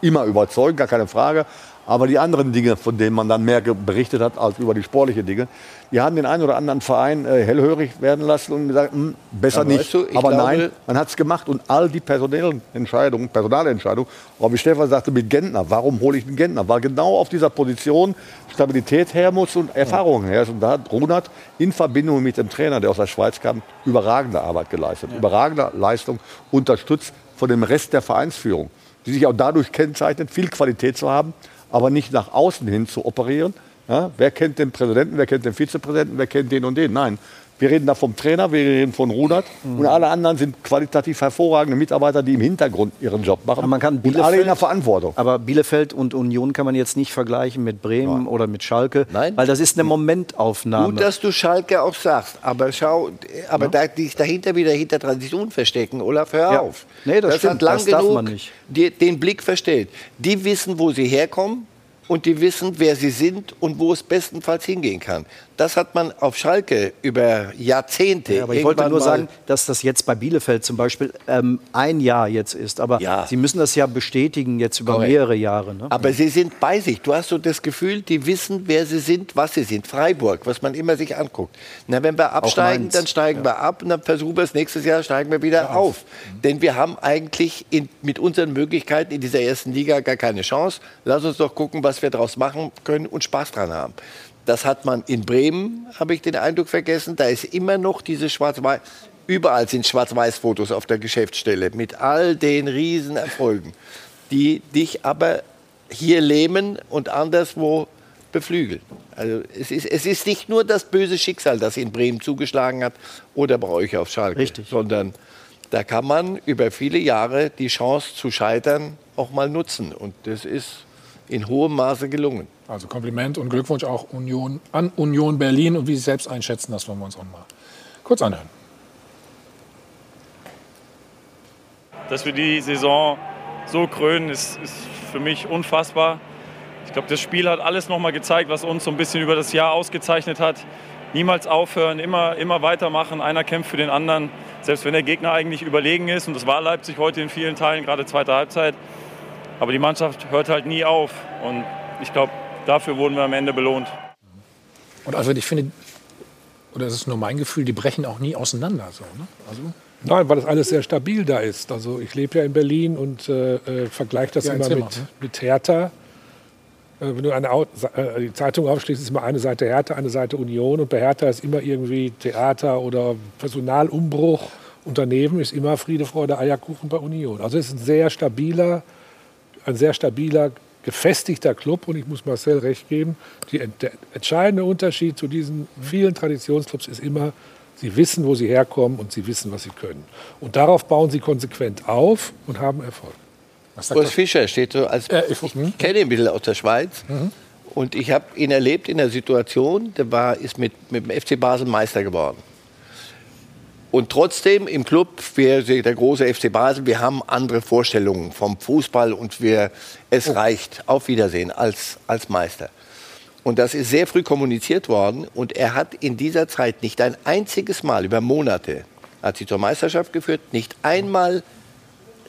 Speaker 11: immer überzeugend, gar keine Frage. Aber die anderen Dinge, von denen man dann mehr berichtet hat als über die sportlichen Dinge, die haben den einen oder anderen Verein äh, hellhörig werden lassen und gesagt, hm, besser ja, nicht. Du, Aber nein, man hat es gemacht. Und all die personellen Entscheidungen, Personalentscheidungen, auch wie Stefan sagte, mit Gentner, warum hole ich den Gentner? Weil genau auf dieser Position Stabilität her muss und Erfahrung her ist. Und da hat Runert in Verbindung mit dem Trainer, der aus der Schweiz kam, überragende Arbeit geleistet. Ja. Überragende Leistung, unterstützt von dem Rest der Vereinsführung, die sich auch dadurch kennzeichnet, viel Qualität zu haben aber nicht nach außen hin zu operieren. Ja, wer kennt den Präsidenten, wer kennt den Vizepräsidenten, wer kennt den und den? Nein, wir reden da vom Trainer, wir reden von Rudert mhm. und alle anderen sind qualitativ hervorragende Mitarbeiter, die im Hintergrund ihren Job machen. Aber
Speaker 12: man kann
Speaker 11: und alle in der Verantwortung.
Speaker 12: Aber Bielefeld und Union kann man jetzt nicht vergleichen mit Bremen ja. oder mit Schalke, Nein. weil das ist eine Momentaufnahme.
Speaker 2: Gut, dass du Schalke auch sagst, aber schau, aber ja. da, dich dahinter wieder hinter Transition verstecken, Olaf, hör ja. auf.
Speaker 12: Nee, das, das stimmt, hat lang das genug man nicht.
Speaker 2: Die, den Blick verstellt. Die wissen, wo sie herkommen und die wissen, wer sie sind und wo es bestenfalls hingehen kann. Das hat man auf Schalke über Jahrzehnte.
Speaker 12: Ja, aber ich wollte nur sagen, dass das jetzt bei Bielefeld zum Beispiel ähm, ein Jahr jetzt ist. Aber ja. Sie müssen das ja bestätigen jetzt über Correct. mehrere Jahre. Ne?
Speaker 2: Aber Sie sind bei sich. Du hast so das Gefühl, die wissen, wer sie sind, was sie sind. Freiburg, was man immer sich anguckt. Na, wenn wir absteigen, dann steigen ja. wir ab und dann versuchen wir es nächstes Jahr, steigen wir wieder auf. auf. Mhm. Denn wir haben eigentlich in, mit unseren Möglichkeiten in dieser ersten Liga gar keine Chance. Lass uns doch gucken, was wir daraus machen können und Spaß dran haben. Das hat man in Bremen, habe ich den Eindruck vergessen. Da ist immer noch diese Schwarz-Weiß. Überall sind Schwarz-Weiß-Fotos auf der Geschäftsstelle mit all den Riesenerfolgen, die dich aber hier lähmen und anderswo beflügeln. Also es ist, es ist nicht nur das böse Schicksal, das in Bremen zugeschlagen hat oder bei euch auf Schalke,
Speaker 12: Richtig.
Speaker 2: sondern da kann man über viele Jahre die Chance zu scheitern auch mal nutzen. Und das ist in hohem Maße gelungen.
Speaker 1: Also Kompliment und Glückwunsch auch Union, an Union Berlin und wie Sie selbst einschätzen, das wollen wir uns auch mal kurz anhören.
Speaker 24: Dass wir die Saison so krönen, ist, ist für mich unfassbar. Ich glaube, das Spiel hat alles nochmal gezeigt, was uns so ein bisschen über das Jahr ausgezeichnet hat. Niemals aufhören, immer, immer weitermachen. Einer kämpft für den anderen, selbst wenn der Gegner eigentlich überlegen ist. Und das war Leipzig heute in vielen Teilen, gerade zweite Halbzeit. Aber die Mannschaft hört halt nie auf. Und ich glaube, dafür wurden wir am Ende belohnt.
Speaker 1: Und Alfred, ich finde, oder das ist nur mein Gefühl, die brechen auch nie auseinander. So, ne? also
Speaker 10: Nein, weil das alles sehr stabil da ist. Also ich lebe ja in Berlin und äh, äh, vergleiche das ja, immer mit, ne? mit Hertha. Äh, wenn du eine äh, die Zeitung aufschließt, ist immer eine Seite Hertha, eine Seite Union. Und bei Hertha ist immer irgendwie Theater oder Personalumbruch. Unternehmen ist immer Friede, Freude, Eierkuchen bei Union. Also es ist ein sehr stabiler, ein sehr stabiler gefestigter Club und ich muss Marcel recht geben, die, der entscheidende Unterschied zu diesen vielen Traditionsclubs ist immer, sie wissen, wo sie herkommen und sie wissen, was sie können. Und darauf bauen sie konsequent auf und haben Erfolg.
Speaker 2: Urs Fischer steht so als, äh, ich, ich kenne ihn ein bisschen aus der Schweiz mhm. und ich habe ihn erlebt in der Situation, der war, ist mit, mit dem FC Basel Meister geworden. Und trotzdem im Club, wir, der große FC Basel, wir haben andere Vorstellungen vom Fußball und wir, es oh. reicht. Auf Wiedersehen als, als Meister. Und das ist sehr früh kommuniziert worden. Und er hat in dieser Zeit nicht ein einziges Mal über Monate, hat sie zur Meisterschaft geführt, nicht einmal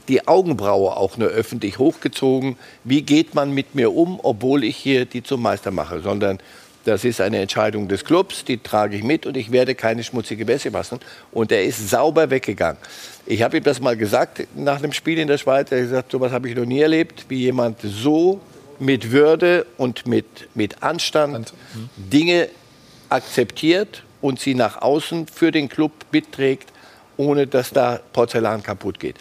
Speaker 2: die Augenbraue auch nur öffentlich hochgezogen. Wie geht man mit mir um, obwohl ich hier die zum Meister mache? Sondern das ist eine Entscheidung des Clubs, die trage ich mit und ich werde keine schmutzige Wäsche machen. Und er ist sauber weggegangen. Ich habe ihm das mal gesagt nach einem Spiel in der Schweiz. Er hat gesagt, so etwas habe ich noch nie erlebt, wie jemand so mit Würde und mit, mit Anstand mhm. Dinge akzeptiert und sie nach außen für den Club mitträgt, ohne dass da Porzellan kaputt geht.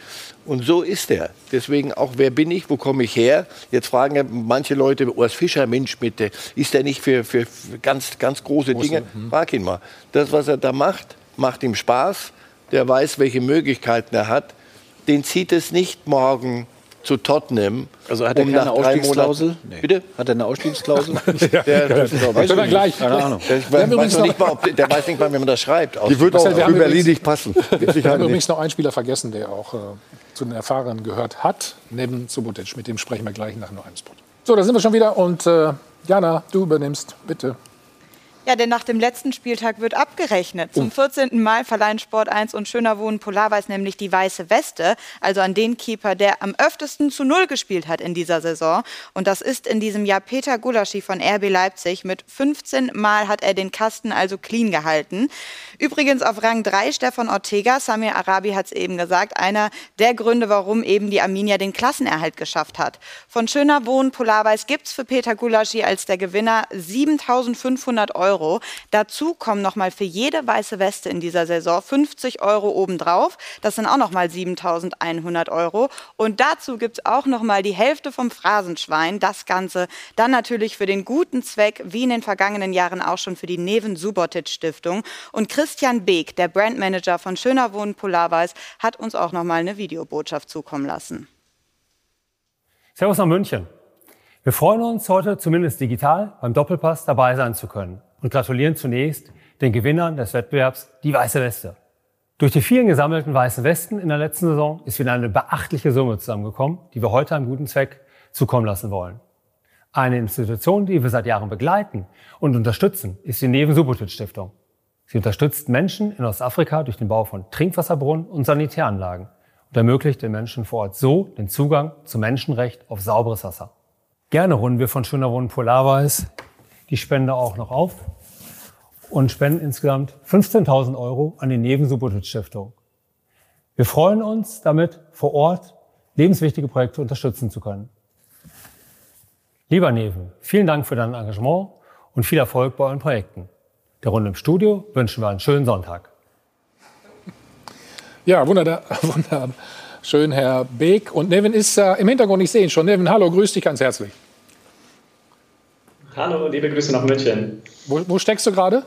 Speaker 2: Und so ist er. Deswegen auch, wer bin ich, wo komme ich her? Jetzt fragen ja manche Leute, Urs Fischer, Mensch, mit, ist er nicht für, für, für ganz, ganz große Dinge? Mhm. Frag ihn mal. Das, was er da macht, macht ihm Spaß. Der weiß, welche Möglichkeiten er hat. Den zieht es nicht morgen zu Tottenham.
Speaker 4: Also hat er um keine Ausstiegsklausel? Nee. Bitte? Hat er eine Ausstiegsklausel? ja, der,
Speaker 1: das weiß wir gleich. Keine Ahnung.
Speaker 2: Der, weiß nicht mal, ob, der weiß nicht mal, wie man das schreibt.
Speaker 11: Die würde auch für Berlin nicht passen.
Speaker 1: Wir haben übrigens noch einen Spieler vergessen, der auch äh, zu den Erfahrenen gehört hat, neben Subotic. Mit dem sprechen wir gleich nach nur einem Spot. So, da sind wir schon wieder. Und äh, Jana, du übernimmst, bitte.
Speaker 3: Ja, denn nach dem letzten Spieltag wird abgerechnet. Zum 14. Oh. Mal verleihen Sport 1 und Schöner Wohnen Polarweiß nämlich die weiße Weste, also an den Keeper, der am öftesten zu Null gespielt hat in dieser Saison. Und das ist in diesem Jahr Peter Gulaschi von RB Leipzig. Mit 15 Mal hat er den Kasten also clean gehalten. Übrigens auf Rang 3 Stefan Ortega, Samir Arabi hat es eben gesagt, einer der Gründe, warum eben die Arminia den Klassenerhalt geschafft hat. Von Schöner Wohnen Polarweiß gibt es für Peter Gulaschi als der Gewinner 7500 Euro. Euro. Dazu kommen nochmal für jede weiße Weste in dieser Saison 50 Euro obendrauf. Das sind auch nochmal 7100 Euro. Und dazu gibt es auch nochmal die Hälfte vom Phrasenschwein. Das Ganze dann natürlich für den guten Zweck, wie in den vergangenen Jahren auch schon für die Neven Subotic Stiftung. Und Christian Beek, der Brandmanager von Schöner Wohnen Polarweiß, hat uns auch nochmal eine Videobotschaft zukommen lassen.
Speaker 25: Servus nach München. Wir freuen uns, heute zumindest digital beim Doppelpass dabei sein zu können und gratulieren zunächst den Gewinnern des Wettbewerbs die Weiße Weste. Durch die vielen gesammelten weißen Westen in der letzten Saison ist wieder eine beachtliche Summe zusammengekommen, die wir heute einem guten Zweck zukommen lassen wollen. Eine Institution, die wir seit Jahren begleiten und unterstützen, ist die Neven Subotic Stiftung. Sie unterstützt Menschen in Ostafrika durch den Bau von Trinkwasserbrunnen und Sanitäranlagen und ermöglicht den Menschen vor Ort so den Zugang zum Menschenrecht auf sauberes Wasser. Gerne runden wir von Schöner Wohnen Polarweiß die Spende auch noch auf und spenden insgesamt 15.000 Euro an die Neven Subotic Stiftung. Wir freuen uns damit vor Ort lebenswichtige Projekte unterstützen zu können. Lieber Neven, vielen Dank für dein Engagement und viel Erfolg bei euren Projekten. Der Runde im Studio wünschen wir einen schönen Sonntag.
Speaker 1: Ja, wunderbar, wunderbar. Schön, Herr Beek. Und Nevin ist äh, im Hintergrund, ich sehe ihn schon. Nevin, hallo, grüß dich ganz herzlich.
Speaker 26: Hallo, liebe Grüße nach München.
Speaker 1: Wo, wo steckst du gerade?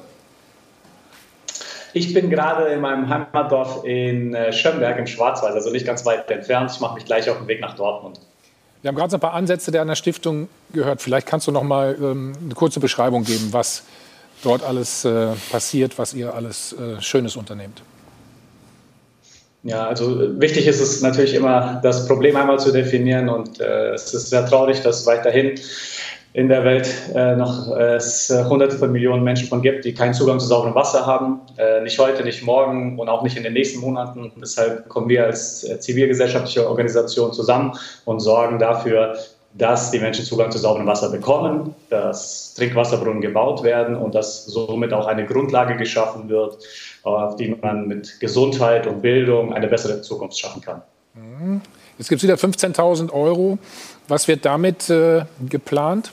Speaker 26: Ich bin gerade in meinem Heimatdorf in äh, Schönberg im Schwarzwald, also nicht ganz weit entfernt. Ich mache mich gleich auf den Weg nach Dortmund.
Speaker 1: Wir haben gerade so ein paar Ansätze der an der Stiftung gehört. Vielleicht kannst du noch mal ähm, eine kurze Beschreibung geben, was dort alles äh, passiert, was ihr alles äh, Schönes unternehmt.
Speaker 26: Ja, also äh, wichtig ist es natürlich immer, das Problem einmal zu definieren und äh, es ist sehr traurig, dass weiterhin in der Welt äh, noch äh, äh, hunderte von Millionen Menschen von gibt, die keinen Zugang zu sauberem Wasser haben. Äh, nicht heute, nicht morgen und auch nicht in den nächsten Monaten. Deshalb kommen wir als äh, zivilgesellschaftliche Organisation zusammen und sorgen dafür, dass die Menschen Zugang zu sauberem Wasser bekommen, dass Trinkwasserbrunnen gebaut werden und dass somit auch eine Grundlage geschaffen wird, auf die man mit Gesundheit und Bildung eine bessere Zukunft schaffen kann.
Speaker 1: Mhm. Jetzt gibt es wieder 15.000 Euro. Was wird damit äh, geplant?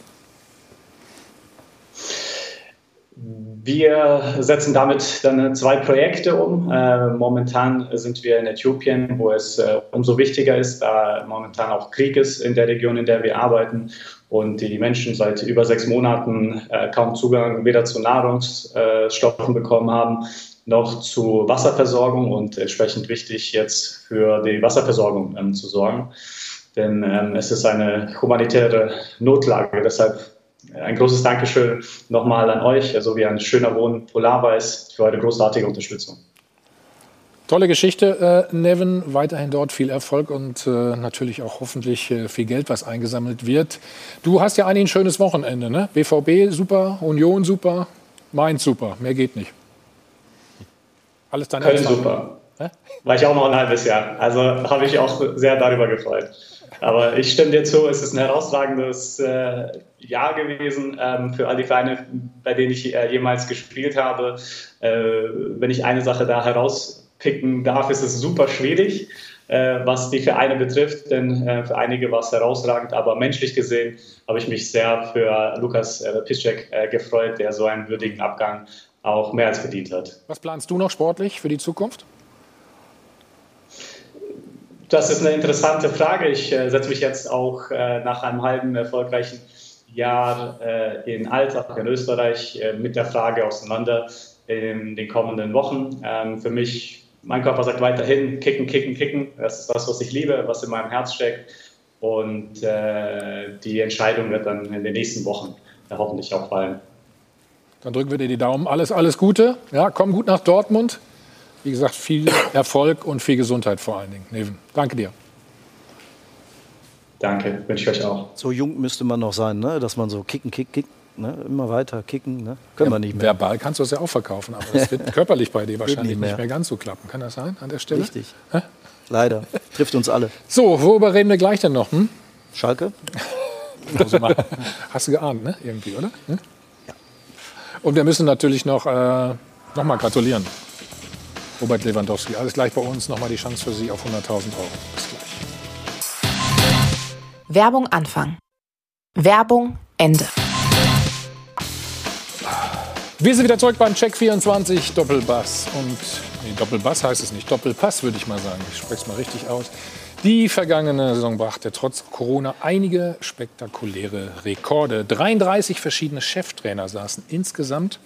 Speaker 26: Wir setzen damit dann zwei Projekte um. Äh, momentan sind wir in Äthiopien, wo es äh, umso wichtiger ist, da momentan auch Krieg ist in der Region, in der wir arbeiten und die Menschen seit über sechs Monaten äh, kaum Zugang weder zu Nahrungsstoffen bekommen haben, noch zu Wasserversorgung und entsprechend wichtig jetzt für die Wasserversorgung ähm, zu sorgen. Denn ähm, es ist eine humanitäre Notlage. Deshalb ein großes Dankeschön nochmal an euch, sowie also an Schöner Wohnen Polarweiß für eure großartige Unterstützung.
Speaker 1: Tolle Geschichte, äh, Nevin. Weiterhin dort viel Erfolg und äh, natürlich auch hoffentlich äh, viel Geld, was eingesammelt wird. Du hast ja eigentlich ein schönes Wochenende, ne? BVB super, Union super, Mainz super. Mehr geht nicht.
Speaker 26: Alles dein Köln super. Hä? War ich auch noch ein halbes Jahr. Also habe ich auch sehr darüber gefreut. Aber ich stimme dir zu, es ist ein herausragendes äh, Jahr gewesen ähm, für all die Vereine, bei denen ich äh, jemals gespielt habe. Äh, wenn ich eine Sache da herauspicken darf, ist es super schwierig, äh, was die Vereine betrifft, denn äh, für einige war es herausragend, aber menschlich gesehen habe ich mich sehr für Lukas äh, Piszczek gefreut, der so einen würdigen Abgang auch mehr als verdient hat.
Speaker 1: Was planst du noch sportlich für die Zukunft?
Speaker 26: Das ist eine interessante Frage. Ich äh, setze mich jetzt auch äh, nach einem halben erfolgreichen Jahr äh, in Alltag in Österreich äh, mit der Frage auseinander in den kommenden Wochen. Ähm, für mich, mein Körper sagt weiterhin kicken, kicken, kicken. Das ist das, was ich liebe, was in meinem Herz steckt. Und äh, die Entscheidung wird dann in den nächsten Wochen hoffentlich auch fallen.
Speaker 1: Dann drücken wir dir die Daumen. Alles, alles Gute. Ja, komm gut nach Dortmund. Wie gesagt, viel Erfolg und viel Gesundheit vor allen Dingen. Neven, danke dir.
Speaker 26: Danke, wünsche ich euch auch.
Speaker 12: So jung müsste man noch sein, ne? dass man so kicken, kicken, kicken. Ne? Immer weiter kicken, ne? können ja, wir nicht mehr.
Speaker 1: Verbal kannst du es ja auch verkaufen, aber das wird körperlich bei dir wahrscheinlich nicht mehr. nicht mehr. ganz so klappen. Kann das sein an der Stelle?
Speaker 12: Richtig. Hä? Leider. Trifft uns alle.
Speaker 1: So, worüber reden wir gleich denn noch? Hm?
Speaker 12: Schalke?
Speaker 1: Hast du geahnt, ne? Irgendwie, oder? Hm? Und wir müssen natürlich noch, äh, noch mal gratulieren. Robert Lewandowski. Alles gleich bei uns. Nochmal die Chance für Sie auf 100.000 Euro. Bis gleich.
Speaker 13: Werbung Anfang. Werbung Ende.
Speaker 1: Wir sind wieder zurück beim Check 24 Doppelbass. Und nee, Doppelbass heißt es nicht. Doppelpass würde ich mal sagen. Ich spreche es mal richtig aus. Die vergangene Saison brachte trotz Corona einige spektakuläre Rekorde. 33 verschiedene Cheftrainer saßen insgesamt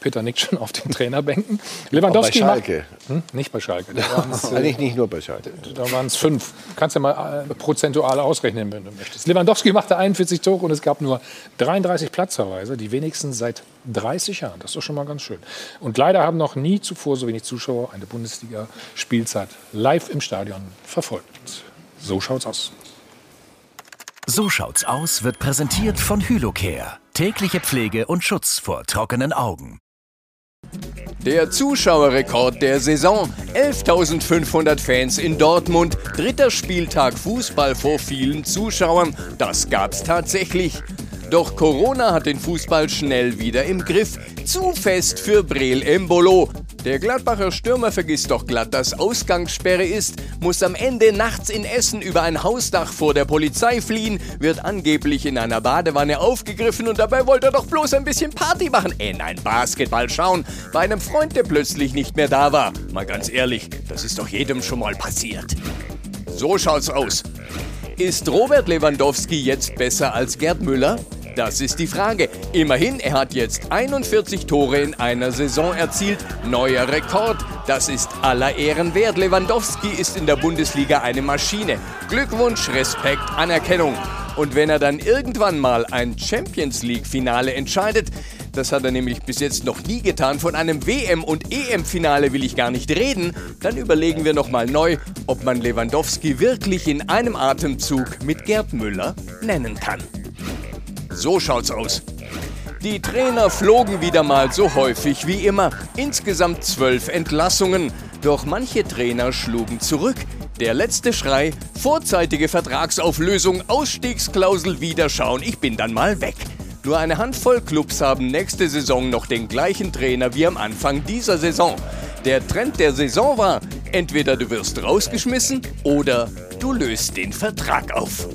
Speaker 1: Peter nickt schon auf den Trainerbänken.
Speaker 2: Lewandowski bei Schalke.
Speaker 1: Macht, hm, nicht bei Schalke.
Speaker 2: Eigentlich nicht nur bei Schalke.
Speaker 1: Da waren es fünf. Du kannst ja mal äh, prozentual ausrechnen, wenn du möchtest. Lewandowski machte 41 Tore und es gab nur 33 Platzverweise, die wenigsten seit 30 Jahren. Das ist doch schon mal ganz schön. Und leider haben noch nie zuvor so wenig Zuschauer eine Bundesliga-Spielzeit live im Stadion verfolgt. So schaut's aus.
Speaker 27: So schaut's aus wird präsentiert von Hylocare. Tägliche Pflege und Schutz vor trockenen Augen.
Speaker 6: Der Zuschauerrekord der Saison. 11.500 Fans in Dortmund. Dritter Spieltag Fußball vor vielen Zuschauern. Das gab's tatsächlich. Doch Corona hat den Fußball schnell wieder im Griff. Zu fest für Breel Embolo. Der Gladbacher Stürmer vergisst doch glatt, dass Ausgangssperre ist, muss am Ende nachts in Essen über ein Hausdach vor der Polizei fliehen, wird angeblich in einer Badewanne aufgegriffen und dabei wollte er doch bloß ein bisschen Party machen. Äh, nein, Basketball schauen. Bei einem Freund, der plötzlich nicht mehr da war. Mal ganz ehrlich, das ist doch jedem schon mal passiert. So schaut's aus. Ist Robert Lewandowski jetzt besser als Gerd Müller? Das ist die Frage. Immerhin, er hat jetzt 41 Tore in einer Saison erzielt. Neuer Rekord. Das ist aller Ehren wert. Lewandowski ist in der Bundesliga eine Maschine. Glückwunsch, Respekt, Anerkennung. Und wenn er dann irgendwann mal ein Champions League-Finale entscheidet, das hat er nämlich bis jetzt noch nie getan. Von einem WM- und EM-Finale will ich gar nicht reden. Dann überlegen wir nochmal neu, ob man Lewandowski wirklich in einem Atemzug mit Gerd Müller nennen kann. So schaut's aus. Die Trainer flogen wieder mal so häufig wie immer. Insgesamt zwölf Entlassungen. Doch manche Trainer schlugen zurück. Der letzte Schrei, vorzeitige Vertragsauflösung, Ausstiegsklausel, Wiederschauen, ich bin dann mal weg. Nur eine Handvoll Clubs haben nächste Saison noch den gleichen Trainer wie am Anfang dieser Saison. Der Trend der Saison war, entweder du wirst rausgeschmissen oder du löst den Vertrag auf.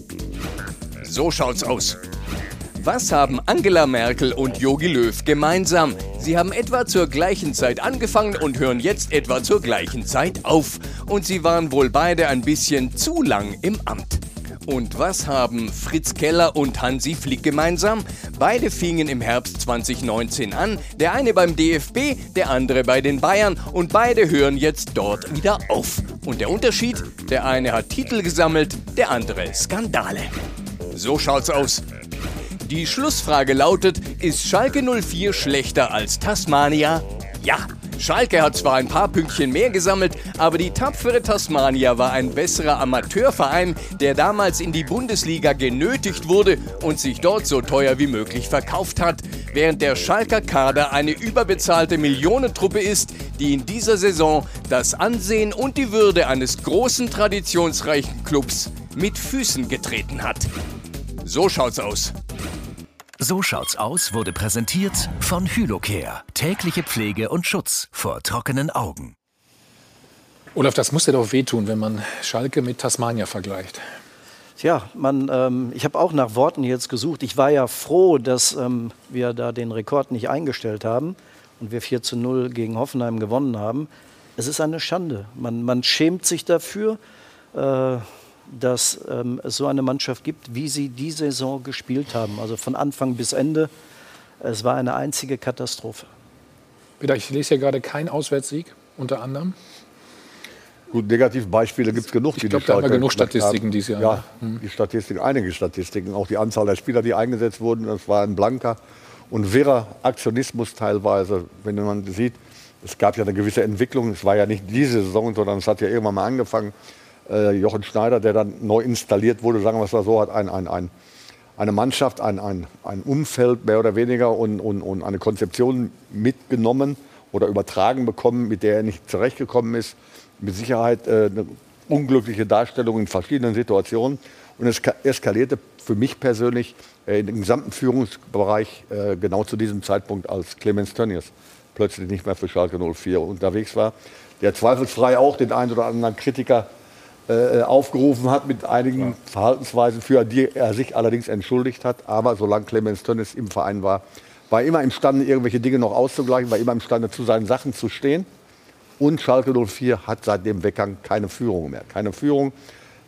Speaker 6: So schaut's aus. Was haben Angela Merkel und Jogi Löw gemeinsam? Sie haben etwa zur gleichen Zeit angefangen und hören jetzt etwa zur gleichen Zeit auf. Und sie waren wohl beide ein bisschen zu lang im Amt. Und was haben Fritz Keller und Hansi Flick gemeinsam? Beide fingen im Herbst 2019 an, der eine beim DFB, der andere bei den Bayern und beide hören jetzt dort wieder auf. Und der Unterschied? Der eine hat Titel gesammelt, der andere Skandale. So schaut's aus. Die Schlussfrage lautet, ist Schalke 04 schlechter als Tasmania? Ja. Schalke hat zwar ein paar Pünktchen mehr gesammelt, aber die tapfere Tasmania war ein besserer Amateurverein, der damals in die Bundesliga genötigt wurde und sich dort so teuer wie möglich verkauft hat, während der Schalker Kader eine überbezahlte Millionentruppe ist, die in dieser Saison das Ansehen und die Würde eines großen traditionsreichen Clubs mit Füßen getreten hat. So schaut's aus.
Speaker 27: So schaut's aus wurde präsentiert von Hylocare. Tägliche Pflege und Schutz vor trockenen Augen.
Speaker 1: Olaf, das muss dir doch wehtun, wenn man Schalke mit Tasmania vergleicht.
Speaker 12: Tja, man, ähm, ich habe auch nach Worten jetzt gesucht. Ich war ja froh, dass ähm, wir da den Rekord nicht eingestellt haben und wir 4 zu 0 gegen Hoffenheim gewonnen haben. Es ist eine Schande. Man, man schämt sich dafür. Äh, dass ähm, es so eine Mannschaft gibt, wie sie die Saison gespielt haben. Also von Anfang bis Ende. Es war eine einzige Katastrophe.
Speaker 1: Peter, ich lese hier gerade kein Auswärtssieg unter anderem.
Speaker 11: Gut, Negativbeispiele gibt es genug.
Speaker 1: Ich glaube, da haben wir genug Statistiken dieses Jahr.
Speaker 11: Ja, hm. die Statistiken, einige Statistiken. Auch die Anzahl der Spieler, die eingesetzt wurden, das war ein blanker und wirrer Aktionismus teilweise. Wenn man sieht, es gab ja eine gewisse Entwicklung. Es war ja nicht diese Saison, sondern es hat ja irgendwann mal angefangen äh, Jochen Schneider, der dann neu installiert wurde, sagen wir es mal so, hat ein, ein, ein, eine Mannschaft, ein, ein, ein Umfeld mehr oder weniger und, und, und eine Konzeption mitgenommen oder übertragen bekommen, mit der er nicht zurechtgekommen ist. Mit Sicherheit äh, eine unglückliche Darstellung in verschiedenen Situationen. Und es eskalierte für mich persönlich äh, in den gesamten Führungsbereich äh, genau zu diesem Zeitpunkt, als Clemens Tönnies plötzlich nicht mehr für Schalke 04 unterwegs war. Der zweifelsfrei auch den einen oder anderen Kritiker äh, aufgerufen hat mit einigen ja. Verhaltensweisen, für die er sich allerdings entschuldigt hat. Aber solange Clemens Tönnes im Verein war, war er immer imstande, irgendwelche Dinge noch auszugleichen, war immer imstande, zu seinen Sachen zu stehen. Und Schalke 04 hat seit dem Weggang keine Führung mehr. Keine Führung,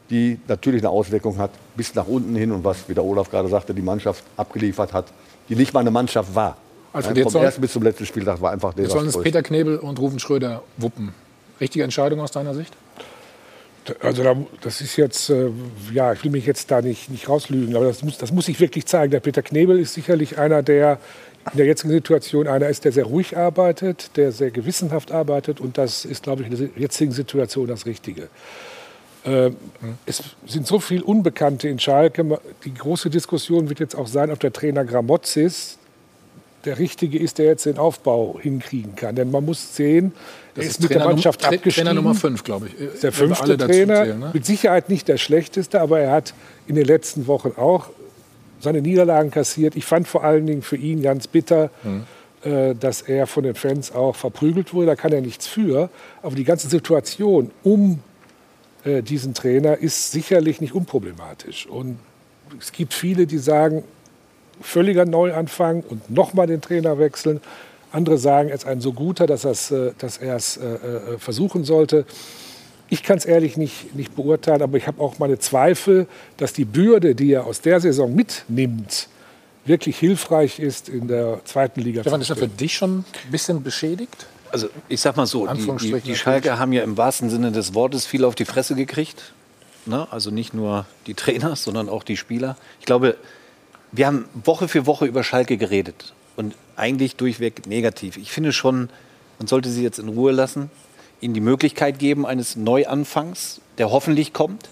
Speaker 11: die natürlich eine Auswirkung hat bis nach unten hin und was, wie der Olaf gerade sagte, die Mannschaft abgeliefert hat, die nicht mal eine Mannschaft war.
Speaker 1: Also ja, vom
Speaker 11: ersten bis zum letzten Spieltag war einfach
Speaker 1: Jetzt sollen es Peter Knebel und Rufen Schröder wuppen. Richtige Entscheidung aus deiner Sicht?
Speaker 10: Also das ist jetzt, äh, ja, ich will mich jetzt da nicht, nicht rauslügen, aber das muss, das muss ich wirklich zeigen. Der Peter Knebel ist sicherlich einer, der in der jetzigen Situation einer ist, der sehr ruhig arbeitet, der sehr gewissenhaft arbeitet und das ist, glaube ich, in der jetzigen Situation das Richtige. Äh, es sind so viele Unbekannte in Schalke. Die große Diskussion wird jetzt auch sein, ob der Trainer Gramozis der Richtige ist, der jetzt den Aufbau hinkriegen kann. Denn man muss sehen,
Speaker 1: er ist, ist mit Trainer der Mannschaft Nummer, abgestiegen. Trainer Nummer 5, glaube ich.
Speaker 10: Der fünfte Trainer, zählen, ne? mit Sicherheit nicht der schlechteste, aber er hat in den letzten Wochen auch seine Niederlagen kassiert. Ich fand vor allen Dingen für ihn ganz bitter, mhm. äh, dass er von den Fans auch verprügelt wurde. Da kann er nichts für. Aber die ganze Situation um äh, diesen Trainer ist sicherlich nicht unproblematisch. Und es gibt viele, die sagen, völliger Neuanfang und nochmal den Trainer wechseln. Andere sagen, er ist ein so guter, dass, äh, dass er es äh, äh, versuchen sollte. Ich kann es ehrlich nicht, nicht beurteilen, aber ich habe auch meine Zweifel, dass die Bürde, die er aus der Saison mitnimmt, wirklich hilfreich ist in der zweiten Liga.
Speaker 1: Stefan, ist er für dich schon ein bisschen beschädigt?
Speaker 4: Also ich sag mal so, die, die, die Schalke haben ja im wahrsten Sinne des Wortes viel auf die Fresse gekriegt. Ne? Also nicht nur die Trainer, sondern auch die Spieler. Ich glaube, wir haben Woche für Woche über Schalke geredet und eigentlich durchweg negativ. Ich finde schon, man sollte sie jetzt in Ruhe lassen, ihnen die Möglichkeit geben eines Neuanfangs, der hoffentlich kommt.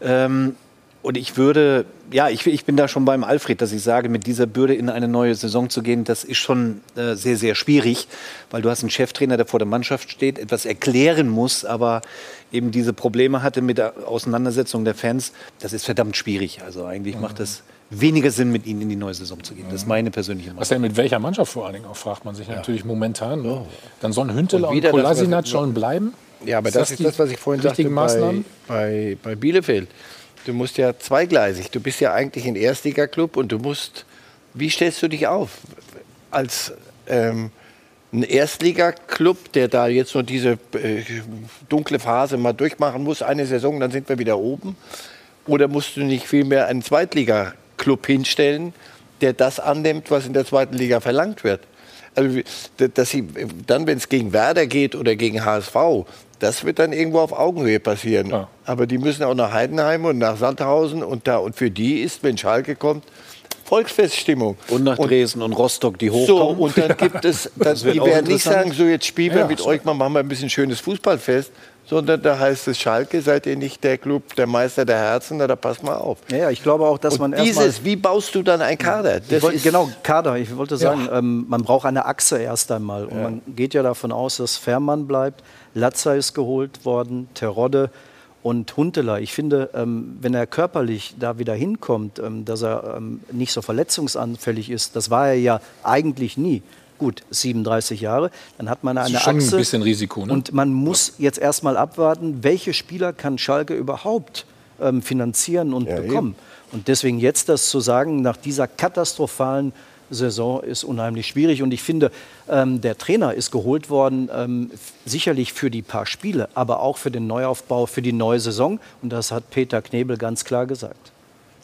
Speaker 4: Ähm, und ich würde, ja, ich, ich, bin da schon beim Alfred, dass ich sage, mit dieser Bürde in eine neue Saison zu gehen, das ist schon äh, sehr, sehr schwierig, weil du hast einen Cheftrainer, der vor der Mannschaft steht, etwas erklären muss, aber eben diese Probleme hatte mit der Auseinandersetzung der Fans. Das ist verdammt schwierig. Also eigentlich mhm. macht das weniger Sinn, mit ihnen in die neue Saison zu gehen. Das ist meine persönliche
Speaker 1: Meinung. Was denn mit welcher Mannschaft vor allen Dingen auch, fragt man sich ja. natürlich momentan. Ne? Oh. Dann sollen Hünteler und, und Kolasinac sollen bleiben?
Speaker 2: Ja, aber ist das, das ist das, was ich vorhin sagte bei, bei, bei Bielefeld. Du musst ja zweigleisig. Du bist ja eigentlich ein Erstliga-Club und du musst. Wie stellst du dich auf? Als ähm, ein Erstliga-Club, der da jetzt nur diese äh, dunkle Phase mal durchmachen muss, eine Saison, dann sind wir wieder oben. Oder musst du nicht vielmehr einen Zweitliga-Club Club hinstellen, der das annimmt, was in der zweiten Liga verlangt wird. Also, dass sie dann, wenn es gegen Werder geht oder gegen HSV, das wird dann irgendwo auf Augenhöhe passieren. Ja. Aber die müssen auch nach Heidenheim und nach Sandhausen und da. Und für die ist, wenn Schalke kommt, Volksfeststimmung.
Speaker 4: Und nach Dresden und, und Rostock, die hochkommen.
Speaker 2: So, und dann gibt es, das die werden nicht sagen, so jetzt spielen wir
Speaker 4: Ja.
Speaker 2: mit euch, mal machen wir ein bisschen schönes Fußballfest, sondern da heißt es, Schalke, seid ihr nicht der Club, der Meister der Herzen, na, da pass mal auf.
Speaker 12: Ja, ja, ich glaube auch, dass
Speaker 2: Und
Speaker 12: man erstmal
Speaker 2: dieses, wie baust du dann einen Kader?
Speaker 12: Wollte, genau, Kader. Ich wollte
Speaker 2: Ja.
Speaker 12: sagen, ähm, man braucht eine Achse erst einmal. Und man geht ja davon aus, dass Fährmann bleibt. Latza ist geholt worden, Terodde und Huntela. Ich finde, ähm, wenn er körperlich da wieder hinkommt, ähm, dass er ähm, nicht so verletzungsanfällig ist, das war er ja eigentlich nie. Gut, 37 Jahre, dann hat man
Speaker 1: Das
Speaker 12: eine
Speaker 1: ist schon ein
Speaker 12: Achse.
Speaker 1: bisschen Risiko, ne?
Speaker 12: Und man muss jetzt erstmal abwarten, welche Spieler kann Schalke überhaupt ähm, finanzieren und bekommen. Und deswegen jetzt das zu sagen, nach dieser katastrophalen Saison ist unheimlich schwierig. Und ich finde, ähm, der Trainer ist geholt worden, ähm, sicherlich für die paar Spiele, aber auch für den Neuaufbau, für die neue Saison. Und das hat Peter Knebel ganz klar gesagt.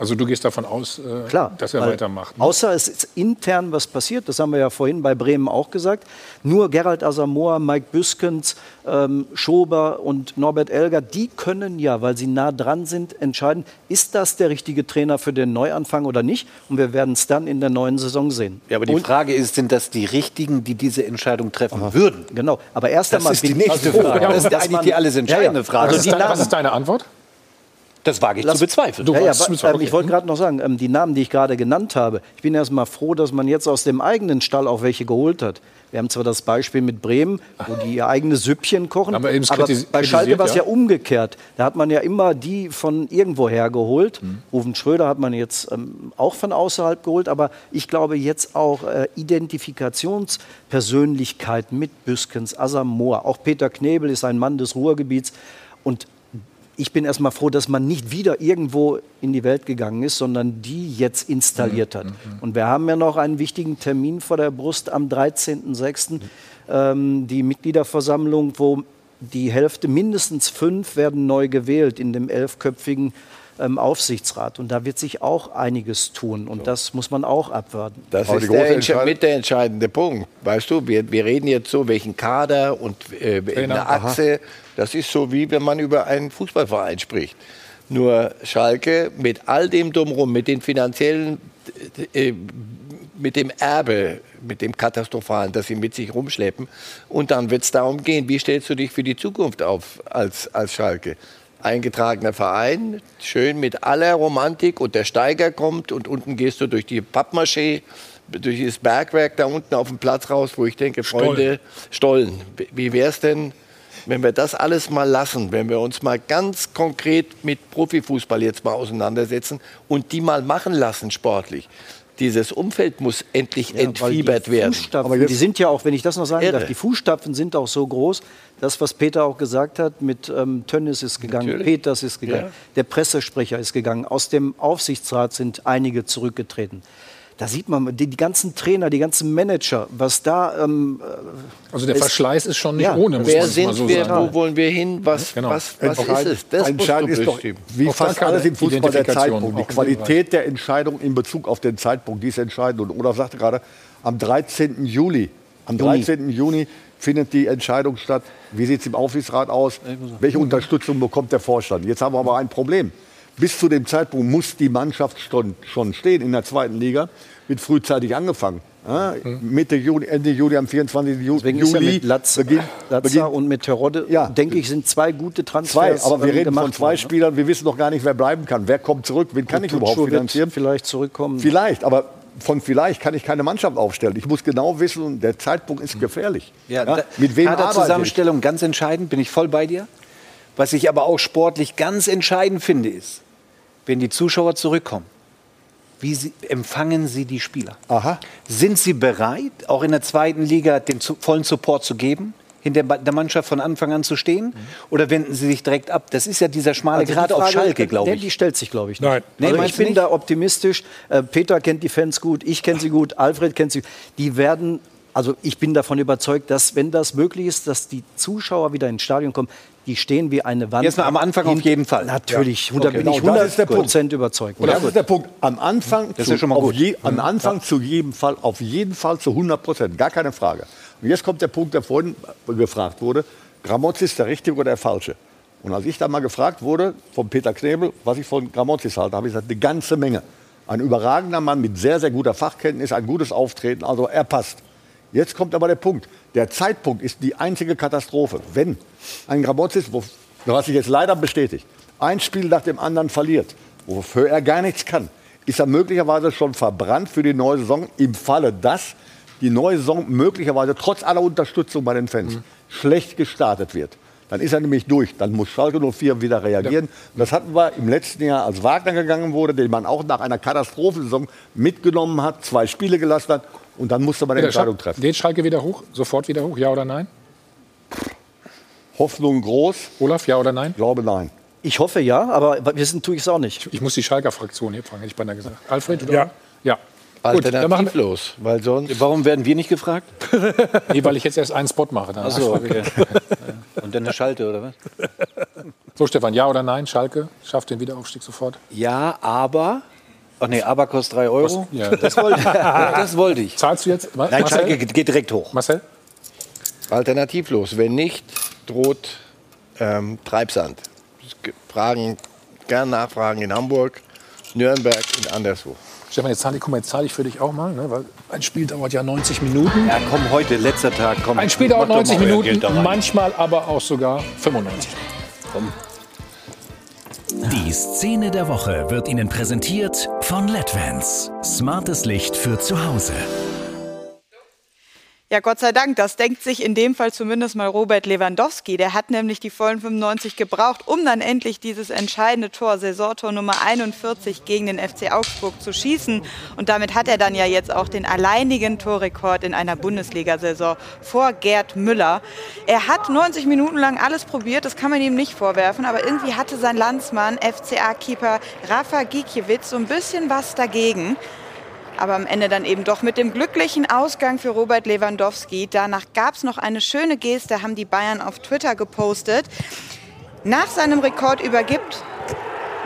Speaker 1: Also du gehst davon aus, äh,
Speaker 12: Klar,
Speaker 1: dass er weitermacht. ne?
Speaker 12: Außer es ist intern was passiert, das haben wir ja vorhin bei Bremen auch gesagt. Nur Gerald Asamoah, Mike Büskens, ähm, Schober und Norbert Elger, die können ja, weil sie nah dran sind, entscheiden, ist das der richtige Trainer für den Neuanfang oder nicht? Und wir werden es dann in der neuen Saison sehen.
Speaker 4: Ja, aber die
Speaker 12: Und-
Speaker 4: Frage ist, sind das die Richtigen, die diese Entscheidung treffen würden?
Speaker 12: Genau, aber erst
Speaker 4: Das
Speaker 12: einmal
Speaker 4: ist die
Speaker 12: bin ich
Speaker 4: nächste
Speaker 12: froh,
Speaker 4: Frage. Das ist
Speaker 12: dass
Speaker 4: eigentlich
Speaker 12: man-
Speaker 4: die alles entscheidende
Speaker 12: Ja, ja.
Speaker 4: Frage.
Speaker 12: Also
Speaker 4: Was
Speaker 12: die
Speaker 4: ist deine- was ist deine
Speaker 1: Antwort?
Speaker 4: Das wage ich
Speaker 12: Lass-
Speaker 4: zu bezweifeln.
Speaker 12: ja, ja, aber, ähm, ich wollte gerade noch sagen, ähm, die Namen, die ich gerade genannt habe, ich bin erst mal froh, dass man jetzt aus dem eigenen Stall auch welche geholt hat. Wir haben zwar das Beispiel mit Bremen, wo die ihr eigenes Süppchen kochen, aber
Speaker 1: kritisi-
Speaker 12: bei Schalke war es
Speaker 1: ja.
Speaker 12: ja umgekehrt. Da hat man ja immer die von irgendwoher geholt.
Speaker 1: Mhm.
Speaker 12: Rufen Schröder hat man jetzt ähm, auch von außerhalb geholt, aber ich glaube jetzt auch äh, Identifikationspersönlichkeiten mit Büskens, Asamoah, auch Peter Knebel ist ein Mann des Ruhrgebiets und ich bin erstmal froh, dass man nicht wieder irgendwo in die Welt gegangen ist, sondern die jetzt installiert hat. Und wir haben ja noch einen wichtigen Termin vor der Brust am 13.06., ähm, die Mitgliederversammlung, wo die Hälfte, mindestens fünf, werden neu gewählt in dem elfköpfigen ähm, Aufsichtsrat. Und da wird sich auch einiges tun. Und das muss man auch abwarten.
Speaker 2: Das ist der Entsche- mit der entscheidende Punkt. Weißt du, wir, wir reden jetzt so, welchen Kader und äh, eine Achse. Das ist so, wie wenn man über einen Fußballverein spricht. Nur Schalke mit all dem drumherum, mit den finanziellen, äh, mit dem Erbe, mit dem katastrophalen, das sie mit sich rumschleppen. Und dann wird es darum gehen, wie stellst du dich für die Zukunft auf als, als Schalke? Eingetragener Verein, schön mit aller Romantik und der Steiger kommt und unten gehst du durch die Pappmaché, durch das Bergwerk da unten auf dem Platz raus, wo ich denke, Freunde, Stollen. Wie wäre es denn, wenn wir das alles mal lassen, wenn wir uns mal ganz konkret mit Profifußball jetzt mal auseinandersetzen und die mal machen lassen sportlich. Dieses Umfeld muss endlich
Speaker 12: Ja,
Speaker 2: entfiebert
Speaker 12: die
Speaker 2: werden.
Speaker 12: Fußstapfen, die sind ja auch, wenn ich das noch sagen
Speaker 2: Irre.
Speaker 12: darf, die Fußstapfen sind auch so groß. Das, was Peter auch gesagt hat, mit ähm, Tönnis ist gegangen,
Speaker 2: Natürlich.
Speaker 12: Peters ist gegangen,
Speaker 2: Ja.
Speaker 12: der Pressesprecher ist gegangen, aus dem Aufsichtsrat sind einige zurückgetreten. Da sieht man die, die ganzen Trainer, die ganzen Manager, was da. Ähm,
Speaker 1: Also der Verschleiß ist schon nicht
Speaker 12: ja.
Speaker 1: ohne, muss
Speaker 2: Wer
Speaker 1: man es mal
Speaker 2: sind
Speaker 1: so
Speaker 2: wir,
Speaker 1: sagen.
Speaker 2: wo wollen wir hin, was,
Speaker 1: Genau.
Speaker 2: was, was ist
Speaker 11: Entscheidend-
Speaker 2: es? Das
Speaker 11: Entscheidend ist doch, wie
Speaker 1: Auch da
Speaker 11: fast alles im Fußball, der Zeitpunkt. Die Qualität der Entscheidung in Bezug auf den Zeitpunkt, die ist entscheidend. Und Olaf sagte gerade, am 13. Juli, am
Speaker 12: Juni.
Speaker 11: 13. Juni findet die Entscheidung statt. Wie sieht es im Aufsichtsrat aus? Welche Unterstützung bekommt der Vorstand? Jetzt haben wir aber ein Problem. Bis zu dem Zeitpunkt muss die Mannschaft schon, schon stehen in der zweiten Liga. Wird frühzeitig angefangen. Ja, Mitte Juli, Ende Juli, am 24. Ju
Speaker 12: deswegen ist ja
Speaker 11: Juli
Speaker 12: mit Latz,
Speaker 11: beginn-
Speaker 12: Latza
Speaker 11: beginn-
Speaker 12: und mit Terodde, denke ich, sind zwei gute
Speaker 11: Zwei,
Speaker 12: Transfers.
Speaker 11: aber wir
Speaker 12: ähm,
Speaker 11: reden von zwei
Speaker 12: ne?
Speaker 11: Spielern. Wir wissen noch gar nicht, wer bleiben kann. Wer kommt zurück? Wen kann ich überhaupt finanzieren?
Speaker 12: Vielleicht zurückkommen.
Speaker 11: Vielleicht, aber von vielleicht kann ich keine Mannschaft aufstellen. Ich muss genau wissen, der Zeitpunkt ist gefährlich.
Speaker 4: Ja, da,
Speaker 11: mit wem?
Speaker 4: Kaderzusammenstellung ganz entscheidend, bin ich voll bei dir. Was ich aber auch sportlich ganz entscheidend finde, ist, wenn die Zuschauer zurückkommen, wie sie, empfangen sie die Spieler?
Speaker 11: Aha.
Speaker 4: Sind sie bereit, auch in der zweiten Liga den zu, vollen Support zu geben? Hinter der Mannschaft von Anfang an zu stehen? Oder wenden sie sich direkt ab? Das ist ja dieser schmale
Speaker 12: Also die
Speaker 4: Grad auf
Speaker 12: Frage,
Speaker 4: Schalke, glaube ich.
Speaker 12: Die stellt sich, glaube ich, nicht.
Speaker 1: Nein.
Speaker 4: Nee,
Speaker 12: also ich bin
Speaker 4: nicht?
Speaker 12: da optimistisch. Äh, Peter kennt die Fans gut, ich kenne sie gut, Alfred kennt sie. Die werden, also ich bin davon überzeugt, dass, wenn das möglich ist, dass die Zuschauer wieder ins Stadion kommen, die stehen wie eine Wand.
Speaker 4: Jetzt mal am Anfang auf jeden Fall.
Speaker 12: Natürlich,
Speaker 11: Ja.
Speaker 12: da
Speaker 11: Okay.
Speaker 12: bin ich
Speaker 11: Genau, das ist der
Speaker 12: 100 Prozent überzeugt.
Speaker 11: Und das ist der Punkt. Am Anfang,
Speaker 4: Das ist
Speaker 11: zu,
Speaker 4: ja schon mal gut.
Speaker 11: je, am Anfang zu jedem Fall, auf jeden Fall zu 100 Prozent, gar keine Frage. Und jetzt kommt der Punkt, der vorhin gefragt wurde: Gramozis der Richtige oder der Falsche? Und als ich da mal gefragt wurde von Peter Knebel, was ich von Gramozis halte, habe ich gesagt, eine ganze Menge. Ein überragender Mann mit sehr, sehr guter Fachkenntnis, ein gutes Auftreten. Also er passt. Jetzt kommt aber der Punkt. Der Zeitpunkt ist die einzige Katastrophe. Wenn ein Grabotzis, was sich jetzt leider bestätigt, ein Spiel nach dem anderen verliert, wofür er gar nichts kann, ist er möglicherweise schon verbrannt für die neue Saison im Falle, dass die neue Saison möglicherweise trotz aller Unterstützung bei den Fans mhm. schlecht gestartet wird. Dann ist er nämlich durch. Dann muss Schalke 04 wieder reagieren. Ja. Und das hatten wir im letzten Jahr, als Wagner gegangen wurde, den man auch nach einer Katastrophensaison mitgenommen hat, zwei Spiele gelassen hat. Und dann musste man eine Entscheidung treffen.
Speaker 1: Geht Schalke wieder hoch? Sofort wieder hoch? Ja oder nein?
Speaker 11: Hoffnung groß.
Speaker 1: Olaf, ja oder nein?
Speaker 11: Ich glaube nein.
Speaker 12: Ich hoffe ja, aber wissen tue ich es auch nicht.
Speaker 1: Ich, muss die Schalker Fraktion hier fragen, hätte ich beinahe gesagt. Alfred,
Speaker 2: oder? Ja.
Speaker 1: Ja.
Speaker 2: Alternativlos, weil sonst.
Speaker 4: Warum werden wir nicht gefragt?
Speaker 1: nee, weil ich jetzt erst einen Spot mache.
Speaker 4: Ach so, okay. Und dann eine Schalte, oder was?
Speaker 1: So, Stefan, ja oder nein? Schalke schafft den Wiederaufstieg sofort?
Speaker 4: Ja, aber. Ach nee, aber kostet 3 Euro.
Speaker 1: Was? Ja, das, wollte,
Speaker 4: das wollte ich.
Speaker 1: Zahlst du jetzt?
Speaker 4: Nein, Schalke geht direkt hoch.
Speaker 1: Marcel?
Speaker 2: Alternativlos. Wenn nicht, droht ähm, Treibsand. Fragen, gern nachfragen in Hamburg, Nürnberg und anderswo.
Speaker 1: Stefan, jetzt zahle ich, jetzt zahle ich für dich auch mal, ne? weil ein Spiel dauert ja 90 Minuten.
Speaker 4: Ja, komm, heute, letzter Tag, komm.
Speaker 1: Ein Spiel dauert 90 Minuten, manchmal aber auch sogar 95. Komm.
Speaker 27: Die Szene der Woche wird Ihnen präsentiert von LEDVANCE. Smartes Licht für zu Hause.
Speaker 3: Ja, Gott sei Dank, das denkt sich in dem Fall zumindest mal Robert Lewandowski. Der hat nämlich die vollen 95 gebraucht, um dann endlich dieses entscheidende Tor, Saisontor Nummer 41 gegen den FC Augsburg zu schießen. Und damit hat er dann ja jetzt auch den alleinigen Torrekord in einer Bundesliga-Saison vor Gerd Müller. Er hat 90 Minuten lang alles probiert, das kann man ihm nicht vorwerfen, aber irgendwie hatte sein Landsmann, FCA-Keeper Rafa Gikiewicz, so ein bisschen was dagegen aber am Ende dann eben doch mit dem glücklichen Ausgang für Robert Lewandowski. Danach gab es noch eine schöne Geste, haben die Bayern auf Twitter gepostet. Nach seinem Rekord übergibt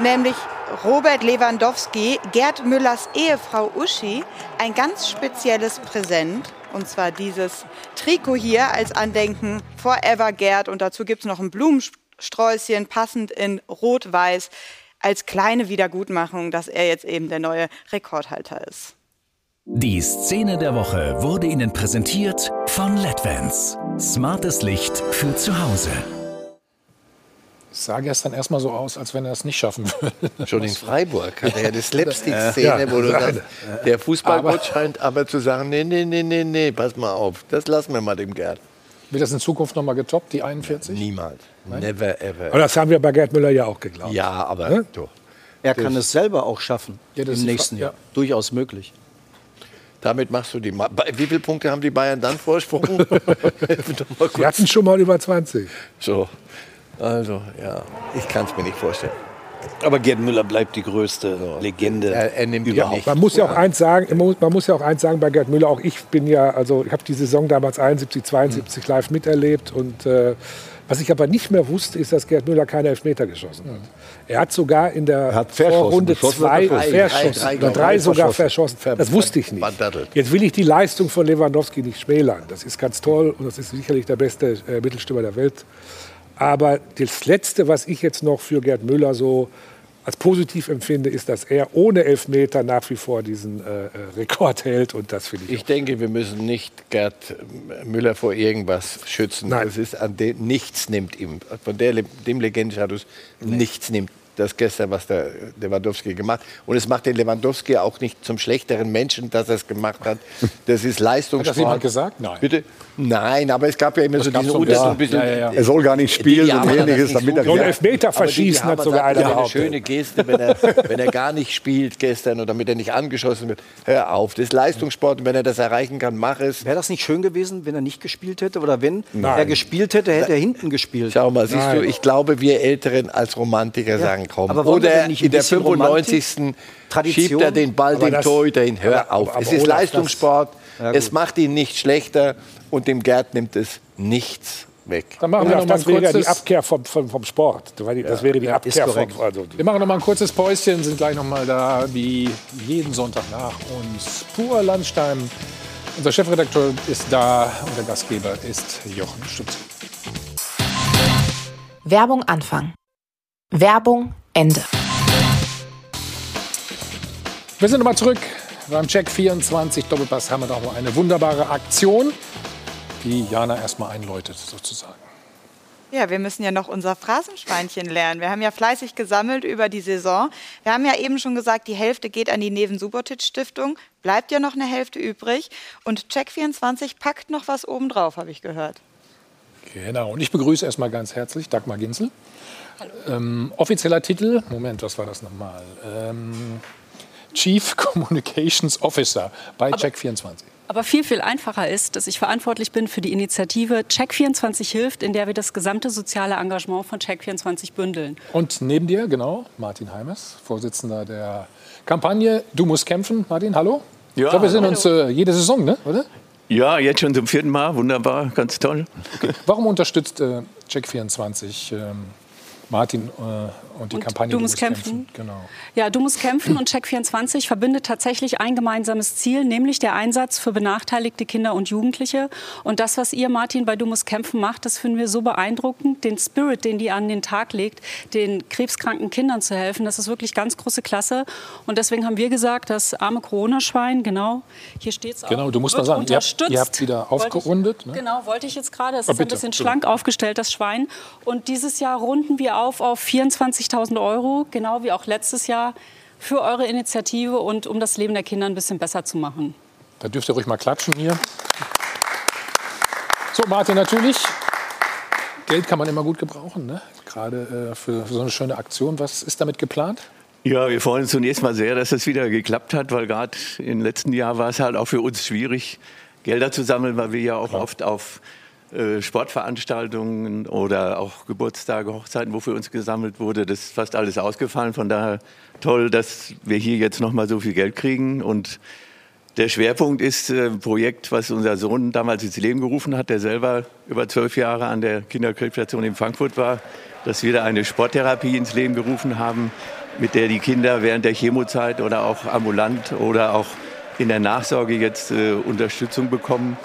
Speaker 3: nämlich Robert Lewandowski Gerd Müllers Ehefrau Uschi ein ganz spezielles Präsent. Und zwar dieses Trikot hier als Andenken Forever Gerd. Und dazu gibt es noch ein Blumensträußchen, passend in Rot-Weiß, als kleine Wiedergutmachung, dass er jetzt eben der neue Rekordhalter ist.
Speaker 27: Die Szene der Woche wurde Ihnen präsentiert von LEDVANCE. Smartes Licht für zu Hause.
Speaker 1: Es sah gestern erstmal so aus, als wenn er es nicht schaffen würde.
Speaker 2: Schon in Freiburg hatte er die Slapstick-Szene, ja, wo du sagst, der Fußballgott scheint aber zu sagen, nee, nee, nee, nee, nee, pass mal auf, das lassen wir mal dem Gerd.
Speaker 1: Wird das in Zukunft noch mal getoppt, die 41?
Speaker 2: Niemals. Nein? Never ever.
Speaker 10: Aber das haben wir bei Gerd Müller ja auch geglaubt.
Speaker 2: Ja, aber ja? doch.
Speaker 12: Er kann es selber auch schaffen ja, im nächsten Jahr. Durchaus möglich.
Speaker 2: Damit machst du die. Ma Wie viele Punkte haben die Bayern dann Vorsprung?
Speaker 10: Sie hatten schon mal über 20.
Speaker 2: So. Also, ja, ich kann es mir nicht vorstellen.
Speaker 4: Aber Gerd Müller bleibt die größte so. Legende
Speaker 2: er, er nimmt überhaupt.
Speaker 10: Man muss ja auch eins sagen, man muss ja auch eins sagen bei Gerd Müller, auch ich bin ja, also ich habe die Saison damals 71, 72 mhm. live miterlebt und äh, was ich aber nicht mehr wusste, ist, dass Gerd Müller keine Elfmeter geschossen hat. Er hat sogar in der Vorrunde zwei
Speaker 2: drei,
Speaker 10: verschossen,
Speaker 2: drei,
Speaker 10: drei, drei sogar verschossen. Das wusste ich nicht. Jetzt will ich die Leistung von Lewandowski nicht schmälern. Das ist ganz toll und das ist sicherlich der beste äh, Mittelstürmer der Welt. Aber das Letzte, was ich jetzt noch für Gerd Müller so als positiv empfinde, ist, dass er ohne Elfmeter nach wie vor diesen äh, äh Rekord hält. Und das finde ich.
Speaker 2: Ich denke, wir müssen nicht Gerd Müller vor irgendwas schützen. Nein. Es ist an dem, nichts nimmt ihm, von der, dem Legendenstatus, nichts nimmt das gestern, was der Lewandowski gemacht hat. Und es macht den Lewandowski auch nicht zum schlechteren Menschen, dass er es gemacht hat. Das ist Leistungssport. Hat das
Speaker 1: jemand gesagt? Nein.
Speaker 2: Bitte? Nein, aber es gab ja immer das so diesen Unterschied.
Speaker 11: Ja, ja, ja. Er soll gar nicht spielen und ähnliches.
Speaker 10: Damit er so Elfmeter verschießen hat sogar einer
Speaker 2: eine schöne Geste, wenn er, wenn er gar nicht spielt gestern oder damit er nicht angeschossen wird. Hör auf, das ist Leistungssport und wenn er das erreichen kann, mach es.
Speaker 12: Wäre das nicht schön gewesen, wenn er nicht gespielt hätte? Oder wenn Nein. er gespielt hätte, hätte er hinten gespielt?
Speaker 2: Schau mal, siehst Nein. du, ich glaube, wir Älteren als Romantiker sagen, komm. Aber oder in der 95. schiebt er den Ball dem Torhüter hin. Hör auf, aber, aber es ist Leistungssport. Ja, es macht ihn nicht schlechter und dem Gerd nimmt es nichts weg.
Speaker 10: Dann machen wir noch das wäre die Abkehr vom, vom, vom Sport. Das ja, wäre die Abkehr vom,
Speaker 1: also wir machen noch mal ein kurzes Päuschen, sind gleich noch mal da, wie jeden Sonntag nach uns. Pur Landstein. Unser Chefredakteur ist da und der Gastgeber ist Jochen Stutz.
Speaker 13: Werbung Anfang. Werbung Ende.
Speaker 1: Wir sind nochmal zurück. Beim Check 24 Doppelpass haben wir mal eine wunderbare Aktion, die Jana erstmal einläutet, sozusagen.
Speaker 3: Ja, wir müssen ja noch unser Phrasenschweinchen lernen. Wir haben ja fleißig gesammelt über die Saison. Wir haben ja eben schon gesagt, die Hälfte geht an die Neven Subotic Stiftung. Bleibt ja noch eine Hälfte übrig. Und Check24 packt noch was obendrauf, habe ich gehört.
Speaker 1: Genau. Und ich begrüße erstmal ganz herzlich Dagmar Ginzel. Ähm, offizieller Titel, Moment, was war das nochmal? Ähm, Chief Communications Officer bei Check24.
Speaker 28: Aber viel, viel einfacher ist, dass ich verantwortlich bin für die Initiative Check24 hilft, in der wir das gesamte soziale Engagement von Check24 bündeln.
Speaker 1: Und neben dir, genau, Martin Heimes, Vorsitzender der Kampagne Du musst kämpfen. Martin, hallo. Ja, ich glaube, wir sehen uns äh, jede Saison, ne? oder?
Speaker 29: Ja, jetzt schon zum vierten Mal. Wunderbar, ganz toll.
Speaker 1: Okay. Warum unterstützt äh, Check24 ähm, Martin äh, und die und Kampagne
Speaker 28: Du musst, kämpfen. kämpfen. Genau. Ja, Du musst kämpfen und Check24 verbindet tatsächlich ein gemeinsames Ziel, nämlich der Einsatz für benachteiligte Kinder und Jugendliche. Und das, was ihr, Martin, bei Du musst kämpfen macht, das finden wir so beeindruckend. Den Spirit, den die an den Tag legt, den krebskranken Kindern zu helfen, das ist wirklich ganz große Klasse. Und deswegen haben wir gesagt, das arme Corona-Schwein, genau, hier steht es auch.
Speaker 1: Genau, du musst mal sagen, ihr habt, ihr habt wieder aufgerundet.
Speaker 28: Ich, ne? Genau, wollte ich jetzt gerade. Es oh, ist ein bisschen schlank aufgestellt, das Schwein. Und dieses Jahr runden wir auf auf 24.000 Euro, genau wie auch letztes Jahr, für eure Initiative und um das Leben der Kinder ein bisschen besser zu machen.
Speaker 1: Da dürft ihr ruhig mal klatschen hier. So, Martin, natürlich. Geld kann man immer gut gebrauchen, ne? gerade äh, für, für so eine schöne Aktion. Was ist damit geplant?
Speaker 29: Ja, wir freuen uns zunächst mal sehr, dass das wieder geklappt hat, weil gerade im letzten Jahr war es halt auch für uns schwierig, Gelder zu sammeln, weil wir ja auch Klar. oft auf äh, Sportveranstaltungen oder auch Geburtstage, Hochzeiten, wofür uns gesammelt wurde. Das ist fast alles ausgefallen. Von daher toll, dass wir hier jetzt noch mal so viel Geld kriegen. Und der Schwerpunkt ist äh, ein Projekt, was unser Sohn damals ins Leben gerufen hat, der selber über zwölf Jahre an der Kinderkrebsstation in Frankfurt war, dass wir da eine Sporttherapie ins Leben gerufen haben, mit der die Kinder während der Chemozeit oder auch ambulant oder auch in der Nachsorge jetzt äh, Unterstützung bekommen.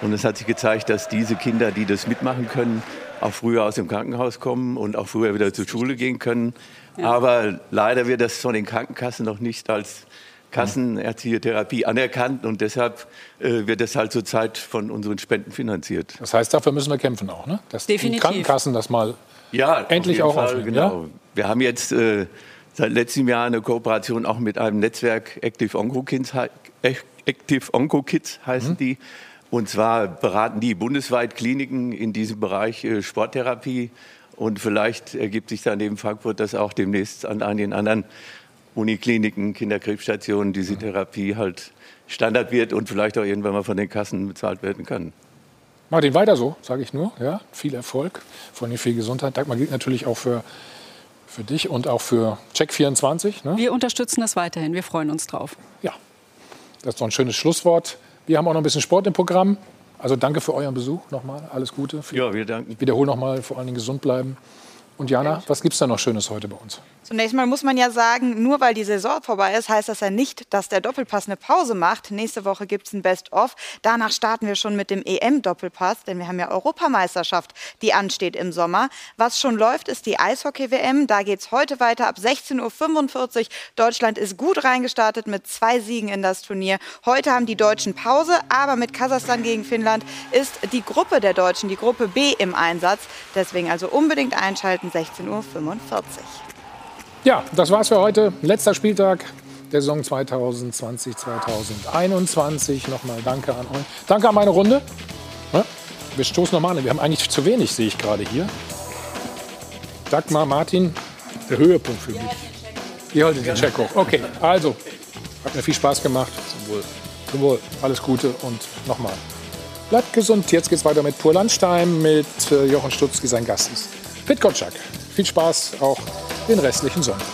Speaker 29: Und es hat sich gezeigt, dass diese Kinder, die das mitmachen können, auch früher aus dem Krankenhaus kommen und auch früher wieder zur Schule gehen können. Ja. Aber leider wird das von den Krankenkassen noch nicht als Kassenerziehotherapie anerkannt und deshalb äh, wird das halt zurzeit von unseren Spenden finanziert.
Speaker 1: Das heißt, dafür müssen wir kämpfen auch, ne? Dass
Speaker 28: Definitiv.
Speaker 1: die Krankenkassen das mal ja, endlich auch
Speaker 29: Fall, genau. Ja? Wir haben jetzt äh, seit letztem Jahr eine Kooperation auch mit einem Netzwerk Active Onco Kids, Active Onco Kids heißen mhm. die. Und zwar beraten die bundesweit Kliniken in diesem Bereich äh, Sporttherapie. Und vielleicht ergibt sich dann neben Frankfurt, dass auch demnächst an einigen anderen Unikliniken, Kinderkrebsstationen diese Therapie halt Standard wird und vielleicht auch irgendwann mal von den Kassen bezahlt werden kann.
Speaker 1: Martin, weiter so, sage ich nur. Ja, viel Erfolg, vor allem viel Gesundheit. Dagmar gilt natürlich auch für, für dich und auch für Check24.
Speaker 28: Ne? Wir unterstützen das weiterhin. Wir freuen uns drauf.
Speaker 1: Ja, das ist doch ein schönes Schlusswort. Wir haben auch noch ein bisschen Sport im Programm. Also danke für euren Besuch nochmal. Alles Gute.
Speaker 29: Ja, wir danken.
Speaker 1: Ich wiederhole nochmal, vor allen Dingen gesund bleiben. Und Jana, was gibt es da noch Schönes heute bei uns?
Speaker 3: Zunächst mal muss man ja sagen, nur weil die Saison vorbei ist, heißt das ja nicht, dass der Doppelpass eine Pause macht. Nächste Woche gibt es ein Best-of. Danach starten wir schon mit dem EM-Doppelpass, denn wir haben ja Europameisterschaft, die ansteht im Sommer. Was schon läuft, ist die Eishockey-WM. Da geht es heute weiter ab 16.45 Uhr. Deutschland ist gut reingestartet mit zwei Siegen in das Turnier. Heute haben die Deutschen Pause, aber mit Kasachstan gegen Finnland ist die Gruppe der Deutschen, die Gruppe B im Einsatz. Deswegen also unbedingt einschalten 16.45 Uhr.
Speaker 1: Ja, das war's für heute. Letzter Spieltag der Saison 2020, 2021. Nochmal danke an euch. Danke an meine Runde. Wir stoßen nochmal an. Wir haben eigentlich zu wenig, sehe ich gerade hier. Dagmar, Martin, der Höhepunkt für mich. Ihr haltet den Check hoch. Okay, also, hat mir viel Spaß gemacht. Zum Wohl. Zum Wohl. Alles Gute und nochmal. Bleibt gesund. Jetzt geht's weiter mit Pur Landstein, mit äh, Jochen Stutzki, sein Gast ist. Pit Gottschalk. Viel Spaß auch den restlichen Sonntag.